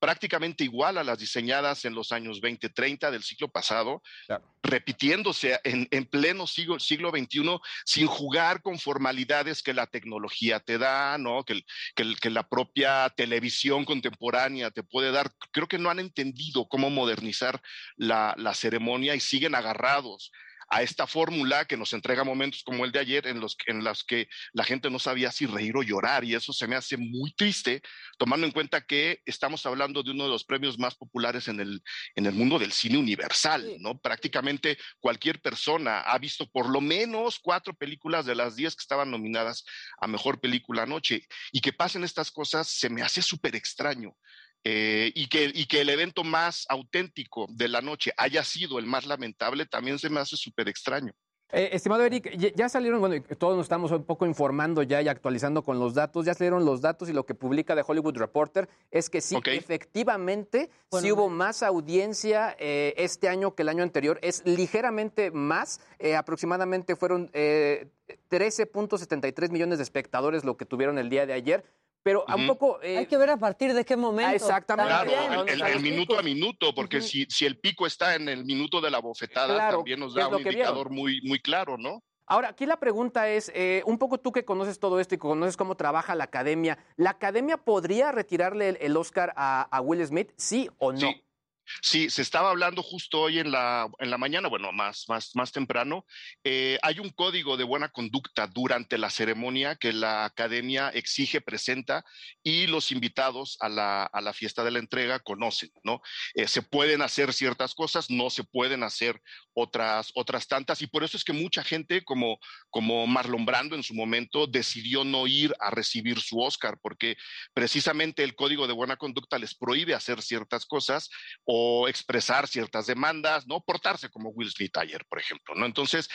prácticamente igual a las diseñadas en los años 20, 30 del siglo pasado, claro. repitiéndose en, en, pleno siglo, siglo XXI sin jugar con formalidades que la tecnología te da, ¿no? que, que, que la propia televisión contemporánea te puede dar. Creo que no han entendido cómo modernizar la, la ceremonia y siguen agarrados a esta fórmula que nos entrega momentos como el de ayer en los, en los que la gente no sabía si reír o llorar y eso se me hace muy triste tomando en cuenta que estamos hablando de uno de los premios más populares en el, en el mundo del cine universal. ¿no? Prácticamente cualquier persona ha visto por lo menos cuatro películas de las diez que estaban nominadas a Mejor Película Anoche y que pasen estas cosas se me hace súper extraño. Eh, y, que, y que el evento más auténtico de la noche haya sido el más lamentable, también se me hace súper extraño. Eh, estimado Eric, ya, salieron, bueno, todos nos estamos un poco informando ya y actualizando con los datos, ya salieron los datos y lo que publica The Hollywood Reporter es que sí, okay. efectivamente, bueno, sí hubo más audiencia eh, este año que el año anterior, es ligeramente más, eh, aproximadamente fueron 13.73 millones de espectadores lo que tuvieron el día de ayer, pero uh -huh. un poco... Eh... Hay que ver a partir de qué momento. Ah, exactamente. Claro, el, el, el, minuto a minuto, porque uh -huh. si, si el pico está en el minuto de la bofetada, claro, también nos da un indicador muy, muy claro, ¿no? Ahora, aquí la pregunta es, eh, un poco tú que conoces todo esto y conoces cómo trabaja la academia, ¿la academia podría retirarle el, el Oscar a, a, Will Smith, sí o no? Sí. Sí, se estaba hablando justo hoy en la, en la mañana, bueno, más, más, más temprano. Eh, hay un código de buena conducta durante la ceremonia que la academia exige, presenta y los invitados a la, a la fiesta de la entrega conocen, ¿no? Eh, se pueden hacer ciertas cosas, no se pueden hacer otras, otras tantas y por eso es que mucha gente, como, como Marlon Brando en su momento, decidió no ir a recibir su Oscar porque precisamente el código de buena conducta les prohíbe hacer ciertas cosas o expresar ciertas demandas, ¿no? Portarse como Will Smith ayer, por ejemplo, ¿no? Entonces,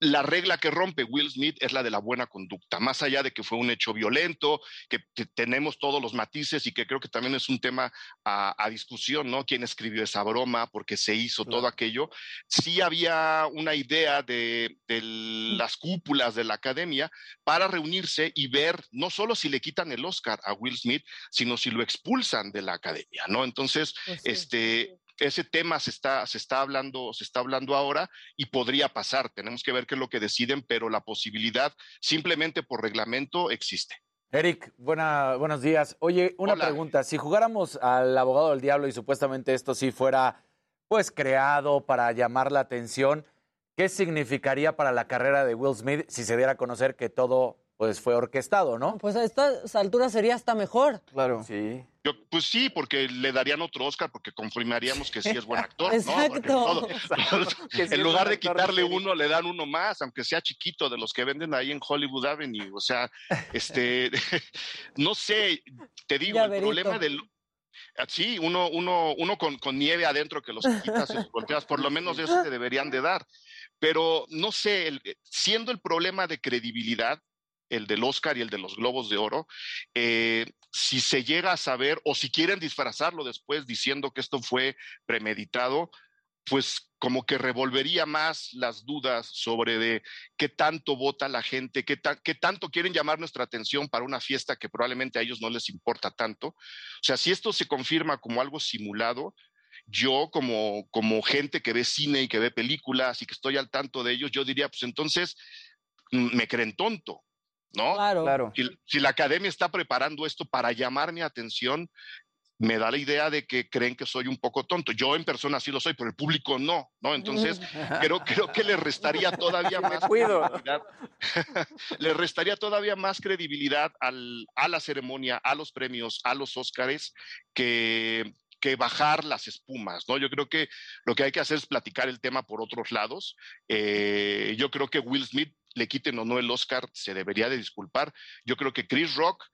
la regla que rompe Will Smith es la de la buena conducta, más allá de que fue un hecho violento, que tenemos todos los matices y que creo que también es un tema a, a discusión, ¿no? ¿Quién escribió esa broma? ¿Por qué se hizo claro. todo aquello? Sí había una idea de, de, las cúpulas de la academia para reunirse y ver no solo si le quitan el Oscar a Will Smith, sino si lo expulsan de la academia, ¿no? Entonces, pues sí, este... Ese tema se está, se está hablando, se está hablando ahora y podría pasar. Tenemos que ver qué es lo que deciden, pero la posibilidad simplemente por reglamento existe. Eric, buena, buenos días. Oye, una Hola. pregunta. Si jugáramos al abogado del diablo y supuestamente esto sí fuera pues creado para llamar la atención, ¿qué significaría para la carrera de Will Smith si se diera a conocer que todo pues fue orquestado, ¿no? Pues a estas alturas sería hasta mejor. Claro. Sí. Yo, pues sí, porque le darían otro Oscar, porque confirmaríamos que sí es buen actor. Exacto. ¿no? Todo, en lugar de quitarle uno, le dan uno más, aunque sea chiquito, de los que venden ahí en Hollywood Avenue. O sea, este, no sé, te digo, el problema del Ah, Sí, uno, uno, uno con, con nieve adentro que los quitas y los volteas, por lo menos eso te deberían de dar. Pero no sé, el- siendo el problema de credibilidad, el del Oscar y el de los Globos de Oro, eh, si se llega a saber o si quieren disfrazarlo después diciendo que esto fue premeditado, pues como que revolvería más las dudas sobre de qué tanto vota la gente, qué, qué tanto quieren llamar nuestra atención para una fiesta que probablemente a ellos no les importa tanto. O sea, si esto se confirma como algo simulado, yo como, como gente que ve cine y que ve películas y que estoy al tanto de ellos, yo diría, pues entonces mm, me creen tonto, ¿no? Claro. Claro. Si, si la academia está preparando esto para llamar mi atención, me da la idea de que creen que soy un poco tonto. Yo en persona sí lo soy, pero el público no, ¿no? Entonces, creo, creo que le restaría todavía más cuido. credibilidad. le restaría todavía más credibilidad al- a la ceremonia, a los premios, a los Óscares, que, que bajar las espumas, ¿no? Yo creo que lo que hay que hacer es platicar el tema por otros lados. Eh, yo creo que Will Smith, le quiten o no el Oscar, se debería de disculpar. Yo creo que Chris Rock,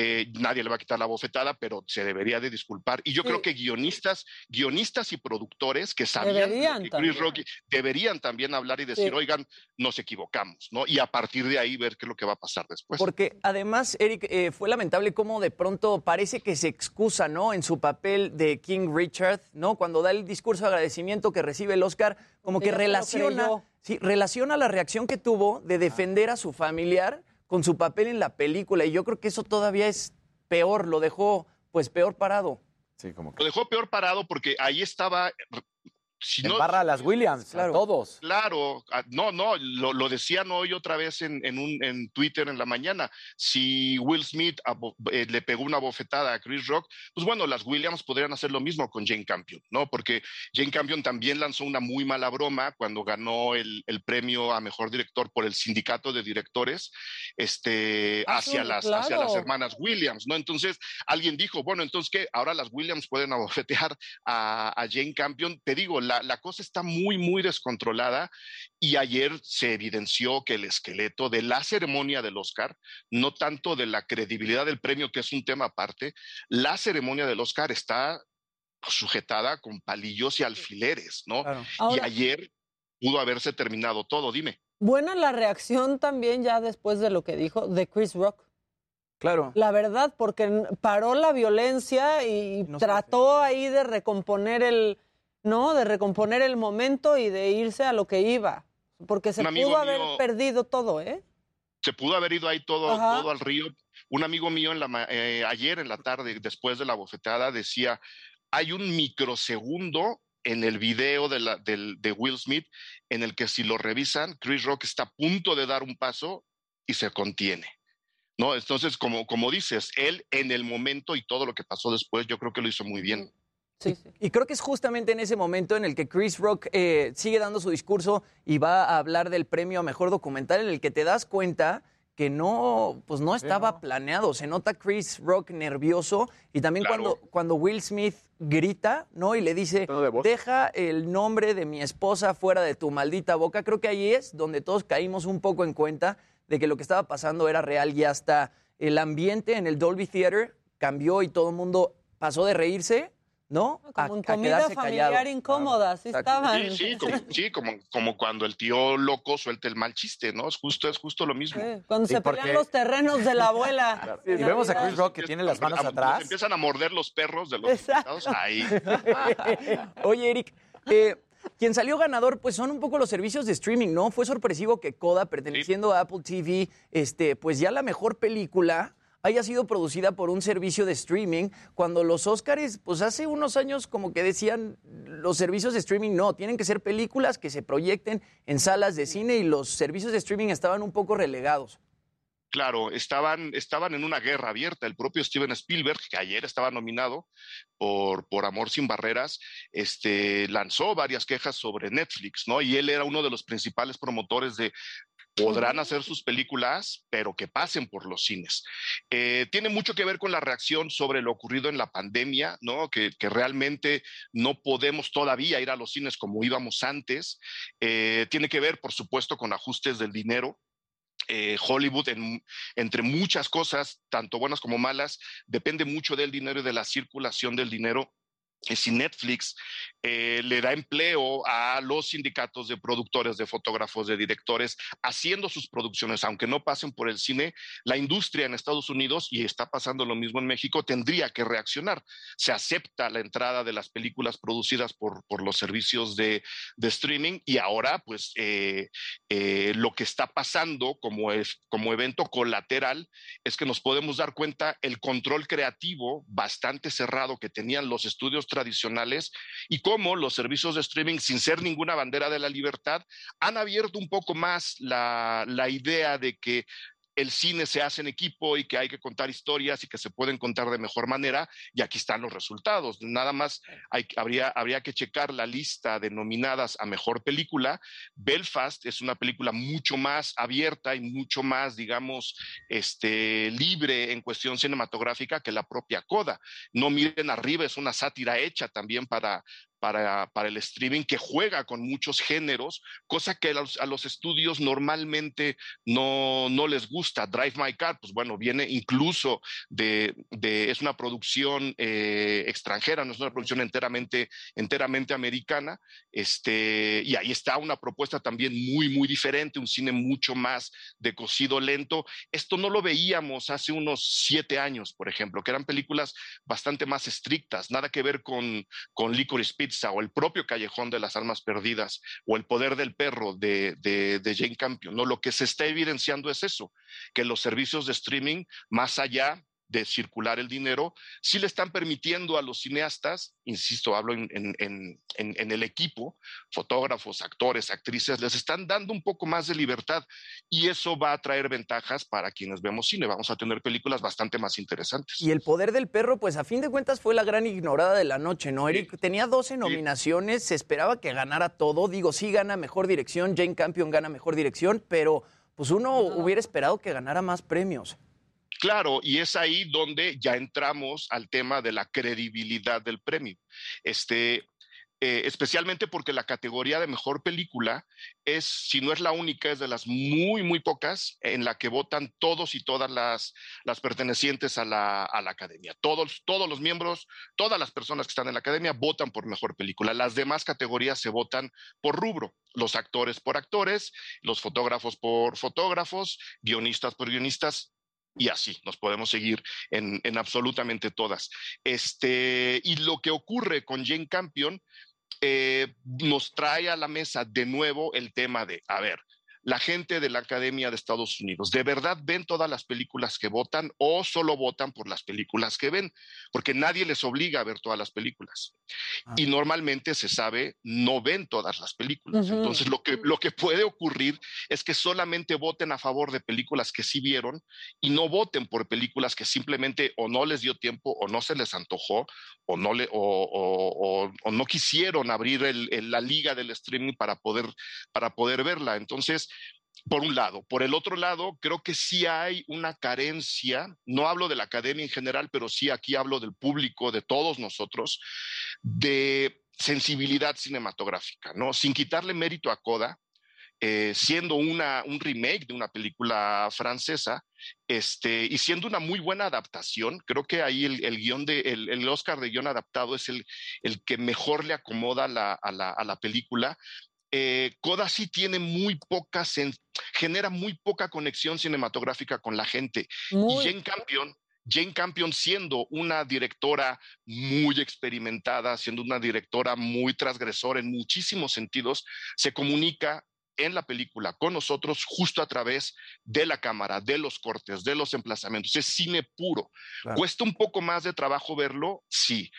eh, nadie le va a quitar la bofetada, pero se debería de disculpar. Y yo Sí. creo que guionistas, guionistas y productores que sabían Deberían que también. Chris Rock deberían también hablar y decir, Sí. oigan, nos equivocamos, ¿no? Y a partir de ahí ver qué es lo que va a pasar después. Porque además, Eric, eh, fue lamentable cómo de pronto parece que se excusa, ¿no? En su papel de King Richard, ¿no? Cuando da el discurso de agradecimiento que recibe el Oscar, como que relaciona. Sí, relaciona la reacción que tuvo de defender a su familiar con su papel en la película. Y yo creo que eso todavía es peor, lo dejó pues peor parado. Sí, como Lo dejó peor parado porque ahí estaba. Si no, Embarra a las Williams, a todos. Claro, no, no, lo, lo decían hoy otra vez en, en, un, en Twitter en la mañana. Si Will Smith eh, le pegó una bofetada a Chris Rock, pues bueno, las Williams podrían hacer lo mismo con Jane Campion, ¿no? Porque Jane Campion también lanzó una muy mala broma cuando ganó el, el premio a mejor director por el sindicato de directores este, Ah, hacia, sí, las, hacia las claro. hermanas Williams, ¿no? Entonces alguien dijo, bueno, entonces ¿qué? Ahora las Williams pueden abofetear a, a Jane Campion. Te digo, la, la cosa está muy, muy descontrolada y ayer se evidenció que el esqueleto de la ceremonia del Oscar, no tanto de la credibilidad del premio, que es un tema aparte, la ceremonia del Oscar está sujetada con palillos y alfileres, ¿no? Y Ahora- ayer pudo haberse terminado todo, dime. Buena la reacción también ya después de lo que dijo de Chris Rock. Claro. La verdad, porque paró la violencia y trató ahí de recomponer el, ¿no? De recomponer el momento y de irse a lo que iba. Porque se pudo haber mío- perdido todo, ¿eh? se pudo haber ido ahí todo, Ajá. todo al río. Un amigo mío en la, eh, ayer en la tarde, después de la bofetada, decía, hay un microsegundo en el video de, la, del- de Will Smith en el que si lo revisan, Chris Rock está a punto de dar un paso y se contiene. ¿No? Entonces, como, como dices, él en el momento y todo lo que pasó después, yo creo que lo hizo muy bien. Y creo que es justamente en ese momento en el que Chris Rock eh, sigue dando su discurso y va a hablar del premio a mejor documental, en el que te das cuenta que no, pues no estaba planeado. Se nota Chris Rock nervioso y también Claro. cuando, cuando Will Smith grita, ¿no? Y le dice, deja el nombre de mi esposa fuera de tu maldita boca. Creo que ahí es donde todos caímos un poco en cuenta de que lo que estaba pasando era real y hasta el ambiente en el Dolby Theater cambió y todo el mundo pasó de reírse, ¿no? Como en comida familiar callado. incómoda, así estaban. Sí, sí, como, sí, como, como cuando el tío loco suelta el mal chiste, ¿no? Es justo, es justo lo mismo. Sí, Cuando Sí, se porque- pelean los terrenos de la abuela. Y vemos a Chris Rock que tiene las manos atrás. empiezan a morder los perros de los Exacto. invitados, ahí. Oye, Eric, eh, quien salió ganador, pues son un poco los servicios de streaming, ¿no? Fue sorpresivo que Coda, perteneciendo a Apple TV, este, pues ya la mejor película haya sido producida por un servicio de streaming, cuando los Óscares, pues hace unos años como que decían, los servicios de streaming no, tienen que ser películas que se proyecten en salas de cine y los servicios de streaming estaban un poco relegados. Claro, estaban, estaban en una guerra abierta. El propio Steven Spielberg, que ayer estaba nominado por, por Amor sin Barreras, este, lanzó varias quejas sobre Netflix, ¿no? Y él era uno de los principales promotores de podrán hacer sus películas, pero que pasen por los cines. Eh, tiene mucho que ver con la reacción sobre lo ocurrido en la pandemia, ¿no? Que, realmente no podemos todavía ir a los cines como íbamos antes. Eh, tiene que ver, por supuesto, con ajustes del dinero eh, Hollywood, entre muchas cosas, tanto buenas como malas, depende mucho del dinero y de la circulación del dinero si Netflix eh, le da empleo a los sindicatos de productores, de fotógrafos, de directores, haciendo sus producciones, aunque no pasen por el cine, la industria en Estados Unidos, y está pasando lo mismo en México, tendría que reaccionar. Se acepta la entrada de las películas producidas por, por los servicios de, de, streaming y ahora, pues, eh, eh, lo que está pasando como, es, como evento colateral es que nos podemos dar cuenta el control creativo bastante cerrado que tenían los estudios tradicionales y cómo los servicios de streaming, sin ser ninguna bandera de la libertad, han abierto un poco más la, la idea de que el cine se hace en equipo y que hay que contar historias y que se pueden contar de mejor manera, y aquí están los resultados. Nada más hay, habría, habría que checar la lista de nominadas a mejor película. Belfast es una película mucho más abierta y mucho más, digamos, este, libre en cuestión cinematográfica que la propia Coda. No miren arriba, es una sátira hecha también para, para, para, el streaming que juega con muchos géneros, cosa que a los, a los estudios normalmente no, no, les gusta. Drive My Car, pues bueno, viene incluso de, de es una producción eh, extranjera, no es una producción enteramente, enteramente americana, este, y ahí está una propuesta también muy, muy diferente, un cine mucho más de cocido lento. Esto no lo veíamos hace unos siete años, por ejemplo, que eran películas bastante más estrictas, nada que ver con, con Licorice o el propio Callejón de las Almas Perdidas o el poder del perro de, de, Jane Campion. No, lo que se está evidenciando es eso, que los servicios de streaming, más allá de circular el dinero, sí le están permitiendo a los cineastas, insisto, hablo en, en, en, el equipo, fotógrafos, actores, actrices, les están dando un poco más de libertad y eso va a traer ventajas para quienes vemos cine. Vamos a tener películas bastante más interesantes. Y el poder del perro, pues a fin de cuentas fue la gran ignorada de la noche, ¿no, Eric? Tenía 12 nominaciones, se esperaba que ganara todo. Digo, sí gana mejor dirección, Jane Campion gana mejor dirección, pero pues uno hubiera esperado que ganara más premios. Claro, y es ahí donde ya entramos al tema de la credibilidad del premio. Este, eh, especialmente porque la categoría de mejor película es, si no es la única, es de las muy, muy pocas en la que votan todos y todas las, las pertenecientes a la, a la, academia. Todos, todos los miembros, todas las personas que están en la academia votan por mejor película. Las demás categorías se votan por rubro. Los actores por actores, los fotógrafos por fotógrafos, guionistas por guionistas, y así nos podemos seguir en, en, absolutamente todas. Este, y lo que ocurre con Jane Campion eh, nos trae a la mesa de nuevo el tema de, a ver, la gente de la Academia de Estados Unidos, ¿de verdad ven todas las películas que votan o solo votan por las películas que ven? Porque nadie les obliga a ver todas las películas. Ah. Y normalmente se sabe, no ven todas las películas. Entonces, lo que, lo que puede ocurrir es que solamente voten a favor de películas que sí vieron y no voten por películas que simplemente o no les dio tiempo o no se les antojó o no, le, o, no quisieron abrir la liga del streaming para poder, para poder verla. Entonces, por un lado. Por el otro lado, creo que sí hay una carencia, no hablo de la academia en general, pero sí aquí hablo del público, de todos nosotros, de sensibilidad cinematográfica, ¿no? Sin quitarle mérito a Coda, eh, siendo una, un remake de una película francesa, este, y siendo una muy buena adaptación, creo que ahí el, el guion de, el, el, Oscar de guion adaptado es el, el que mejor le acomoda la, a, la, a, la, película. Eh, Coda sí tiene muy poca, genera muy poca conexión cinematográfica con la gente. Y Jane Campion, Jane Campion siendo una directora muy experimentada, siendo una directora muy transgresora en muchísimos sentidos, se comunica en la película con nosotros justo a través de la cámara, de los cortes, de los emplazamientos. Es cine puro. ¿Cuesta un poco más de trabajo verlo? Sí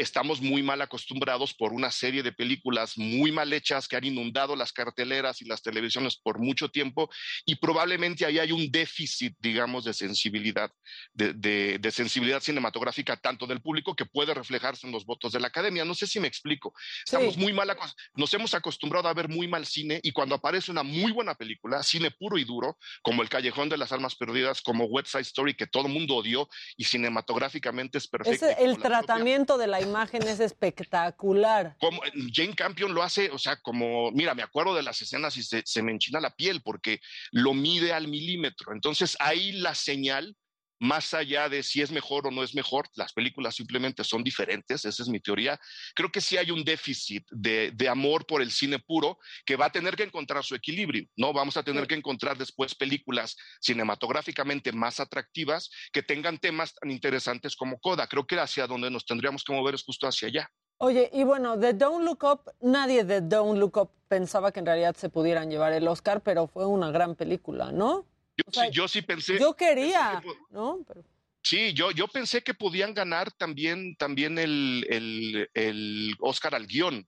estamos muy mal acostumbrados por una serie de películas muy mal hechas que han inundado las carteleras y las televisiones por mucho tiempo y probablemente ahí hay un déficit, digamos, de sensibilidad, de, sensibilidad cinematográfica tanto del público que puede reflejarse en los votos de la academia. No sé si me explico. Estamos muy mal, nos hemos acostumbrado a ver muy mal cine y cuando aparece una muy buena película, cine puro y duro, como El Callejón de las Almas Perdidas, como West Side Story, que todo el mundo odió y cinematográficamente es perfecto. Es el tratamiento de la imagen es espectacular. Como Jane Campion lo hace, o sea, como, mira, me acuerdo de las escenas y se, se me enchina la piel porque lo mide al milímetro. Entonces ahí la señal más allá de si es mejor o no es mejor, las películas simplemente son diferentes, esa es mi teoría. Creo que sí hay un déficit de, de amor por el cine puro que va a tener que encontrar su equilibrio, ¿no? Vamos a tener que encontrar después películas cinematográficamente más atractivas que tengan temas tan interesantes como Coda. Creo que hacia donde nos tendríamos que mover es justo hacia allá. Oye, y bueno, de Don't Look Up, nadie de Don't Look Up pensaba que en realidad se pudieran llevar el Oscar, pero fue una gran película, ¿no? Yo, sí, yo sí pensé. Yo quería, ¿no? Pero... Sí, yo, yo pensé que podían ganar también, también el, el, el Oscar al guion.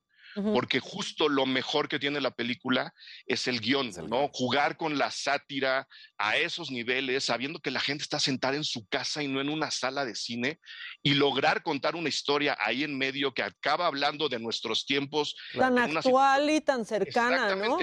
Porque justo lo mejor que tiene la película es el guion, ¿no? Jugar con la sátira a esos niveles, sabiendo que la gente está sentada en su casa y no en una sala de cine, y lograr contar una historia ahí en medio que acaba hablando de nuestros tiempos. Tan actual y tan cercana, ¿no?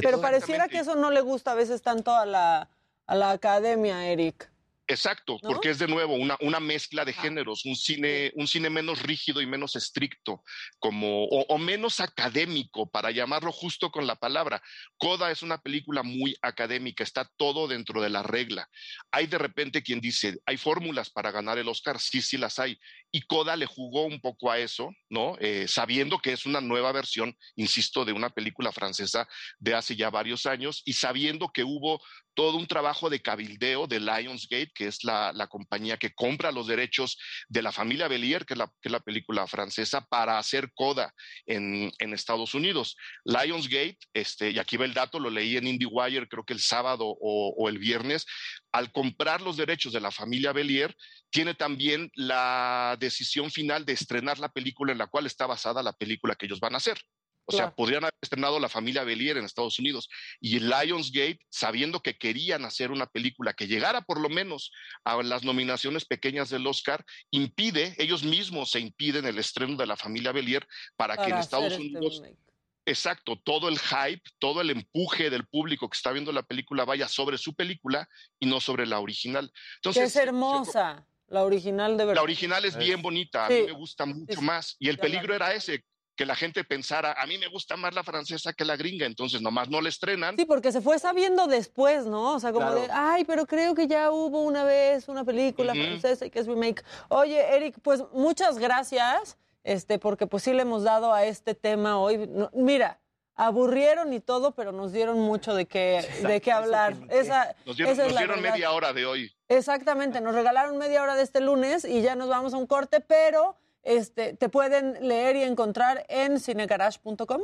Pero pareciera que eso no le gusta a veces tanto a la, a la academia, Eric. Exacto, ¿No? porque es de nuevo una, una mezcla de géneros, un cine, un cine menos rígido y menos estricto, como, o, o menos académico, para llamarlo justo con la palabra. Coda es una película muy académica, está todo dentro de la regla. Hay de repente quien dice, ¿hay fórmulas para ganar el Oscar? Sí, sí las hay. Y Coda le jugó un poco a eso, ¿no? Eh, sabiendo que es una nueva versión, insisto, de una película francesa de hace ya varios años y sabiendo que hubo todo un trabajo de cabildeo de Lionsgate, que es la, la compañía que compra los derechos de la familia Bellier, que es la, que es la película francesa, para hacer coda en, en Estados Unidos. Lionsgate, este, y aquí va el dato, lo leí en IndieWire, creo que el sábado o, o el viernes, al comprar los derechos de la familia Bellier, tiene también la decisión final de estrenar la película en la cual está basada la película que ellos van a hacer. O sea, podrían haber estrenado La familia Bellier en Estados Unidos y Lionsgate, sabiendo que querían hacer una película que llegara por lo menos a las nominaciones pequeñas del Oscar, impide, ellos mismos se impiden el estreno de La familia Bellier para, que en Estados este Unidos remake. Exacto, todo el hype, todo el empuje del público que está viendo la película vaya sobre su película y no sobre la original. que Entonces, es hermosa, la original de verdad. la original es bien bonita, a mí me gusta mucho más. Y el peligro era ese, que la gente pensara, a mí me gusta más la francesa que la gringa, entonces nomás no la estrenan. Sí, porque se fue sabiendo después, ¿no? O sea, como Claro. de, ay, pero creo que ya hubo una vez una película francesa y que es remake. Oye, Eric, pues muchas gracias, este, porque pues sí le hemos dado a este tema hoy. No, mira, aburrieron y todo, pero nos dieron mucho de qué, de qué hablar. Esa, Nos dieron, esa es nos la dieron media hora de hoy. Exactamente, nos regalaron media hora de este lunes y ya nos vamos a un corte, pero este, te pueden leer y encontrar en cinegarage.com.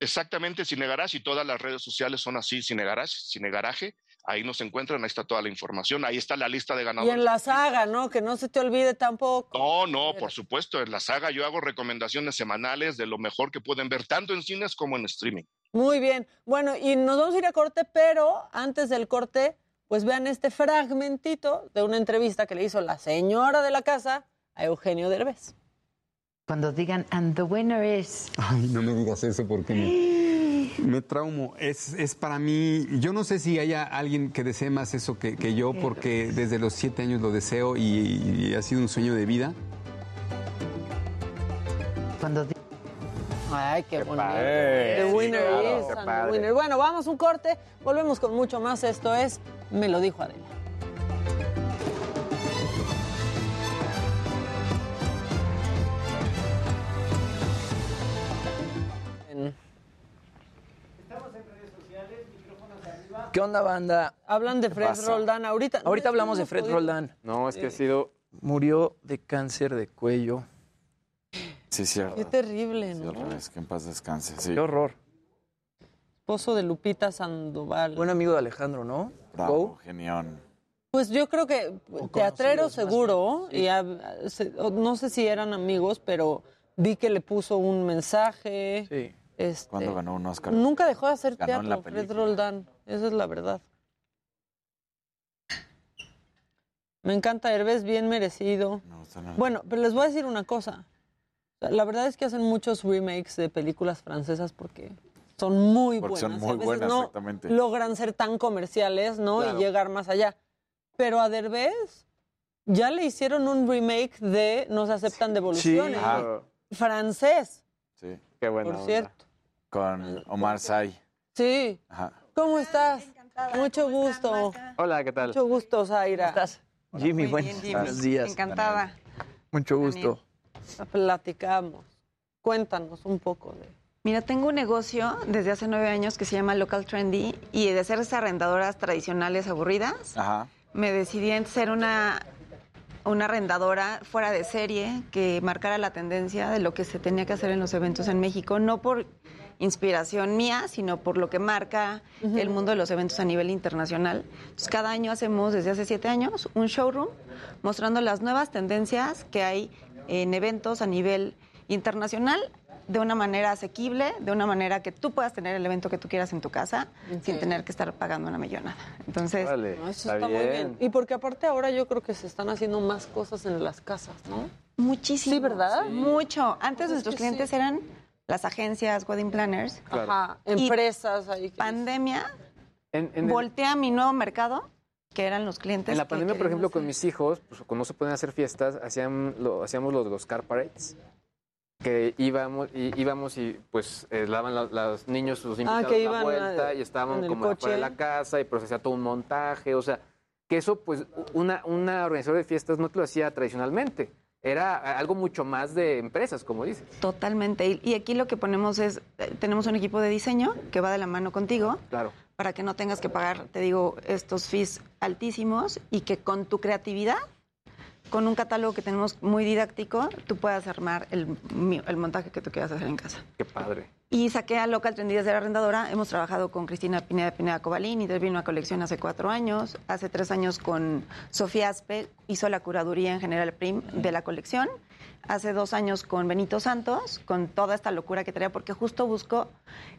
Exactamente, Cinegarage y todas las redes sociales son así, Cinegarage, Cinegaraje. Ahí nos encuentran, ahí está toda la información, ahí está la lista de Y ganadores. en la saga, ¿no? Que no se te olvide tampoco. No, no, por supuesto, en la saga yo hago recomendaciones semanales de lo mejor que pueden ver tanto en cines como en streaming. Muy bien. Bueno, y nos vamos a ir a corte, pero antes del corte, pues vean este fragmentito de una entrevista que le hizo la señora de la casa a Eugenio Derbez. Cuando digan, and the winner is. Ay, no me digas eso porque me, me traumo. Es, es para mí, yo no sé si haya alguien que desee más eso que, que yo, porque desde los siete años lo deseo y, y ha sido un sueño de vida. Cuando di- Ay, qué, bonito. padre. The Sí, winner claro, is, the winner. Bueno, vamos un corte, volvemos con mucho más. Esto es Me lo dijo Adela. ¿Qué onda, banda? Hablan de Fred? Roldán ahorita. Ahorita hablamos de Fred podido- Roldán. No, es que ha sido. Murió de cáncer de cuello. Sí, cierto. Qué terrible, ¿no? que en paz descanse. Sí. Qué horror. Esposo de Lupita Sandoval. Buen amigo de Alejandro, ¿no? Bravo, genión. Pues yo creo que teatrero seguro, y se- no sé si eran amigos, pero vi que le puso un mensaje. Sí. Este, ¿Cuándo ganó un Oscar? Nunca dejó de hacer Ganó teatro, Fred. Roldán. Esa es la verdad. Me encanta Herbes, bien merecido. Bueno, pero les voy a decir una cosa. La verdad es que hacen muchos remakes de películas francesas porque son muy Porque buenas. son y a muy veces buenas, no exactamente. logran ser tan comerciales, ¿no? Claro. Y llegar más allá. Pero a Derbez, Ya le hicieron un remake de No se aceptan devoluciones. Ah, Francés, sí, qué bueno. por cierto. Con Omar Say. Sí. Ajá. ¿Cómo estás? Mucho gusto. Hola, ¿qué tal? Mucho gusto, Zaira. ¿Cómo estás? Jimmy, Muy buenos, bien, Jimmy. buenos días. Encantada. Mucho gusto. Platicamos. Cuéntanos un poco de... Mira, tengo un negocio desde hace nueve años que se llama Local Trendy y de ser esas arrendadoras tradicionales aburridas, Ajá. me decidí en ser una, una arrendadora fuera de serie que marcara la tendencia de lo que se tenía que hacer en los eventos en México, no por inspiración mía, sino por lo que marca el mundo de los eventos a nivel internacional. Entonces, cada año hacemos, desde hace siete años, un showroom mostrando las nuevas tendencias que hay en eventos a nivel internacional de una manera asequible, de una manera que tú puedas tener el evento que tú quieras en tu casa sin tener que estar pagando una millonada. Entonces, No, eso está, muy bien. Y porque aparte ahora yo creo que se están haciendo más cosas en las casas, ¿no? Muchísimo. Sí, ¿verdad? Mucho. Antes Pues es nuestros clientes sí. eran las agencias, wedding planners. Claro. Ajá, Y empresas ahí. Pandemia En, en el- voltea a mi nuevo mercado, que eran los clientes. En la que pandemia, por ejemplo, con hacer. mis hijos, pues, cuando no se podían hacer fiestas, hacían lo, hacíamos lo de los car parades. Que íbamos y, íbamos y pues eh, daban la- los niños sus invitados Ah, que la iban vuelta a- y estaban el como afuera de la casa y pues hacía todo un montaje. O sea, que eso, pues, una, una organizadora de fiestas no te lo hacía tradicionalmente. Era algo mucho más de empresas, como dices. Totalmente. Y, y aquí lo que ponemos es, eh, tenemos un equipo de diseño que va de la mano contigo Claro. para que no tengas que pagar, te digo, estos fees altísimos y que con tu creatividad, con un catálogo que tenemos muy didáctico, tú puedas armar el, montaje que tú quieras hacer en casa. Qué padre. Y saqué a Local Trendy desde la arrendadora. Hemos trabajado con Cristina Pineda Pineda Cobalín y vino una colección hace cuatro años. Hace tres años con Sofía Aspe hizo la curaduría en General Prim de la colección. Hace dos años con Benito Santos, con toda esta locura que traía, porque justo buscó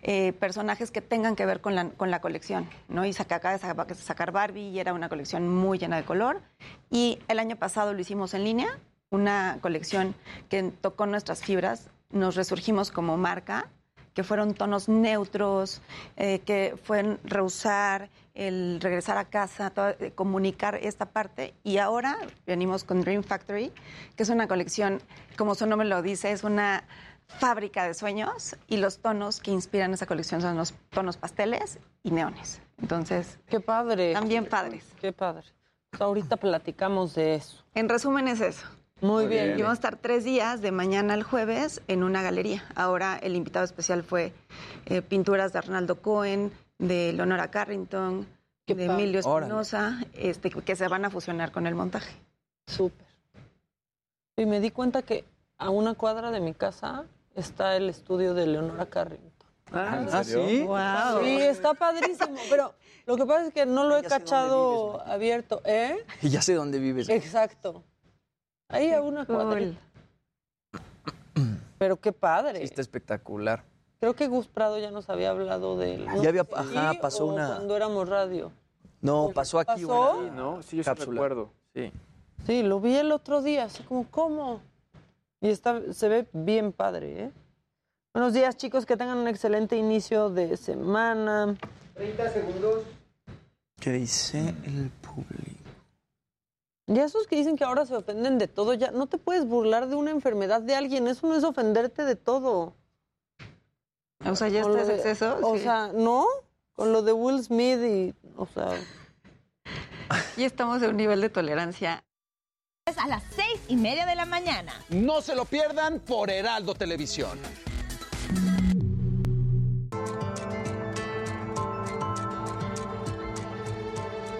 eh, personajes que tengan que ver con la, con la colección. ¿no? Y saca, acaba de sacar, Barbie y era una colección muy llena de color. Y el año pasado lo hicimos en línea, una colección que tocó nuestras fibras. Nos resurgimos como marca que fueron tonos neutros, eh, que fue rehusar, el regresar a casa, todo- eh, comunicar esta parte. Y ahora venimos con Dream Factory, que es una colección, como su nombre lo dice, es una fábrica de sueños y los tonos que inspiran esa colección son los tonos pasteles y neones. Entonces, qué padre. También padres. Qué padre. Ahorita platicamos de eso. En resumen es eso. Muy bien. Y vamos a estar tres días, de mañana al jueves, en una galería. Ahora el invitado especial fue eh, pinturas de Arnaldo Cohen, de Leonora Carrington, de. Emilio. Espinosa, este, que se van a fusionar con el montaje. Súper. Y me di cuenta que a una cuadra de mi casa está el estudio de Leonora Carrington. Ah. ¿sí? Wow. Sí, está padrísimo. Pero lo que pasa es que no lo he cachado abierto. ¿Eh? Y ya sé dónde vives. Exacto. Ahí a una cuadrita. Pero qué padre. Sí, está espectacular. Creo que Gus Prado ya nos había hablado de él. Ya había- ajá, pasó o una- Cuando éramos radio. No, pasó aquí ¿Pasó? una Sí, ¿no? Sí, yo sí recuerdo. Sí. Sí, lo vi el otro día, así como, ¿cómo? Y está, se ve bien padre, ¿eh? Buenos días, chicos, que tengan un excelente inicio de semana. 30 segundos. ¿Qué dice el público? Y esos que dicen que ahora se ofenden de todo, ya no te puedes burlar de una enfermedad de alguien, eso no es ofenderte de todo. O sea, ya es de- exceso. O sí. sea, ¿no? Con lo de Will Smith y, o sea... Y estamos en un nivel de tolerancia. A las seis y media de la mañana. No se lo pierdan por Heraldo Televisión.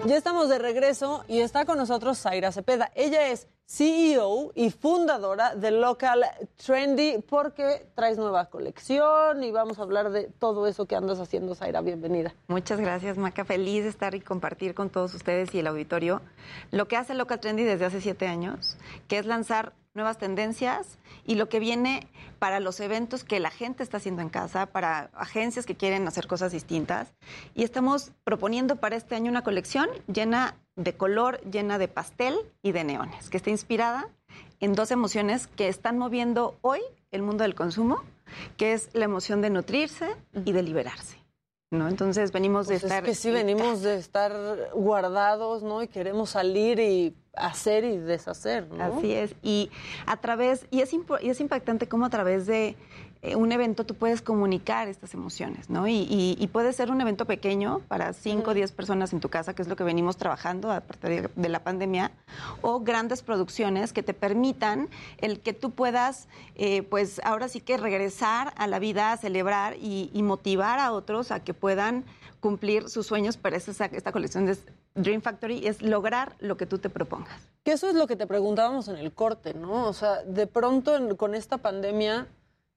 Ya estamos de regreso y está con nosotros Zaira Cepeda. Ella es CEO y fundadora de Local Trendy porque traes nueva colección y vamos a hablar de todo eso que andas haciendo, Zaira. Bienvenida. Muchas gracias, Maca. Feliz de estar y compartir con todos ustedes y el auditorio lo que hace Local Trendy desde hace siete años, que es lanzar nuevas tendencias y lo que viene para los eventos que la gente está haciendo en casa, para agencias que quieren hacer cosas distintas. Y estamos proponiendo para este año una colección llena de color, llena de pastel y de neones, que está inspirada en dos emociones que están moviendo hoy el mundo del consumo, que es la emoción de nutrirse y de liberarse. ¿no? Entonces venimos de Pues estar... es que sí venimos de estar guardados, ¿no? Y queremos salir y hacer y deshacer, ¿no? Así es. Y a través, y es, y es impactante cómo a través de eh, un evento tú puedes comunicar estas emociones, ¿no? Y, y- y puede ser un evento pequeño para 5 o 10 personas en tu casa, que es lo que venimos trabajando a partir de, de la pandemia, o grandes producciones que te permitan el que tú puedas, eh, pues ahora sí que regresar a la vida, a celebrar y, y motivar a otros a que puedan cumplir sus sueños, pero esa, es esta colección de Dream Factory es lograr lo que tú te propongas. Que eso es lo que te preguntábamos en el corte, ¿no? O sea, de pronto con esta pandemia,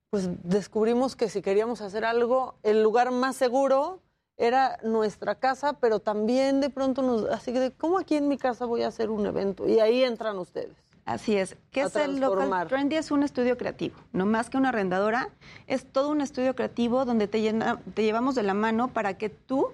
pues descubrimos que si queríamos hacer algo, el lugar más seguro era nuestra casa, pero también de pronto nos, así que, ¿cómo aquí en mi casa voy a hacer un evento? Y ahí entran ustedes. Así es. ¿Qué es el Local. Trendy? Es un estudio creativo. No más que una arrendadora, es todo un estudio creativo donde te, llena- te llevamos de la mano para que tú,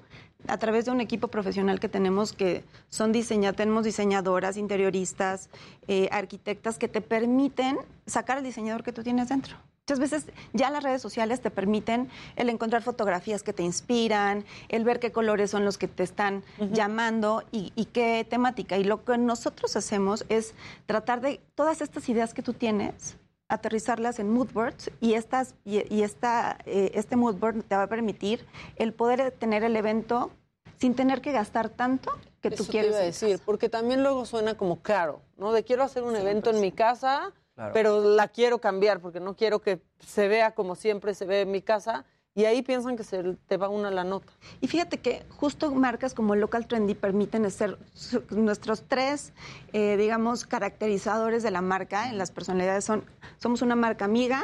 a través de un equipo profesional que tenemos, que son diseña, tenemos diseñadoras, interioristas, eh, arquitectas, que te permiten sacar al diseñador que tú tienes dentro. Muchas veces ya las redes sociales te permiten el encontrar fotografías que te inspiran, el ver qué colores son los que te están llamando y, y qué temática. Y lo que nosotros hacemos es tratar de todas estas ideas que tú tienes, aterrizarlas en mood boards y, estas, y, y esta, eh, este mood board te va a permitir el poder tener el evento sin tener que gastar tanto que tú Eso te quieres. iba a decir, porque también luego suena como caro, ¿no? De quiero hacer un evento en mi casa, Claro. pero la quiero cambiar porque no quiero que se vea como siempre se ve en mi casa. Y ahí piensan que se te va una la nota. Y fíjate que justo marcas como Local Trendy permiten ser su- nuestros tres, eh, digamos, caracterizadores de la marca. En las personalidades son, somos una marca amiga,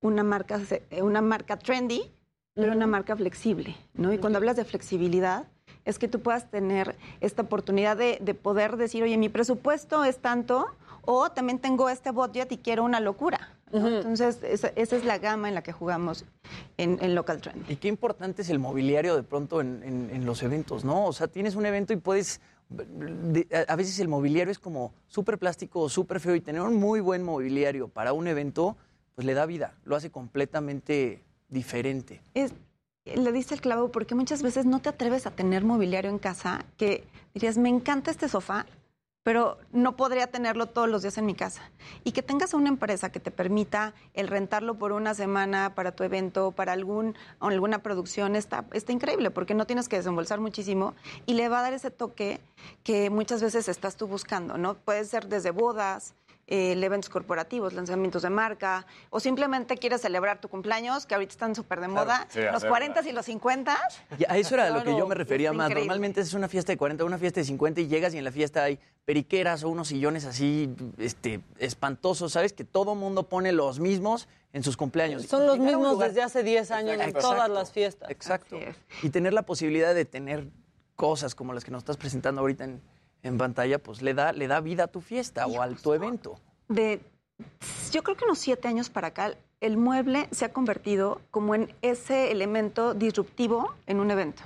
una marca, eh, una marca trendy, pero una marca flexible, ¿no? Y cuando hablas de flexibilidad, es que tú puedas tener esta oportunidad de, de poder decir, oye, mi presupuesto es tanto, o también tengo este budget y quiero una locura. ¿no? Entonces, esa, esa es la gama en la que jugamos en, en Local Trendy. Y qué importante es el mobiliario de pronto en, en- en los eventos, ¿no? O sea, tienes un evento y puedes... de- a a veces el mobiliario es como súper plástico o súper feo y tener un muy buen mobiliario para un evento, pues le da vida, lo hace completamente diferente. Es, le diste el clavo porque muchas veces no te atreves a tener mobiliario en casa que dirías, me encanta este sofá, pero no podría tenerlo todos los días en mi casa. Y que tengas una empresa que te permita el rentarlo por una semana para tu evento, para algún, alguna producción, está, está increíble porque no tienes que desembolsar muchísimo y le va a dar ese toque que muchas veces estás tú buscando, ¿no? Puede ser desde bodas, eh, eventos corporativos, lanzamientos de marca, o simplemente quieres celebrar tu cumpleaños, que ahorita están súper de Claro, moda, sí, los hacer- 40 y los 50. Y a eso era a lo que Claro, yo me refería más. increíble. Normalmente es una fiesta de 40, una fiesta de 50 y llegas y en la fiesta hay periqueras o unos sillones así este, espantosos, ¿sabes? Que todo mundo pone los mismos en sus cumpleaños. Son los mismos lugar- desde hace 10 años en Exacto. todas las fiestas. Exacto. Y tener la posibilidad de tener cosas como las que nos estás presentando ahorita en, en pantalla, pues le da, le da vida a tu fiesta o a tu evento. de, yo creo que unos siete años para acá, el mueble se ha convertido como en ese elemento disruptivo en un evento.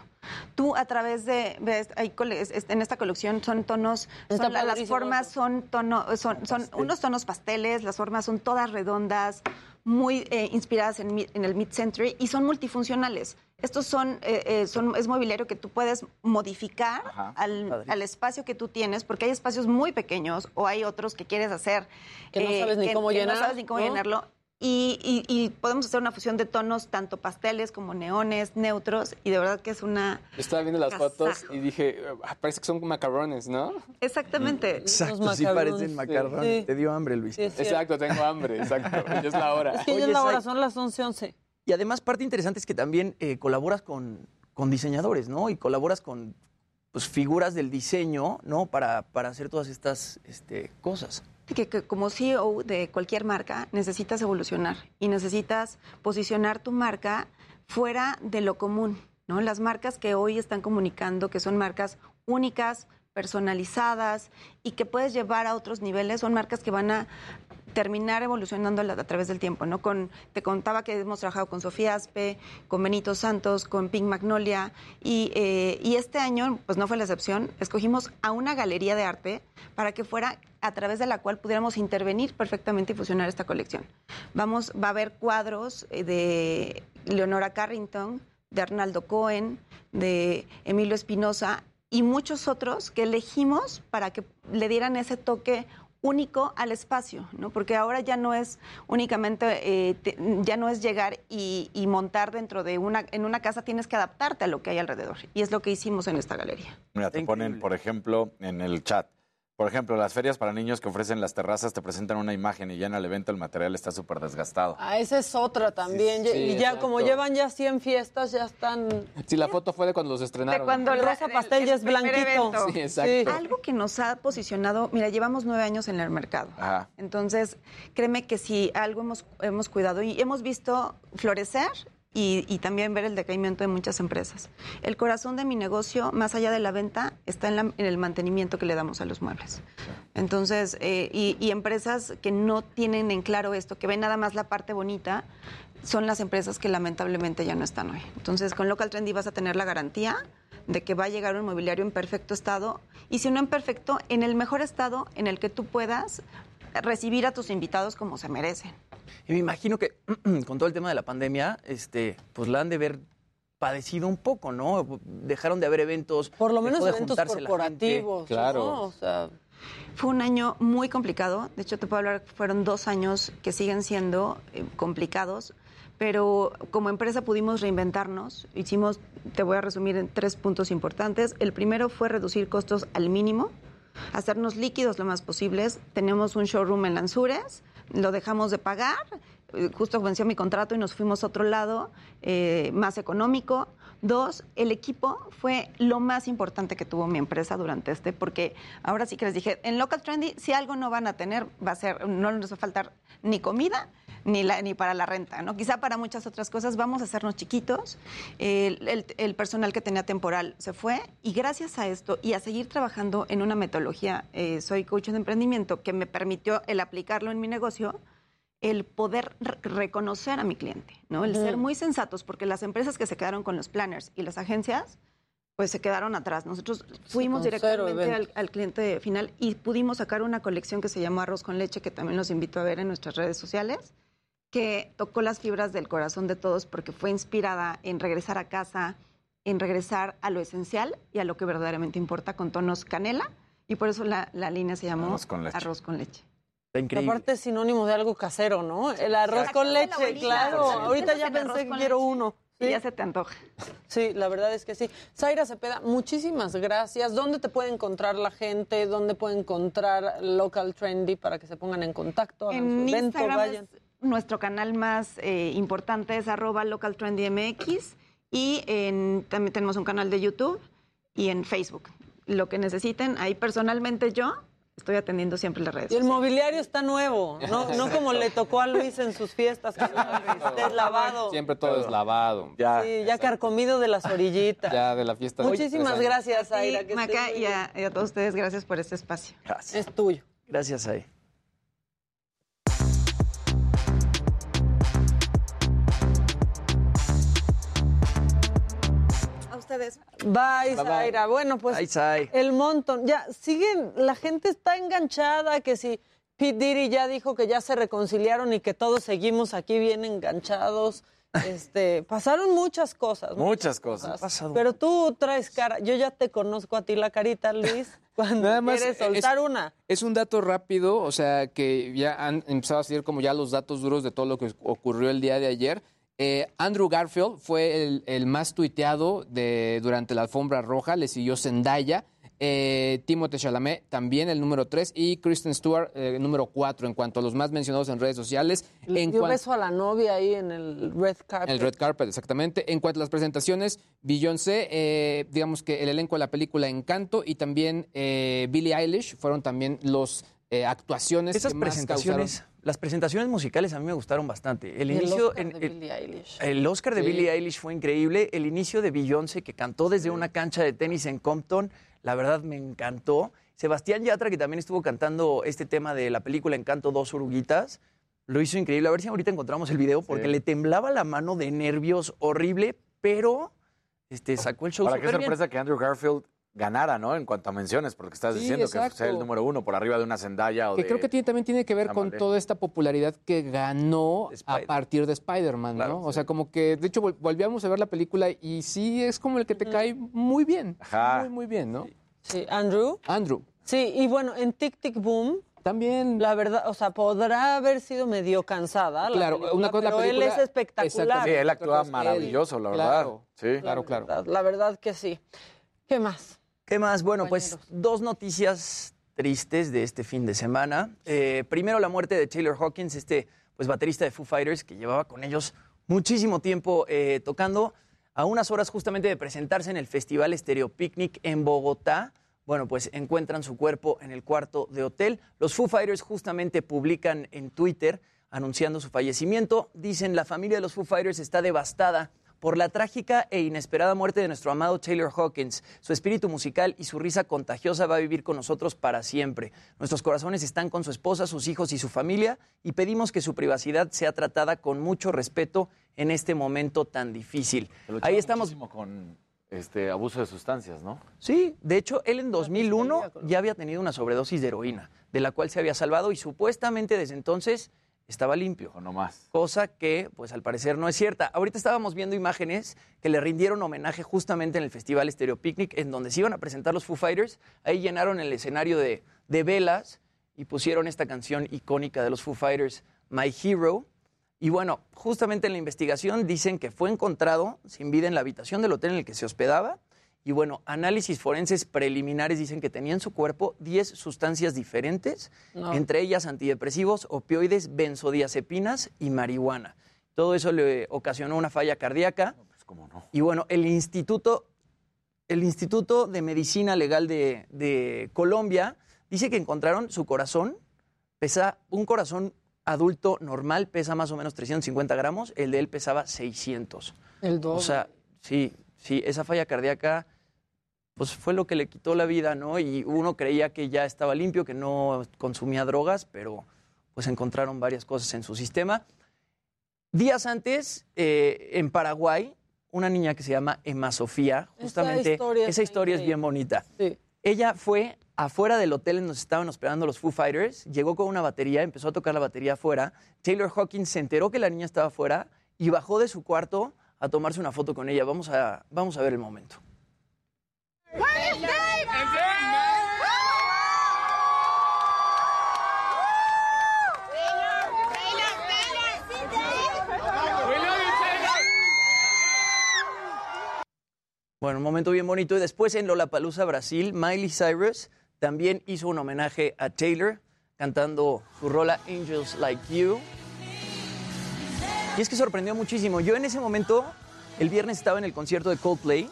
Tú a través de, ves, hay cole- es- es- en esta colección son tonos, son la- las formas son tono, son, son unos tonos pasteles, las formas son todas redondas, muy eh, inspiradas en, el mid-century y son multifuncionales. Estos son, eh, eh, son, es mobiliario que tú puedes modificar al, al espacio que tú tienes, porque hay espacios muy pequeños o hay otros que quieres hacer Que no sabes ni cómo que llenar, no sabes ni cómo ¿no? llenarlo. Y, y- y podemos hacer una fusión de tonos, tanto pasteles como neones, neutros, y de verdad que es una... Estaba viendo las fotos y dije, "Ah, parece que son macarrones, ¿no? Exactamente. Exacto, sí parecen macarrones. Te dio hambre, Luis. Exacto, tengo hambre, exacto. Ya es la hora. Es que ya es la hora, son las 11, 11. Y además, parte interesante es que también eh, colaboras con, con diseñadores, ¿no? Y colaboras con pues, figuras del diseño, ¿no? Para, para hacer todas estas este, cosas. que, como CEO de cualquier marca necesitas evolucionar y necesitas posicionar tu marca fuera de lo común, ¿no? Las marcas que hoy están comunicando que son marcas únicas, personalizadas y que puedes llevar a otros niveles son marcas que van a terminar evolucionando a, través del tiempo, ¿no? Te contaba que hemos trabajado con Sofía Aspe, con Benito Santos, con Pink Magnolia y, eh, y este año, pues no fue la excepción, escogimos a una galería de arte para que fuera a través de la cual pudiéramos intervenir perfectamente y fusionar esta colección. Vamos, va a haber cuadros eh, de Leonora Carrington, de Arnaldo Cohen, de Emilio Espinosa y muchos otros que elegimos para que le dieran ese toque único al espacio, ¿no? Porque ahora ya no es únicamente, eh, te- ya no es llegar y, y montar dentro de una, en una casa, tienes que adaptarte a lo que hay alrededor. Y es lo que hicimos en esta galería. Mira, te ponen, por ejemplo, en el chat. Por ejemplo, las ferias para niños que ofrecen las terrazas te presentan una imagen y ya en el evento el material está súper desgastado. Ah, esa es otra también. Sí, y ya exacto. como llevan ya 100 fiestas, ya están... Sí, la foto fue de cuando los estrenaron. cuando El rosa pastel ya es blanquito. Sí, exacto. Algo que nos ha posicionado, mira, llevamos nueve años en el mercado. Ajá. Entonces, créeme que si algo hemos, hemos cuidado y hemos visto florecer y, también ver el decaimiento de muchas empresas. El corazón de mi negocio, más allá de la venta, está en, el mantenimiento que le damos a los muebles. Entonces, eh, y, y empresas que no tienen en claro esto, que ven nada más la parte bonita, son las empresas que lamentablemente ya no están hoy. Entonces, con Local Trendy vas a tener la garantía de que va a llegar un mobiliario en perfecto estado y si no en perfecto, en el mejor estado en el que tú puedas recibir a tus invitados como se merecen. Y me imagino que con todo el tema de la pandemia, este, pues la han de ver padecido un poco, ¿no? Dejaron de haber eventos. Por lo menos de eventos corporativos. gente. ¿no? O sea, Fue un año muy complicado. De hecho, te puedo hablar, fueron dos años que siguen siendo eh, complicados, pero como empresa pudimos reinventarnos. Hicimos, te voy a resumir en tres puntos importantes. El primero fue reducir costos al mínimo, hacernos líquidos lo más posibles. Tenemos un showroom en Lanzures, lo dejamos de pagar. eh, Justo venció mi contrato y nos fuimos a otro lado, eh, más económico. Dos, el equipo fue lo más importante que tuvo mi empresa durante este, porque ahora sí que les dije, en Local Trendy, si algo no van a tener, va a ser, no les va a faltar ni comida, ni, la, ni para la renta, ¿no? Quizá para muchas otras cosas vamos a hacernos chiquitos. El, el- personal que tenía temporal se fue y gracias a esto y a seguir trabajando en una metodología, eh, soy coach de emprendimiento, que me permitió el aplicarlo en mi negocio, el poder re- reconocer a mi cliente, ¿no? El ser muy sensatos, porque las empresas que se quedaron con los planners y las agencias, pues se quedaron atrás. Nosotros fuimos directamente al, cliente final y pudimos sacar una colección que se llamó Arroz con Leche, que también los invito a ver en nuestras redes sociales, que tocó las fibras del corazón de todos porque fue inspirada en regresar a casa, en regresar a lo esencial y a lo que verdaderamente importa con tonos canela. Y por eso la, la línea se llamó Arroz con leche. Arroz con leche. Increíble. aparte es sinónimo de algo casero, ¿no? El arroz Exacto. con leche, claro. Ahorita ya pensé que quiero leche uno. Y ya se te antoja. Sí, la verdad es que sí. Zaira Cepeda, muchísimas gracias. ¿Dónde te puede encontrar la gente? ¿Dónde puede encontrar Local Trendy para que se pongan en contacto? hagan En su evento, Instagram vayan? es- nuestro canal más eh, importante es arroba localtrendymx y en- también tenemos un canal de YouTube y en Facebook. Lo que necesiten, ahí personalmente yo estoy atendiendo siempre las redes. Y el sociales. mobiliario está nuevo, no, no como le tocó a Luis en sus fiestas, que lavado. Siempre todo es lavado. Ya. Sí, ya carcomido de las orillitas. Ya de la fiesta. de Muchísimas años. gracias, Sí, Zaira. que Maca, y a, y a todos ustedes, gracias por este espacio. Gracias. Es tuyo. Gracias, ahí. Ustedes. Bye, Bye, bye. Zaira. Bueno, pues Bye, Zay. el montón. Ya, siguen, la gente está enganchada, que si Pete Diddy ya dijo que ya se reconciliaron y que todos seguimos aquí bien enganchados. Este, pasaron muchas cosas. Muchas cosas. pasado. Pero tú traes cara, yo ya te conozco a ti la carita, Luis, cuando Nada más, quieres soltar es- una. Es un dato rápido, o sea, que ya han empezado a seguir como ya los datos duros de todo lo que ocurrió el día de ayer. Eh, Andrew Garfield fue el, el más tuiteado de, durante la alfombra roja, le siguió Zendaya, eh, Timothée Chalamet también el número 3 y Kristen Stewart eh, el número 4 en cuanto a los más mencionados en redes sociales. Le En dio cuan- beso a la novia ahí en el red carpet. el red carpet, exactamente. En cuanto a las presentaciones, Beyoncé, eh, digamos que el elenco de la película Encanto y también eh, Billie Eilish fueron también los eh, actuaciones Esas que más presentaciones, causaron- las presentaciones musicales a mí me gustaron bastante. El Y el inicio, Oscar en- de el- Billie Eilish. El Oscar de Sí. Billie Eilish fue increíble. El inicio de Beyoncé, que cantó desde una cancha de tenis en Compton, la verdad me encantó. Sebastián Yatra, que también estuvo cantando este tema de la película Encanto Dos Oruguitas, lo hizo increíble. A ver si ahorita encontramos el video, porque Sí. le temblaba la mano de nervios horrible, pero este, sacó el show Ahora, qué bien. sorpresa que Andrew Garfield ganara, ¿no? En cuanto a menciones, porque estás Sí, diciendo que sea el número uno por arriba de una Zendaya o Que de... creo que tiene- también tiene que ver con toda esta popularidad que ganó a partir de Spider-Man, ¿no? O sea, como que, de hecho, vol- volvíamos a ver la película y sí es como el que te cae muy bien. Muy, muy bien, ¿no? Sí, Andrew. Andrew. Sí, y bueno, en Tic Tic Boom. También. La verdad, o sea, podrá haber sido medio cansada. la Claro, película, una cosa es la pero película- él es espectacular. Sí, él actúa maravilloso, la verdad. Claro, Sí. Claro, claro. La, la verdad que sí. ¿Qué más? ¿Qué más? Bueno, pues dos noticias tristes de este fin de semana. Eh, primero, la muerte de Taylor Hawkins, este pues, baterista de Foo Fighters que llevaba con ellos muchísimo tiempo eh, tocando, a unas horas justamente de presentarse en el Festival Stereo Picnic en Bogotá. Bueno, pues encuentran su cuerpo en el cuarto de hotel. Los Foo Fighters justamente publican en Twitter anunciando su fallecimiento. Dicen, la familia de los Foo Fighters está devastada por la trágica e inesperada muerte de nuestro amado Taylor Hawkins. Su espíritu musical y su risa contagiosa va a vivir con nosotros para siempre. Nuestros corazones están con su esposa, sus hijos y su familia y pedimos que su privacidad sea tratada con mucho respeto en este momento tan difícil. Ahí estamos con este abuso de sustancias, ¿no? Sí, de hecho, él en 2001 ya había tenido una sobredosis de heroína, de la cual se había salvado y supuestamente desde entonces estaba limpio. O no más. Cosa que, pues al parecer no es cierta. Ahorita estábamos viendo imágenes que le rindieron homenaje justamente en el Festival Stereo Picnic, en donde se iban a presentar los Foo Fighters. Ahí llenaron el escenario de, de velas y pusieron esta canción icónica de los Foo Fighters, My Hero. Y bueno, justamente en la investigación dicen que fue encontrado sin vida en la habitación del hotel en el que se hospedaba. Y bueno, análisis forenses preliminares dicen que tenía en su cuerpo 10 sustancias diferentes, No. entre ellas antidepresivos, opioides, benzodiazepinas y marihuana. Todo eso le ocasionó una falla cardíaca. Y bueno, el Instituto, el Instituto de Medicina Legal de, de Colombia dice que encontraron su corazón, pesa un corazón adulto normal, pesa más o menos 350 gramos, el de él pesaba 600. El doble. O sea, sí, sí, esa falla cardíaca, pues fue lo que le quitó la vida, ¿no? Y uno creía que ya estaba limpio, que no consumía drogas, pero pues encontraron varias cosas en su sistema. Días antes, eh, en Paraguay, una niña que se llama Emma Sofía, justamente, historia esa historia es bien bonita. Ella fue afuera del hotel en donde estaban hospedando los Foo Fighters, llegó con una batería, empezó a tocar la batería afuera. Taylor Hawkins se enteró que la niña estaba afuera y bajó de su cuarto a tomarse una foto con ella. Vamos a, vamos a ver el momento. Bueno, un momento bien bonito. Y después en Lollapalooza, Brasil, Miley Cyrus también hizo un homenaje a Taylor cantando su rola Angels Like You. Y es que sorprendió muchísimo. Yo en ese momento, el viernes estaba en el concierto de Coldplay,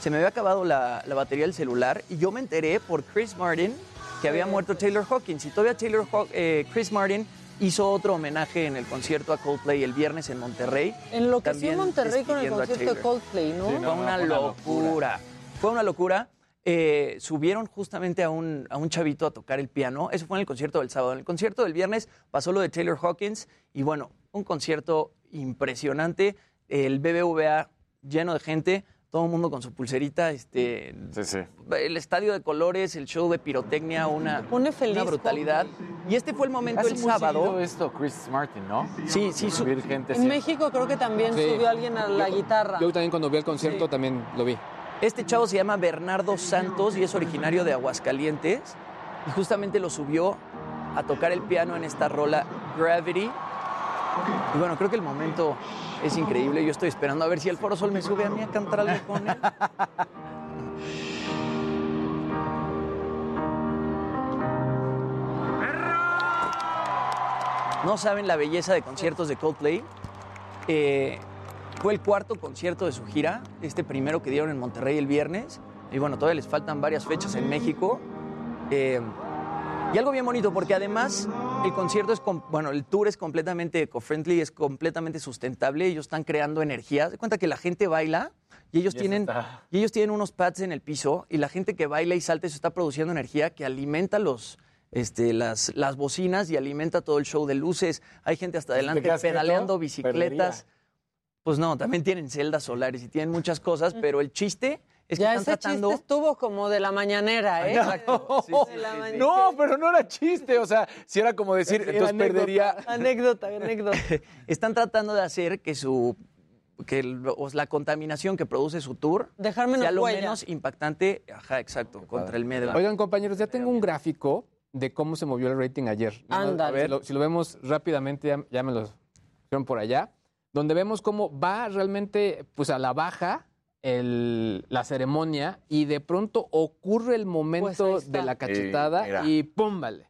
se me había acabado la, la batería del celular y yo me enteré por Chris Martin que había muerto Taylor Hawkins. Y todavía Taylor Haw- eh, Chris Martin hizo otro homenaje en el concierto a Coldplay el viernes en Monterrey. Enloqueció Monterrey con el concierto de. Coldplay, ¿no? fue una locura. Fue una locura. Eh, subieron justamente a un, a un chavito a tocar el piano. Eso fue en el concierto del sábado. En el concierto del viernes pasó lo de Taylor Hawkins y bueno, un concierto impresionante. El BBVA lleno de gente, todo el mundo con su pulserita. Este, El estadio de colores, el show de pirotecnia, una, una brutalidad. Y este fue el momento Hace el muy sábado. esto Chris Martin, ¿no? Sí, sí. su- Subir gente En México creo que también Sí. subió alguien a la Yo- guitarra. Yo también cuando vi el concierto también lo vi. Este chavo se llama Bernardo Santos y es originario de Aguascalientes. Y justamente lo subió a tocar el piano en esta rola Gravity. Y bueno, creo que el momento es increíble. Yo estoy esperando a ver si el Foro Sol me sube a mí a cantar algo con él. No saben la belleza de conciertos de Coldplay. Eh, fue el cuarto concierto de su gira, este primero que dieron en Monterrey el viernes. Y bueno, todavía les faltan varias fechas en México. Eh, y algo bien bonito, porque además el concierto es, bueno, el tour es completamente eco-friendly, es completamente sustentable. Ellos están creando energía. De cuenta que la gente baila y ellos, Y tienen, está- y ellos tienen unos pads en el piso y la gente que baila y salta eso está produciendo energía que alimenta los, este, las, las bocinas y alimenta todo el show de luces. Hay gente hasta adelante quieto? pedaleando bicicletas. Perdería. Pues no, también tienen celdas solares y tienen muchas cosas, pero el chiste es que ya están ese tratando... chiste estuvo como de la mañanera, ¿eh? Exacto. Sí, sí, De la sí, ma- sí. No, pero no era chiste, o sea, si era como decir, entonces anécdota. perdería. Anécdota, anécdota. Están tratando de hacer que su que el- o la contaminación que produce su tour Dejar menos sea lo huella. menos impactante, ajá, exacto, contra el medio. Oigan, compañeros, ya tengo un gráfico de cómo se movió el rating ayer. Ándale. Si lo, si lo vemos rápidamente, ya, ya me lo pusieron por allá, donde vemos cómo va realmente pues a la baja el- la ceremonia y de pronto ocurre el momento Pues de la cachetada y pum, vale.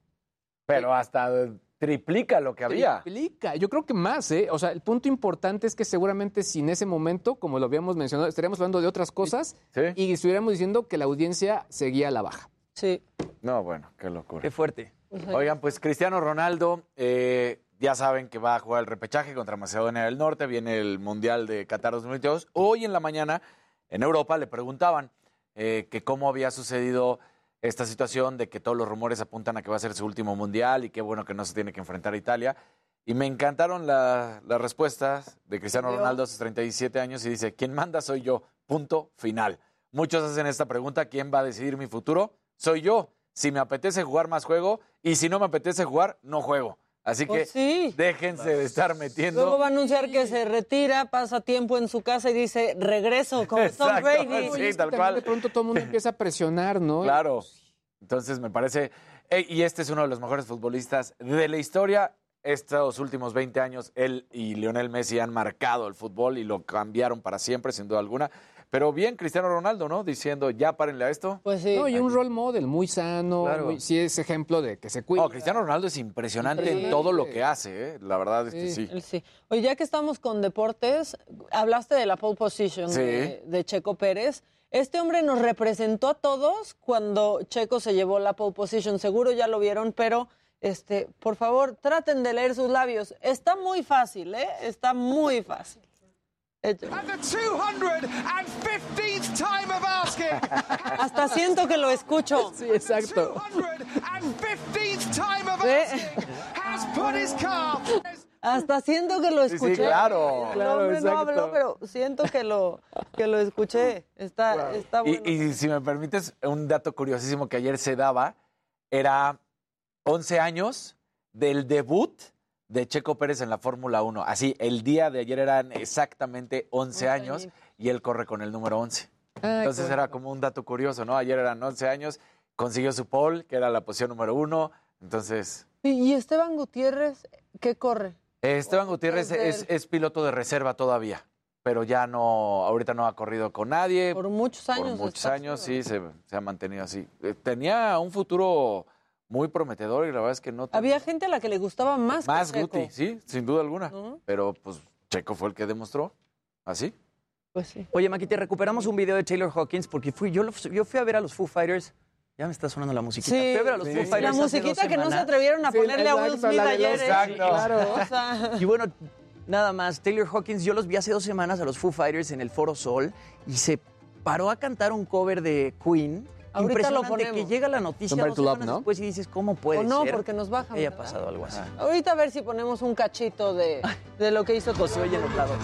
Pero hasta triplica lo que había. Triplica. Yo creo que más, ¿eh? O sea, el punto importante es que seguramente sin ese momento, como lo habíamos mencionado, estaríamos hablando de otras cosas y estuviéramos diciendo que la audiencia seguía a la baja. Sí. No, bueno, qué locura. Qué fuerte. Oigan, pues Cristiano Ronaldo, eh, ya saben que va a jugar el repechaje contra Macedonia del Norte, viene el Mundial de Qatar 2022. Hoy en la mañana, en Europa, le preguntaban eh, que cómo había sucedido esta situación de que todos los rumores apuntan a que va a ser su último Mundial y qué bueno que no se tiene que enfrentar a Italia. Y me encantaron la- las respuestas de Cristiano. Ronaldo a sus 37 años y dice, quien manda soy yo, punto final. Muchos hacen esta pregunta, ¿quién va a decidir mi futuro? Soy yo. Si me apetece jugar más juego y si no me apetece jugar, no juego. Así que Pues sí. déjense de estar metiendo. Luego va a anunciar que se retira, pasa tiempo en su casa y dice, regreso como Tom Exacto, Brady. sí, Es que tal también cual. De pronto todo el mundo empieza a presionar, ¿no? Claro. Entonces me parece. Ey, y este es uno de los mejores futbolistas de la historia. Estos últimos 20 años, él y Lionel Messi han marcado el fútbol y lo cambiaron para siempre, sin duda alguna. Pero bien, Cristiano Ronaldo, ¿no? Diciendo, ya párenle a esto. Pues sí. No, y un role model muy sano, Claro. muy- sí es ejemplo de que se cuida. No, Cristiano Ronaldo es impresionante en todo lo que hace, ¿eh? La verdad es que sí. Él sí. Oye, ya que estamos con deportes, hablaste de la pole position Sí. de, de Checo Pérez. Este hombre nos representó a todos cuando Checo se llevó la pole position. Seguro ya lo vieron, pero este, por favor, traten de leer sus labios. Está muy fácil, ¿eh? Está muy fácil. Hasta siento que lo escucho. Sí, exacto. 215th time of Ve. asking. Has put his car. Hasta siento que lo Sí, sí, escuché. claro. Claro, hombre no exacto. habló, pero siento que lo, que lo escuché. Está, está Y, bueno. y si me permites, un dato curiosísimo que ayer se daba era 11 años del debut de Checo Pérez en la Fórmula 1. Así, el día de ayer eran exactamente 11 años y él corre con el número 11. Entonces era como un dato curioso, ¿no? Ayer eran 11 años, consiguió su pole, que era la posición número uno. Entonces, ¿Y Esteban Gutiérrez qué corre? Esteban Gutiérrez es, piloto de reserva todavía, pero ya no, ahorita no ha corrido con nadie. Por muchos años. Por muchos años, sí, se, se ha mantenido así. Eh, Tenía un futuro muy prometedor y la verdad es que no. Había gente a la que le gustaba más. que Más Checo. Guti, sí, sin duda alguna. ¿No? Pero pues Checo fue el que demostró. ¿Así? Pues sí. Oye, Maquite, recuperamos un video de Taylor Hawkins porque fui, yo, lo- yo fui a ver a los Foo Fighters. Ya me está sonando la musiquita. Sí, fui a ver a los sí. Foo Fighters la musiquita que no se atrevieron a Sí, ponerle a Will exacto, Smith ayer. los- ¿eh? Exacto. Claro. O sea, Y bueno, nada más, Taylor Hawkins, yo los vi hace dos semanas a los Foo Fighters en el Foro Sol y se paró a cantar un cover de Queen. Ahorita lo Impresionante, ponemos. que llega la noticia Somebody dos to Love, semanas ¿no? después y dices, ¿cómo puede o no, ser? porque nos bajan. Haya pasado algo así. Ahorita a ver si ponemos un cachito de, de lo que hizo José oye enojado.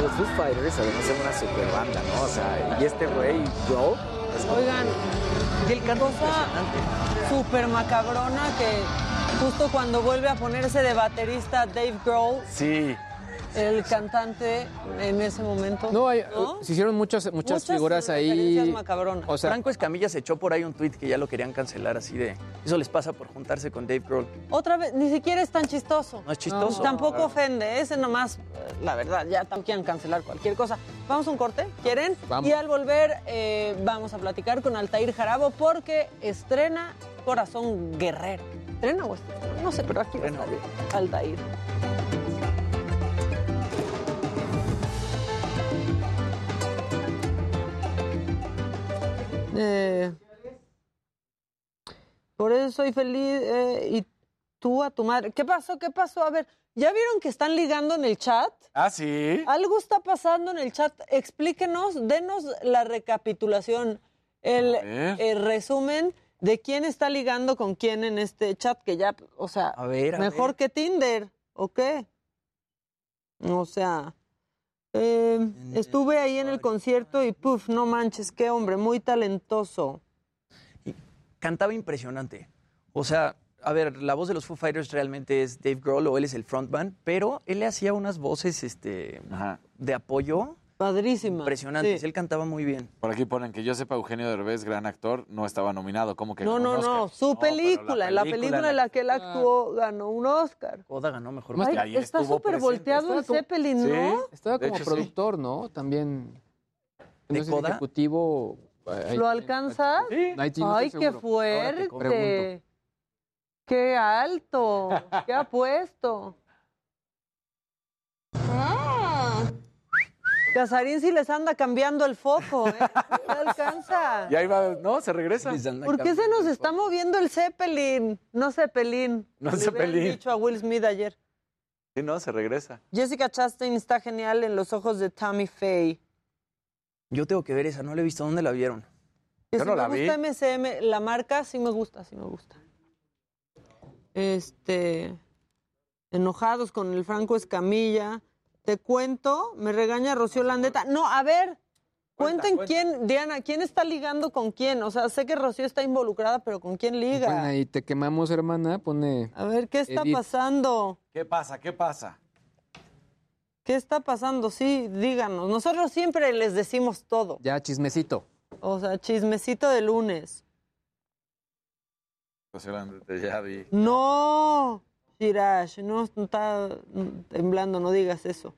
Los Foo Fighters además son una super banda, ¿no? O sea, y este güey, bro, es como- Oigan, Y el canto cosa súper macabrona que justo cuando vuelve a ponerse de baterista Dave Grohl, Sí. El cantante en ese momento. No, hay- ¿no? se hicieron muchas, muchas, Muchas figuras ahí. macabronas. O sea, Franco Escamilla se echó por ahí un tweet que ya lo querían cancelar así de... Eso les pasa por juntarse con Dave Grohl. Otra vez, ni siquiera es tan chistoso. No es chistoso. Tampoco Claro. ofende, ese nomás, eh, la verdad, ya tampoco quieren cancelar cualquier cosa. Vamos a un corte, ¿quieren? Vamos. Y al volver eh, vamos a platicar con Altair Jarabo porque estrena Corazón Guerrero. ¿Estrena o estrena? No sé, pero aquí va a estar Altair. Eh, por eso soy feliz eh, y tú a tu madre. ¿Qué pasó? ¿Qué pasó? A ver, ¿ya vieron que están ligando en el chat? Ah, sí. Algo está pasando en el chat. Explíquenos, denos la recapitulación. el, resumen de quién está ligando con quién en este chat, que ya, o sea, A ver, a mejor ver. que Tinder, ¿o qué? O sea, eh, estuve ahí en el concierto y puf, no manches, qué hombre, muy talentoso. Cantaba impresionante. O sea, a ver, la voz de los Foo Fighters realmente es Dave Grohl o él es el frontman, pero él le hacía unas voces este, de apoyo Padrísima. impresionantes. Él cantaba muy bien. Por aquí ponen que yo sepa, Eugenio Derbez, gran actor, no estaba nominado. ¿Cómo que No, ganó no, un no, su película, la película en la que él actuó ganó un Oscar. Coda ganó mejor. Ay, que ahí está súper volteado el Zeppelin, ¿no? Estaba como hecho, sí. productor, ¿no? También. ¿De no sé, Coda? ejecutivo. ¿Lo alcanzas? Ahí sí Ay, qué fuerte. Qué alto. Qué apuesto. Casarín sí les anda cambiando el foco, ¿eh? No alcanza. Y ahí va, no, se regresa. ¿Por qué se nos está moviendo el Zeppelin? No Zeppelin. No Le Zeppelin. dicho a Will Smith ayer. Sí, no, se regresa. Jessica Chastain está genial en los ojos de Tammy Faye. Yo tengo que ver esa, no la he visto. ¿Dónde la vieron? Yo si no me la vi. gusta MCM, la marca sí me gusta, sí me gusta. Este, enojados con el Franco Escamilla. Te cuento, me regaña Rocío Landeta. No, a ver, cuenten quién, Diana, quién está ligando con quién. O sea, sé que Rocío está involucrada, pero ¿con quién liga? ahí, te quemamos, hermana. Pone. A ver, ¿qué está Edith. pasando? ¿Qué pasa? ¿Qué pasa? ¿Qué está pasando? Sí, díganos. Nosotros siempre les decimos todo. Ya, chismecito. O sea, chismecito de lunes. José Landete, ya vi. No, Shirash, no está temblando, no digas eso.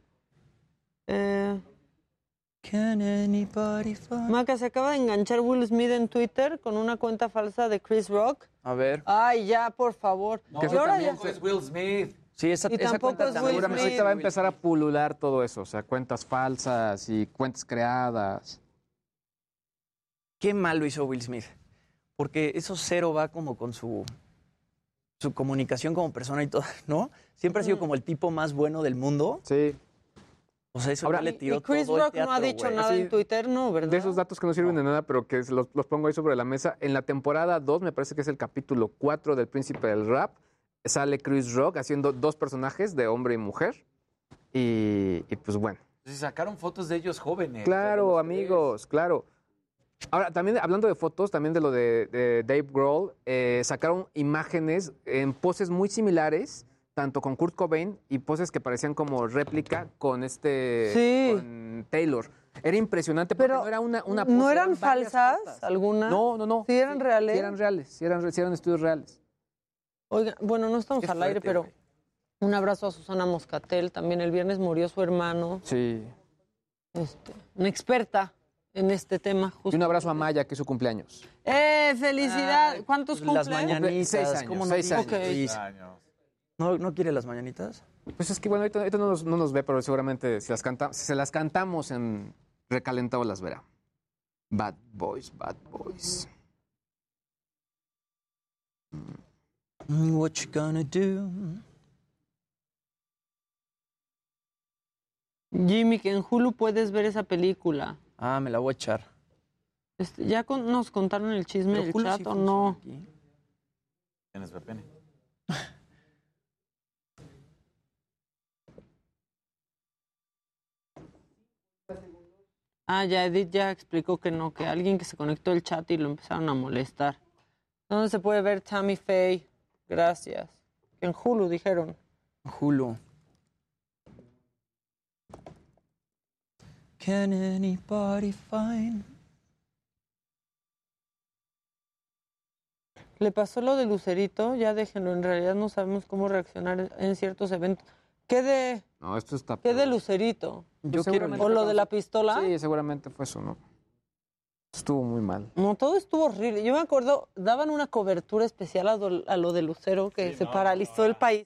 Eh, Can anybody find- Maca, se acaba de enganchar Will Smith en Twitter con una cuenta falsa de Chris Rock. A ver. Ay, ya, por favor. Que eso Y ahora también ya- Es Will Smith. Sí, esa, Y esa tampoco cuenta es Seguramente Smith. va a empezar a pulular todo eso. O sea, cuentas falsas y cuentas creadas. Qué mal lo hizo Will Smith. Porque eso cero va como con su, su comunicación como persona y todo, ¿no? Siempre ha sido como el tipo más bueno del mundo. Sí. O sea, eso Ahora- ya le Y tiró Chris todo el Rock no ha dicho nada Así- en Twitter, no, ¿verdad? De esos datos que no sirven de nada, pero que los, los pongo ahí sobre la mesa. En la temporada 2, me parece que es el capítulo 4 del Príncipe del Rap, sale Chris Rock haciendo dos personajes de hombre y mujer. Y, y pues bueno. Sí, sacaron fotos de ellos jóvenes. Claro, amigos, claro. Ahora, también hablando de fotos, también de lo de, de Dave Grohl, eh, sacaron imágenes en poses muy similares, tanto con Kurt Cobain y poses que parecían como réplica con este Sí. con Taylor. Era impresionante, Pero, no era una, una ¿no eran falsas fotos. algunas? No, no, no. ¿Sí eran reales? Sí eran reales, sí eran, sí eran estudios reales. Oiga, bueno, no estamos Qué al aire, fuerte, pero un abrazo a Susana Moscatel. También el viernes murió su hermano, Sí. este, una experta en este tema. Y Justo. un abrazo a Maya, que es su cumpleaños. ¡Eh, felicidad! Ah, ¿Cuántos pues las mañanitas. Seis años, ¿cómo no seis años. Ok. Seis años. ¿No, ¿No quiere las mañanitas? Pues es que bueno, ahorita, ahorita no, nos, no nos ve, pero seguramente si, las canta, si se las cantamos en recalentado las verá. Bad Boys, Bad Boys. Mm, What you gonna do? Jimmy, que en Hulu puedes ver esa película. Ah, me la voy a echar. Este, ¿Ya con- nos contaron el chisme del chat sí o no? aquí. Tienes VPN. Ah, ya Edith ya explicó que no, que alguien que se conectó al chat y lo empezaron a molestar. ¿Dónde se puede ver Tammy Faye? Gracias. En Hulu dijeron. Hulu. Can anybody find? Le pasó lo de Lucerito, ya déjenlo, en realidad no sabemos cómo reaccionar en ciertos eventos. ¿Qué de, No, esto está. qué de Lucerito? Yo Pues quiero ¿O lo de la pistola? Sí, seguramente fue eso, ¿no? Estuvo muy mal. No, todo estuvo horrible. Yo me acuerdo, daban una cobertura especial a, do- a lo de Lucero, que se paralizó el país.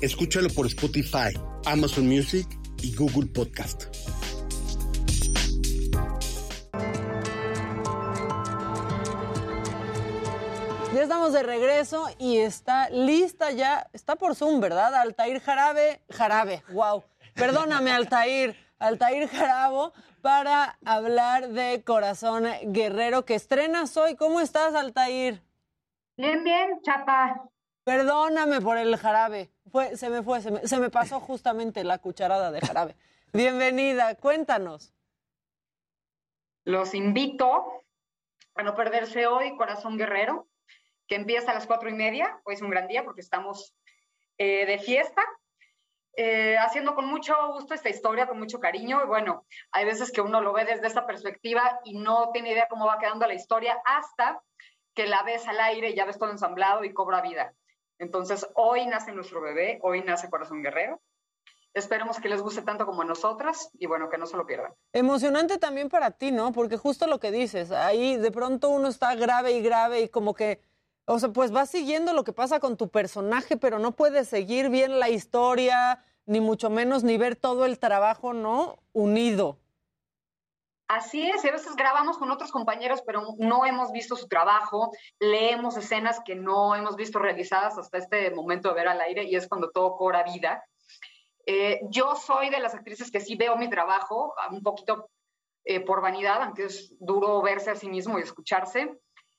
Escúchalo por Spotify, Amazon Music y Google Podcast. Ya estamos de regreso y está lista ya, está por Zoom, ¿verdad? Altair Jarabe, Jarabe, wow. Perdóname, Altair. Altair Jarabo para hablar de Corazón Guerrero que estrenas hoy. ¿Cómo estás, Altair? Bien, bien, chapa. Perdóname por el jarabe. Fue, se me fue, se me, se me pasó justamente la cucharada de jarabe. Bienvenida, cuéntanos. Los invito a no perderse hoy Corazón Guerrero, que empieza a las cuatro y media. Hoy es un gran día porque estamos eh, de fiesta, eh, haciendo con mucho gusto esta historia, con mucho cariño. Y bueno, hay veces que uno lo ve desde esta perspectiva y no tiene idea cómo va quedando la historia hasta que la ves al aire y ya ves todo ensamblado y cobra vida. Entonces, hoy nace nuestro bebé, hoy nace Corazón Guerrero. Esperemos que les guste tanto como a nosotras y bueno, que no se lo pierdan. Emocionante también para ti, ¿no? Porque justo lo que dices, ahí de pronto uno está grave y grave y como que, o sea, pues vas siguiendo lo que pasa con tu personaje, pero no puedes seguir bien la historia, ni mucho menos ni ver todo el trabajo, ¿no? Unido. Así es, a veces grabamos con otros compañeros, pero no hemos visto su trabajo, leemos escenas que no hemos visto realizadas hasta este momento de ver al aire y es cuando todo cobra vida. Eh, yo soy de las actrices que sí veo mi trabajo, un poquito eh, por vanidad, aunque es duro verse a sí mismo y escucharse,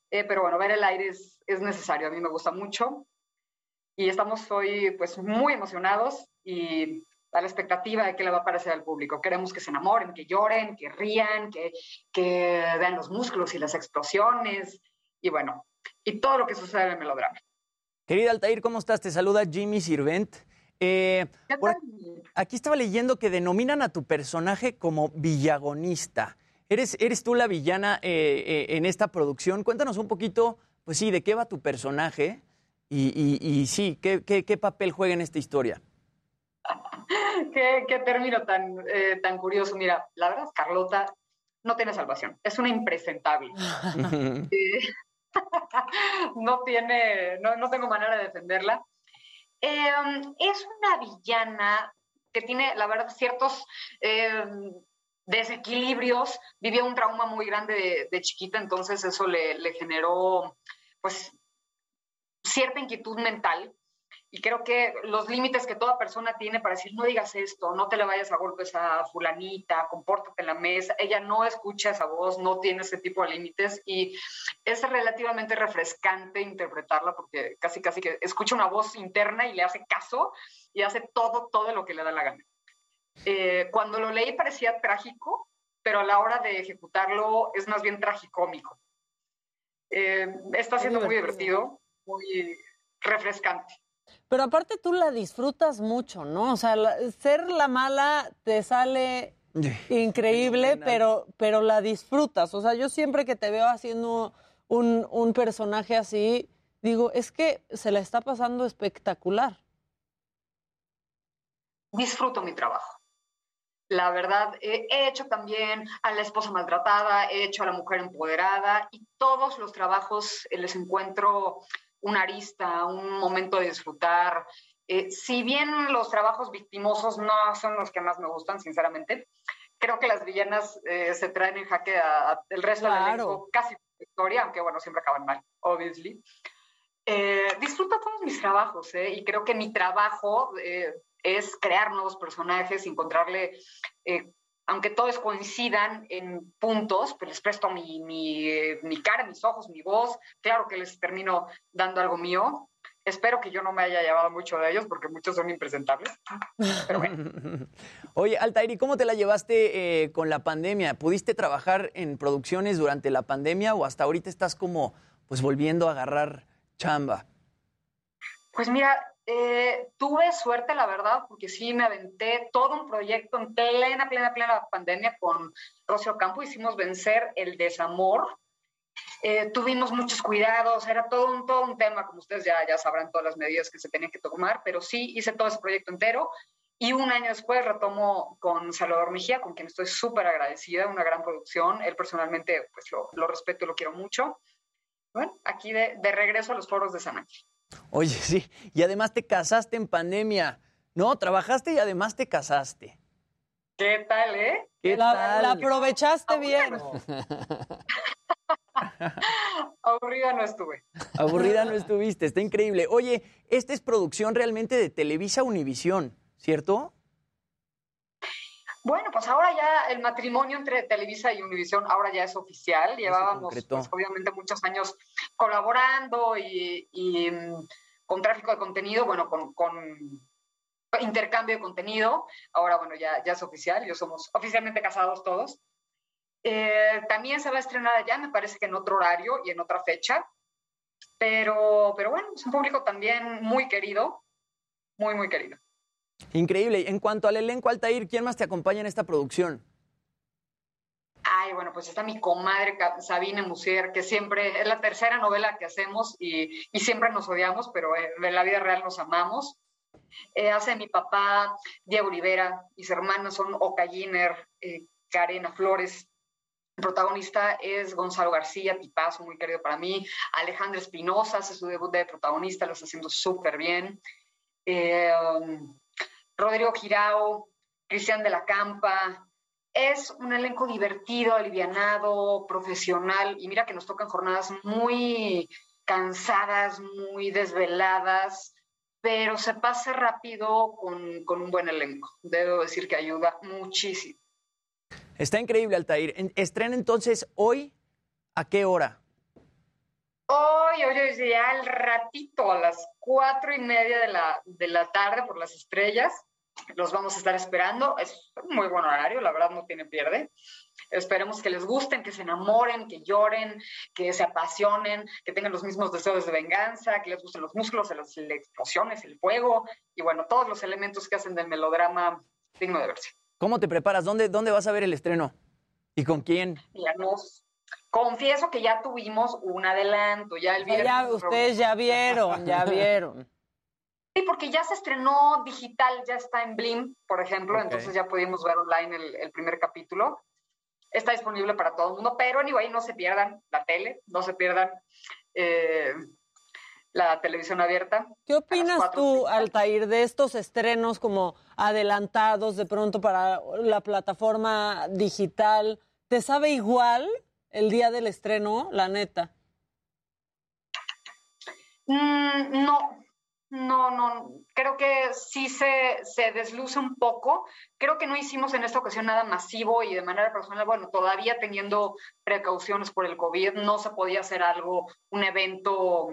eh, pero bueno, ver el aire es, es, necesario, a mí me gusta mucho y estamos hoy pues muy emocionados y a la expectativa de qué le va a parecer al público. Queremos que se enamoren, que lloren, que rían, que, que vean los músculos y las explosiones y bueno, y todo lo que sucede en el melodrama. Querida Altair, ¿cómo estás? Te saluda Jimmy Sirvent. Eh, por aquí estaba leyendo que denominan a tu personaje como villagonista. ¿Eres, eres tú la villana eh, eh, en esta producción? Cuéntanos un poquito, pues sí, de qué va tu personaje y, y, y sí, ¿qué, qué, qué papel juega en esta historia. qué, qué, término tan, eh, tan curioso. Mira, la verdad, Carlota no tiene salvación. Es una impresentable. no tiene, no, no, tengo manera de defenderla. Eh, es una villana que tiene, la verdad, ciertos eh, desequilibrios. Vivió un trauma muy grande de, de chiquita, entonces eso le, le generó, pues, cierta inquietud mental y creo que los límites que toda persona tiene para decir, no digas esto, no te le vayas a golpes a fulanita, compórtate en la mesa, ella no escucha esa voz, no tiene ese tipo de límites y es relativamente refrescante interpretarla porque casi casi que escucha una voz interna y le hace caso y hace todo, todo lo que le da la gana. Eh, cuando lo leí parecía trágico, pero a la hora de ejecutarlo es más bien tragicómico. Eh, está siendo muy divertido, muy refrescante. Pero aparte tú la disfrutas mucho, ¿no? O sea, la, ser la mala te sale increíble, pero, pero la disfrutas. O sea, yo siempre que te veo haciendo un, un, personaje así, digo, es que se la está pasando espectacular. Disfruto mi trabajo. La verdad, eh, he hecho también a la esposa maltratada, he hecho a la mujer empoderada y todos los trabajos les encuentro una arista, un momento de disfrutar. Eh, si bien los trabajos victimosos no son los que más me gustan, sinceramente, creo que las villanas eh, se traen en jaque a, a el resto claro. del elenco, casi historia, aunque bueno, siempre acaban mal, obviously. Eh, disfruto todos mis trabajos ¿eh? y creo que mi trabajo es crear nuevos personajes, encontrarle aunque todos coincidan en puntos, pues les presto mi, mi, mi, cara, mis ojos, mi voz, claro que les termino dando algo mío. Espero que yo no me haya llevado mucho de ellos porque muchos son impresentables. Pero bueno. Oye, Altairi, ¿cómo te la llevaste eh, con la pandemia? ¿Pudiste trabajar en producciones durante la pandemia o hasta ahorita estás como pues volviendo a agarrar chamba? Pues mira, eh, tuve suerte, la verdad, porque sí me aventé todo un proyecto en plena, plena, plena pandemia con Rocio Campo. Hicimos vencer el desamor. Eh, tuvimos muchos cuidados, era todo un, todo un tema, como ustedes ya, ya sabrán todas las medidas que se tenían que tomar, pero sí hice todo ese proyecto entero. Y un año después retomo con Salvador Mejía, con quien estoy súper agradecida, una gran producción. Él personalmente pues lo, lo, respeto y lo quiero mucho. Bueno, aquí de, de regreso a los foros de San Ángel. Oye, sí, y además te casaste en pandemia. No, trabajaste y además te casaste. ¿Qué tal, eh? ¿Qué la, tal? la aprovechaste bien. Aburrida no estuve. Aburrida no estuviste, está increíble. Oye, esta es producción realmente de Televisa Univisión, ¿cierto? Bueno, pues ahora ya el matrimonio entre Televisa y Univisión ahora ya es oficial. Llevábamos pues, obviamente muchos años colaborando y, y, mm, con tráfico de contenido, bueno, con, con, intercambio de contenido. Ahora, bueno, ya, ya es oficial, ya somos oficialmente casados todos. Eh, también se va a estrenar allá, me parece que en otro horario y en otra fecha. Pero, pero bueno, es un público también muy querido, muy, muy querido. Increíble. En cuanto al elenco Altair, ¿quién más te acompaña en esta producción? Ay, bueno, pues está mi comadre Sabine Musier, que siempre es la tercera novela que hacemos y, y siempre nos odiamos, pero en la vida real nos amamos. Eh, hace mi papá Diego Rivera, mis hermanas son Oka Giner, eh, Karena Flores. El protagonista es Gonzalo García, tipazo, muy querido para mí. Alejandra Espinosa hace su debut de protagonista, lo está haciendo súper bien. Eh, Rodrigo Girao, Cristian de la Campa. Es un elenco divertido, alivianado, profesional, y mira que nos tocan jornadas muy cansadas, muy desveladas, pero se pasa rápido con, con un buen elenco. Debo decir que ayuda muchísimo. Está increíble, Altair. ¿Estrena entonces hoy? ¿A qué hora? Hoy, hoy, ya al ratito, a las cuatro y media de la, de la tarde por las estrellas. Los vamos a estar esperando. Es un muy buen horario, la verdad no tiene pierde. Esperemos que les gusten, que se enamoren, que lloren, que se apasionen, que tengan los mismos deseos de venganza, que les gusten los músculos, las, explosiones, el fuego y bueno, todos los elementos que hacen del melodrama digno de verse. ¿Cómo te preparas? ¿Dónde, dónde vas a ver el estreno? ¿Y con quién? Ya nos, confieso que ya tuvimos un adelanto, ya el viernes. Ya, ustedes ya vieron, ya vieron. Sí, porque ya se estrenó digital, ya está en Blim, por ejemplo, entonces ya pudimos ver online el, primer capítulo. Está disponible para todo el mundo, pero anyway, no se pierdan la tele, no se pierdan eh, la televisión abierta. ¿Qué opinas tú, Altair, de estos estrenos como adelantados de pronto para la plataforma digital? ¿Te sabe igual el día del estreno, la neta? Mm, no, no, no, creo que sí se, se, desluce un poco. Creo que no hicimos en esta ocasión nada masivo y de manera personal, bueno, todavía teniendo precauciones por el COVID, no se podía hacer algo, un evento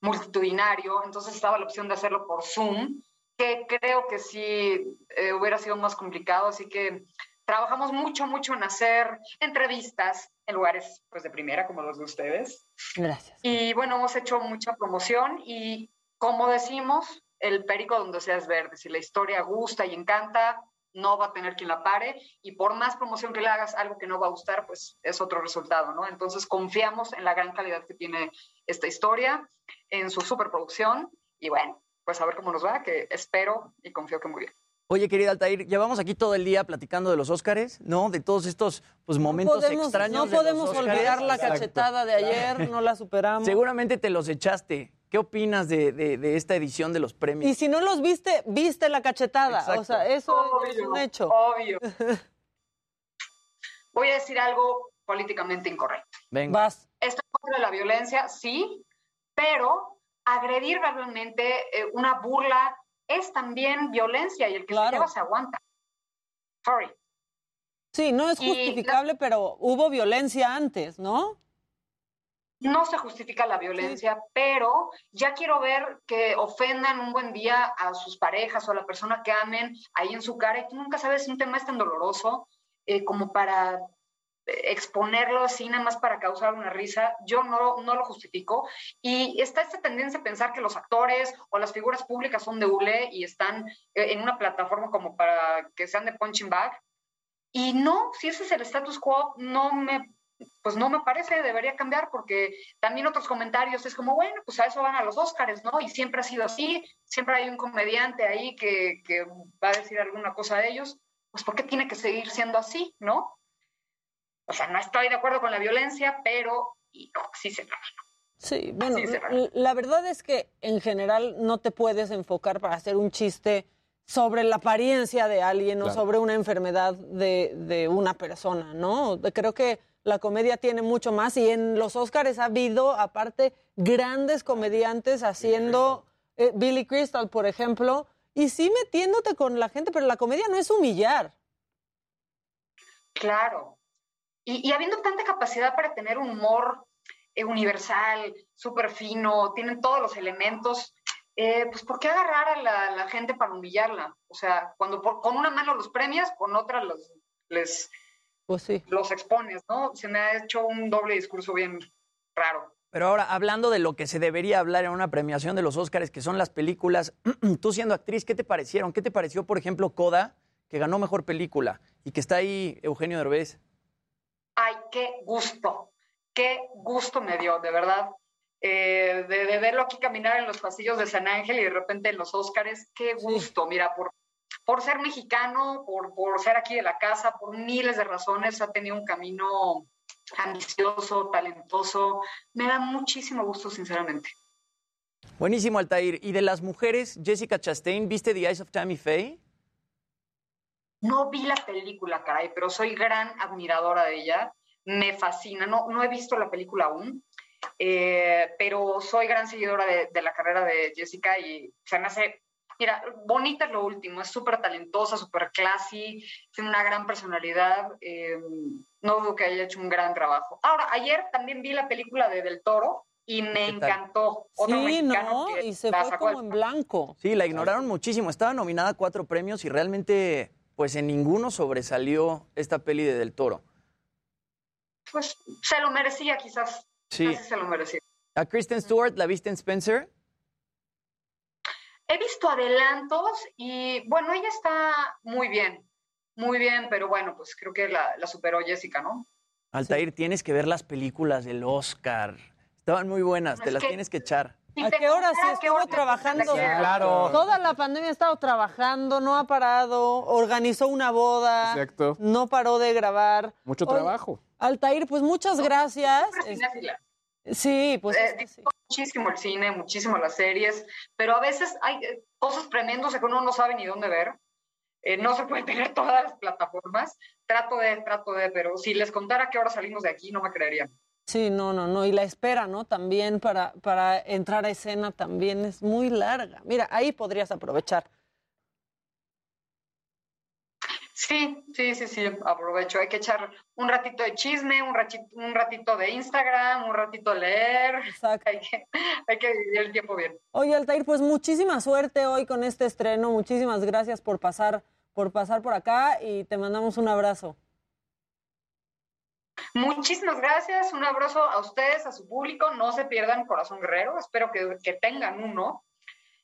multitudinario, entonces estaba la opción de hacerlo por Zoom, que creo que sí eh, hubiera sido más complicado, así que trabajamos mucho, mucho en hacer entrevistas en lugares pues de primera como los de ustedes. Gracias. Y bueno, hemos hecho mucha promoción y como decimos, el perico donde seas verde. Si la historia gusta y encanta, no va a tener quien la pare y por más promoción que le hagas algo que no va a gustar, pues es otro resultado, ¿no? Entonces confiamos en la gran calidad que tiene esta historia, en su superproducción y bueno, pues a ver cómo nos va, que espero y confío que muy bien. Oye, querida Altair, llevamos aquí todo el día platicando de los Óscares, ¿no? De todos estos pues, momentos extraños. No podemos olvidar la cachetada de ayer, no la superamos. Seguramente te los echaste. ¿Qué opinas de, esta edición de los premios? Y si no los viste, viste la cachetada. O sea, eso es un hecho. Obvio. Voy a decir algo políticamente incorrecto. Venga. Vas. Estoy contra la violencia, sí, pero agredir verbalmente eh, una burla es también violencia y el que se lleva se aguanta. Sorry. Sí, no es justificable, pero hubo violencia antes, ¿no? No se justifica la violencia, pero ya quiero ver que ofendan un buen día a sus parejas o a la persona que amen ahí en su cara y tú nunca sabes si un tema es tan doloroso eh, como para exponerlo así nada más para causar una risa, yo no, no lo justifico. Y está esta tendencia a pensar que los actores o las figuras públicas son de hule y están eh, en una plataforma como para que sean de punching bag. Y no, si ese es el status quo, no me, pues no me parece, debería cambiar porque también otros comentarios es como, bueno, pues a eso van a los Óscares, ¿no? Y siempre ha sido así, siempre hay un comediante ahí que, que va a decir alguna cosa de ellos, pues ¿por qué tiene que seguir siendo así, ¿no? O sea, no estoy de acuerdo con la violencia, pero sí se Sí, bueno, la verdad es que en general no te puedes enfocar para hacer un chiste sobre la apariencia de alguien o sobre una enfermedad de, de, una persona, ¿no? Creo que la comedia tiene mucho más y en los Oscars ha habido, aparte, grandes comediantes haciendo eh, Billy Crystal, por ejemplo, y sí metiéndote con la gente, pero la comedia no es humillar. Claro. Y, y habiendo tanta capacidad para tener un humor eh, universal, súper fino, tienen todos los elementos, eh, pues ¿por qué agarrar a la, la gente para humillarla? O sea, cuando por- con una mano los premias, con otra los, les, Pues sí. los expones, ¿no? Se me ha hecho un doble discurso bien raro. Pero ahora, hablando de lo que se debería hablar en una premiación de los Óscares, que son las películas, tú siendo actriz, ¿qué te parecieron? ¿Qué te pareció, por ejemplo, Coda, que ganó Mejor Película y que está ahí Eugenio Derbez? Ay, qué gusto, qué gusto me dio, de verdad. Eh, de, de verlo aquí caminar en los pasillos de San Ángel y de repente en los Óscares, qué gusto. Mira, por, por ser mexicano, por, por ser aquí de la casa, por miles de razones, ha tenido un camino ambicioso, talentoso. Me da muchísimo gusto, sinceramente. Buenísimo, Altair. Y de las mujeres, Jessica Chastain, ¿viste The Eyes of Tammy Faye? No vi la película, caray, pero soy gran admiradora de ella. Me fascina. No, no he visto la película aún, eh, pero soy gran seguidora de, de la carrera de Jessica y se me hace. Mira, bonita es lo último, es súper talentosa, súper classy, tiene una gran personalidad. eh, no dudo que haya hecho un gran trabajo. Ahora, ayer también vi la película de Del Toro y me encantó. Otro Sí, mexicano ¿no? que Y se fue como en blanco. Sí, la ignoraron muchísimo. Estaba nominada a cuatro premios y realmente, pues en ninguno sobresalió esta peli de Del Toro. Pues se lo merecía, quizás. Sí. Casi se lo merecía. A Kristen Stewart, ¿la viste en Spencer? He visto adelantos y bueno, ella está muy bien, muy bien, pero bueno, pues creo que la, la superó Jessica, ¿no? Altair, tienes que ver las películas del Oscar. Estaban muy buenas, te las que- tienes que echar. ¿A qué hora sí estuvo trabajando? Claro. Toda la pandemia ha estado trabajando, no ha parado, organizó una boda, Exacto. no paró de grabar. Mucho trabajo. Altair, pues muchas gracias. Sí, pues Eh, muchísimo el cine, muchísimo las series, pero a veces hay eh, cosas tremendas que uno no sabe ni dónde ver. Eh, no se puede tener todas las plataformas. Trato de, trato de, pero si les contara qué hora salimos de aquí, no me creerían. Sí, no, no, no. Y la espera, ¿no? También para, para entrar a escena también es muy larga. Mira, ahí podrías aprovechar. Sí, sí, sí, sí, aprovecho. Hay que echar un ratito de chisme, un ratito, un ratito de Instagram, un ratito leer. Hay que, hay que vivir el tiempo bien. Oye, Altair, pues muchísima suerte hoy con este estreno. Muchísimas gracias por pasar, por pasar por acá y te mandamos un abrazo. Muchísimas gracias, un abrazo a ustedes, a su público. No se pierdan Corazón Guerrero, espero que, que tengan uno.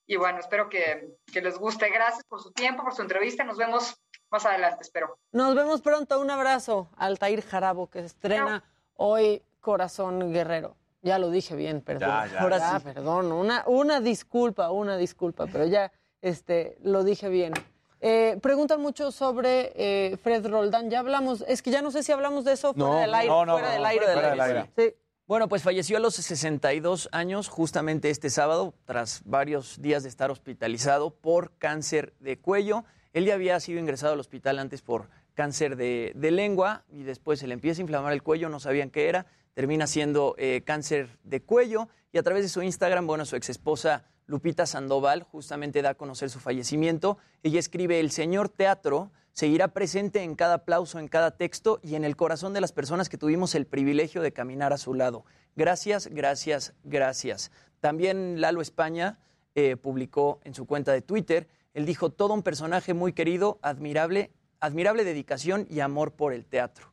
Y bueno, espero que, que les guste. Gracias por su tiempo, por su entrevista. Nos vemos más adelante, espero. Nos vemos pronto. Un abrazo. Altair Jarabo, que estrena hoy Corazón Guerrero. Ya lo dije bien, perdón. Ya, ya. Ahora Ya, sí, perdón. Una, una disculpa, una disculpa, pero ya este, lo dije bien. Eh, preguntan mucho sobre eh, Fred Roldán. Ya hablamos, es que ya no sé si hablamos de eso fuera del aire. fuera del aire. fuera del aire. Sí. Bueno, pues falleció a los 62 años, justamente este sábado, tras varios días de estar hospitalizado por cáncer de cuello. Él ya había sido ingresado al hospital antes por cáncer de, lengua y después se le empieza a inflamar el cuello, no sabían qué era, termina siendo eh, cáncer de cuello y a través de su Instagram, bueno, su exesposa Lupita Sandoval justamente da a conocer su fallecimiento. Ella escribe, el señor teatro seguirá presente en cada aplauso, en cada texto y en el corazón de las personas que tuvimos el privilegio de caminar a su lado. Gracias, gracias, gracias. También Lalo España eh, publicó en su cuenta de Twitter, él dijo, todo un personaje muy querido, admirable, admirable dedicación y amor por el teatro.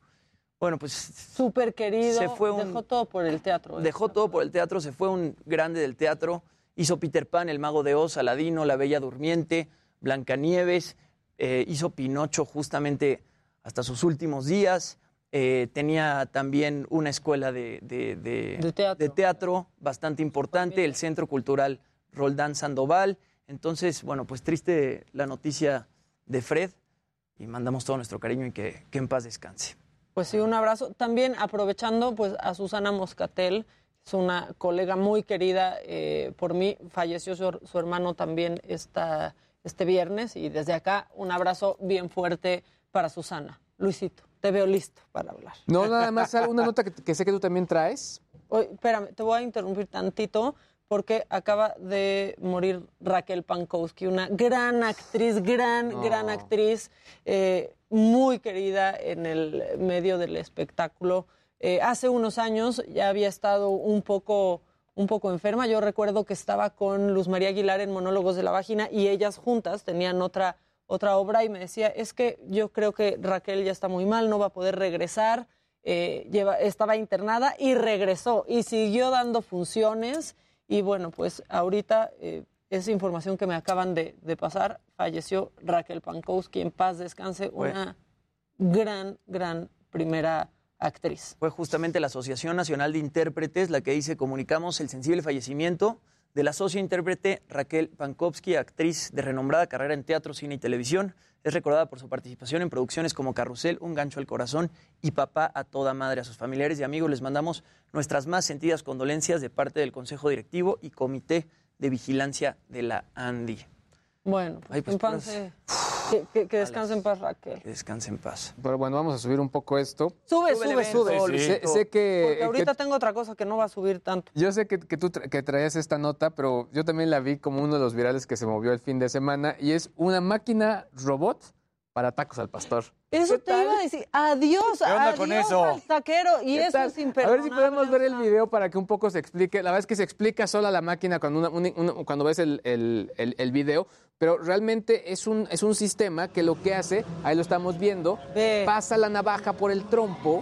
Bueno, pues Súper querido. Se fue un- Dejó todo por el teatro. ¿eh? Dejó todo por el teatro, se fue un grande del teatro. Hizo Peter Pan, El Mago de Oz, Aladino, La Bella Durmiente, Blancanieves. Eh, hizo Pinocho justamente hasta sus últimos días. eh, tenía también una escuela de, de- de- de teatro bastante importante, el Centro Cultural Roldán Sandoval. Entonces, bueno, pues triste la noticia de Fred y mandamos todo nuestro cariño y que, que en paz descanse. Pues sí, un abrazo. También aprovechando pues a Susana Moscatel, es una colega muy querida eh, por mí, falleció su, su hermano también esta, este viernes y desde acá un abrazo bien fuerte para Susana. Luisito, te veo listo para hablar. No, nada más una nota que, que sé que tú también traes. Oye, espérame, te voy a interrumpir tantito porque acaba de morir Raquel Pankowski, una gran actriz, gran, No. gran actriz, eh, muy querida en el medio del espectáculo. Eh, hace unos años ya había estado un poco, un poco enferma. Yo recuerdo que estaba con Luz María Aguilar en Monólogos de la Vagina y ellas juntas tenían otra, otra obra y me decía, es que yo creo que Raquel ya está muy mal, no va a poder regresar. Eh, lleva, estaba internada y regresó y siguió dando funciones. Y bueno, pues ahorita eh, esa información que me acaban de, de pasar, falleció Raquel Pankowski, en paz descanse, Bueno. una gran, gran primera actriz. Fue justamente la Asociación Nacional de Intérpretes la que dice, comunicamos el sensible fallecimiento de la socia intérprete Raquel Pankowski, actriz de renombrada carrera en teatro, cine y televisión. Es recordada por su participación en producciones como Carrusel, Un gancho al corazón y Papá a toda madre. A sus familiares y amigos les mandamos nuestras más sentidas condolencias de parte del Consejo Directivo y Comité de Vigilancia de la ANDI. Bueno, pues, Ay, pues, puras- que, que- que descanse en paz Raquel. Que descanse en paz. Pero bueno, vamos a subir un poco esto. Sube, sube, sube. sí, sí. Sé, sé que, Porque ahorita que- tengo otra cosa que no va a subir tanto. yo sé que, que tú tra- que traías esta nota, pero yo también la vi como uno de los virales que se movió el fin de semana y es una máquina robot para tacos al pastor. Eso te iba a decir. Adiós, ¿Qué onda adiós con eso? al taquero. Y ¿Qué eso tal? es A imperdonable. ver si podemos ver el video para que un poco se explique. La verdad es que se explica sola la máquina cuando, una- una- una- cuando ves el, el- el- el video, pero realmente es un, es un sistema que lo que hace, ahí lo estamos viendo, pasa la navaja por el trompo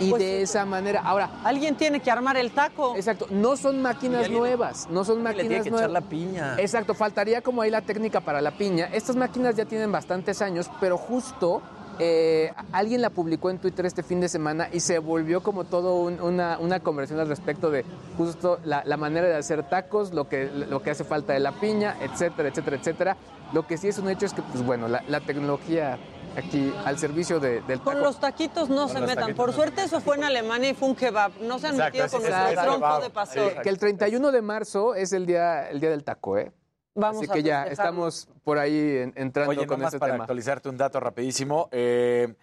y Pues de esa manera. Ahora, alguien tiene que armar el taco. Exacto, no son máquinas nuevas, no son Le máquinas tiene que nuevas. echar la piña. Exacto, faltaría como ahí la técnica para la piña. Estas máquinas ya tienen bastantes años, pero justo eh, alguien la publicó en Twitter este fin de semana y se volvió como todo un- una, una conversación al respecto de justo la, la manera de hacer tacos, lo que, lo que hace falta de la piña, etcétera, etcétera, etcétera. Lo que sí es un hecho es que, pues bueno, la, la tecnología aquí al servicio de- del taco. Con los taquitos no Con se metan. taquitos Por suerte eso fue en Alemania y fue un kebab. No se han Exacto, metido con ese tronco de pastor. Sí, que el 31 de marzo es el día, el día del taco, ¿eh? Vamos Así a que ya estamos por ahí en- entrando Oye, con este para tema. actualizarte un dato rapidísimo. eh,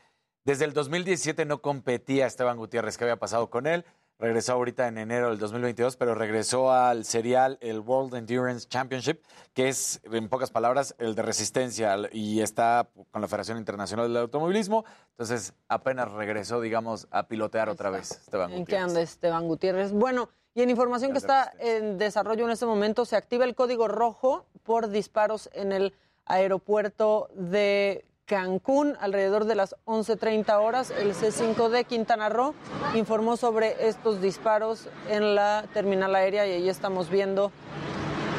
desde el 2017 no competía Esteban Gutiérrez. ¿Qué había pasado con él? Regresó ahorita en enero del 2022, pero regresó al serial el World Endurance Championship, que es, en pocas palabras, el de resistencia y está con la Federación Internacional del Automovilismo. Entonces, apenas regresó, digamos, a pilotear otra vez Esteban ¿En qué Gutiérrez. anda Esteban Gutiérrez? Bueno, y en información que está en desarrollo en este momento, se activa el código rojo por disparos en el aeropuerto de Cancún alrededor de las 11.30 horas. El C5 de Quintana Roo informó sobre estos disparos en la terminal aérea y ahí estamos viendo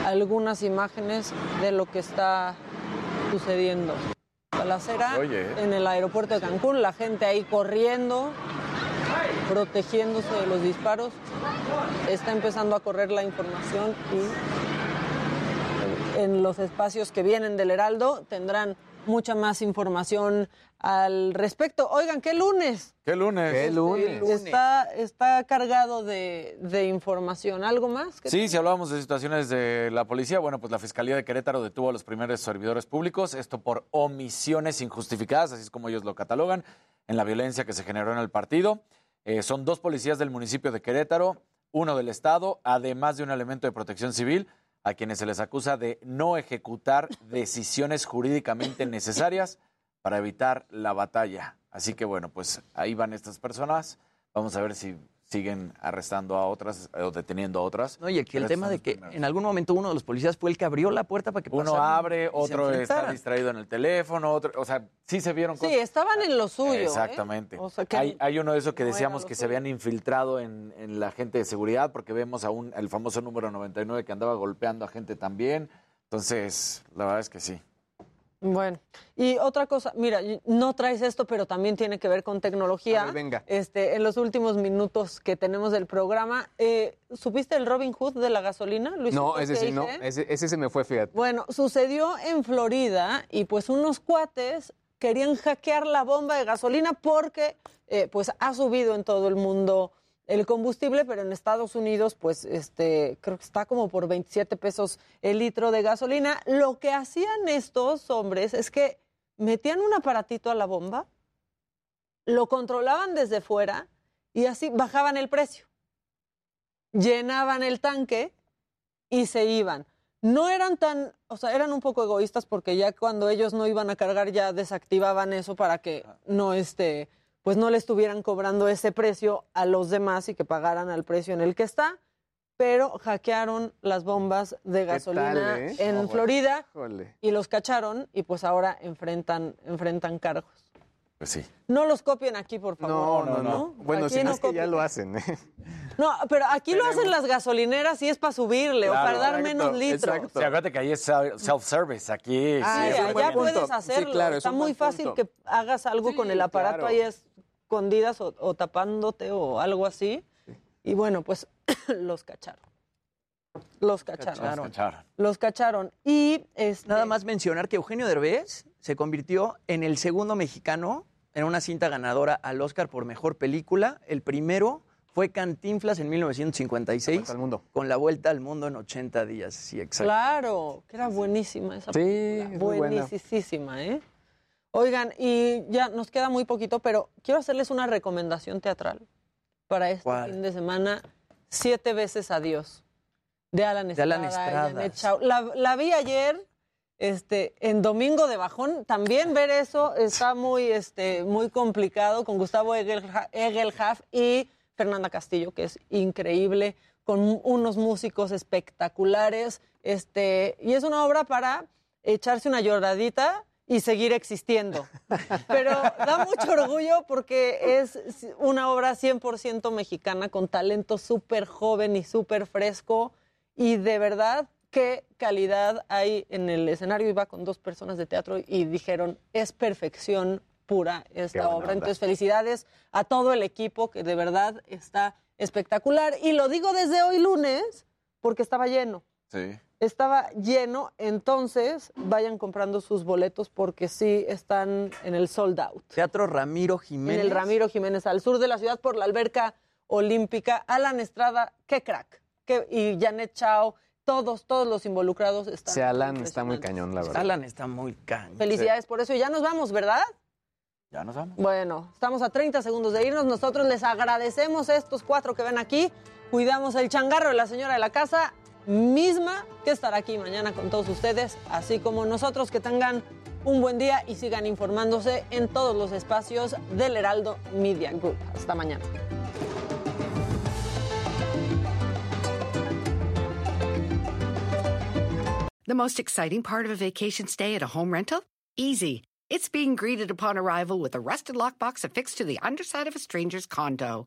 algunas imágenes de lo que está sucediendo. Balacera en el aeropuerto de Cancún, la gente ahí corriendo, protegiéndose de los disparos. Está empezando a correr la información y en los espacios que vienen del Heraldo tendrán mucha más información al respecto. Oigan, ¿qué lunes? ¿Qué lunes? ¿Qué lunes? Está, está cargado de, de información. ¿Algo más? Sí, si hablábamos de situaciones de la policía, bueno, pues la Fiscalía de Querétaro detuvo a los primeros servidores públicos, esto por omisiones injustificadas, así es como ellos lo catalogan, en la violencia que se generó en el partido. Eh, son dos policías del municipio de Querétaro, uno del Estado, además de un elemento de protección civil, a quienes se les acusa de no ejecutar decisiones jurídicamente necesarias para evitar la batalla. Así que bueno, pues ahí van estas personas. Vamos a ver si siguen arrestando a otras o deteniendo a otras. No, y aquí el tema de que primeros. en algún momento uno de los policías fue el que abrió la puerta para que Uno pasaran abre, otro está distraído en el teléfono, otro, o sea, sí se vieron Sí, cosas. estaban en lo suyo. ¿eh? Exactamente. O sea, que hay, hay uno de esos que no decíamos que se habían infiltrado en, en la gente de seguridad, porque vemos aún el famoso número 99 que andaba golpeando a gente también. Entonces, la verdad es que sí. Bueno, y otra cosa, mira, no traes esto, pero también tiene que ver con tecnología. Ver, venga. Este, en los últimos minutos que tenemos del programa, eh, ¿supiste el Robin Hood de la gasolina, Luis? No, ese sí, no. Ese, ese se me fue, fíjate. Bueno, sucedió en Florida y pues unos cuates querían hackear la bomba de gasolina porque eh, pues ha subido en todo el mundo el combustible, pero en Estados Unidos pues este creo que está como por 27 pesos el litro de gasolina. Lo que hacían estos hombres es que metían un aparatito a la bomba, lo controlaban desde fuera y así bajaban el precio. Llenaban el tanque y se iban. No eran tan, o sea, eran un poco egoístas porque ya cuando ellos no iban a cargar ya desactivaban eso para que no este, pues no le estuvieran cobrando ese precio a los demás y que pagaran al precio en el que está. Pero hackearon las bombas de gasolina tal, eh? en. Florida y los cacharon y pues ahora enfrentan, enfrentan cargos. Pues sí. No los copien aquí, por favor. No, no, no. Bueno, si no es que ya lo hacen, ¿eh? No, pero aquí lo hacen las gasolineras y es para subirle o para dar menos litros. Sí, acuérdate que ahí es self- self-service, aquí Ah, sí, sí, es allá puedes hacerlo. Está muy fácil que hagas algo con el aparato claro. ahí escondidas o, o tapándote o algo así. Y bueno, pues los cacharon. Los cacharon. Los cacharon. Los cacharon. Y este, Nada más mencionar que Eugenio Derbez se convirtió en el segundo mexicano en una cinta ganadora al Oscar por mejor película. El primero fue Cantinflas en 1956 con La Vuelta al Mundo en 80 días. Sí, exacto. Claro, que era buenísima esa Sí, película. es. Buenísima, ¿eh? Oigan, y ya nos queda muy poquito, pero quiero hacerles una recomendación teatral para este ¿Cuál? fin de semana. Siete veces adiós. De Alan De Estrada. Alan y Estrada. La, la vi ayer, este, en Domingo de Bajón. También ver eso está muy, este, muy complicado con Gustavo Egelha- Egelhaf y Fernanda Castillo, que es increíble, con unos músicos espectaculares. Este, y es una obra para echarse una lloradita y seguir existiendo. Pero da mucho orgullo porque es una obra 100% mexicana con talento súper joven y súper fresco. Y de verdad, qué calidad hay en el escenario. Iba con dos personas de teatro y dijeron, es perfección pura esta obra. onda. Entonces, felicidades a todo el equipo que de verdad está espectacular. Y lo digo desde hoy lunes porque estaba lleno Sí. estaba lleno, entonces vayan comprando sus boletos porque sí están en el sold out. Teatro Ramiro Jiménez. En el Ramiro Jiménez, al sur de la ciudad, por la alberca olímpica. Alan Estrada, qué crack. Qué- y Janet Chao, todos, todos los involucrados están. Sí, Alan está muy cañón, la verdad. Alan está muy cañón. Felicidades por eso. Y ya nos vamos, ¿verdad? Ya nos vamos. Bueno, estamos a 30 segundos de irnos. Nosotros les agradecemos a estos cuatro que ven aquí. Cuidamos el changarro de la señora de la casa misma que estará aquí mañana con todos ustedes, así como nosotros que tengan un buen día y sigan informándose en todos los espacios del Heraldo Media Group. Hasta mañana. The most exciting part of a vacation stay at a home rental? Easy. It's being greeted upon arrival with a rusted lockbox affixed to the underside of a stranger's condo.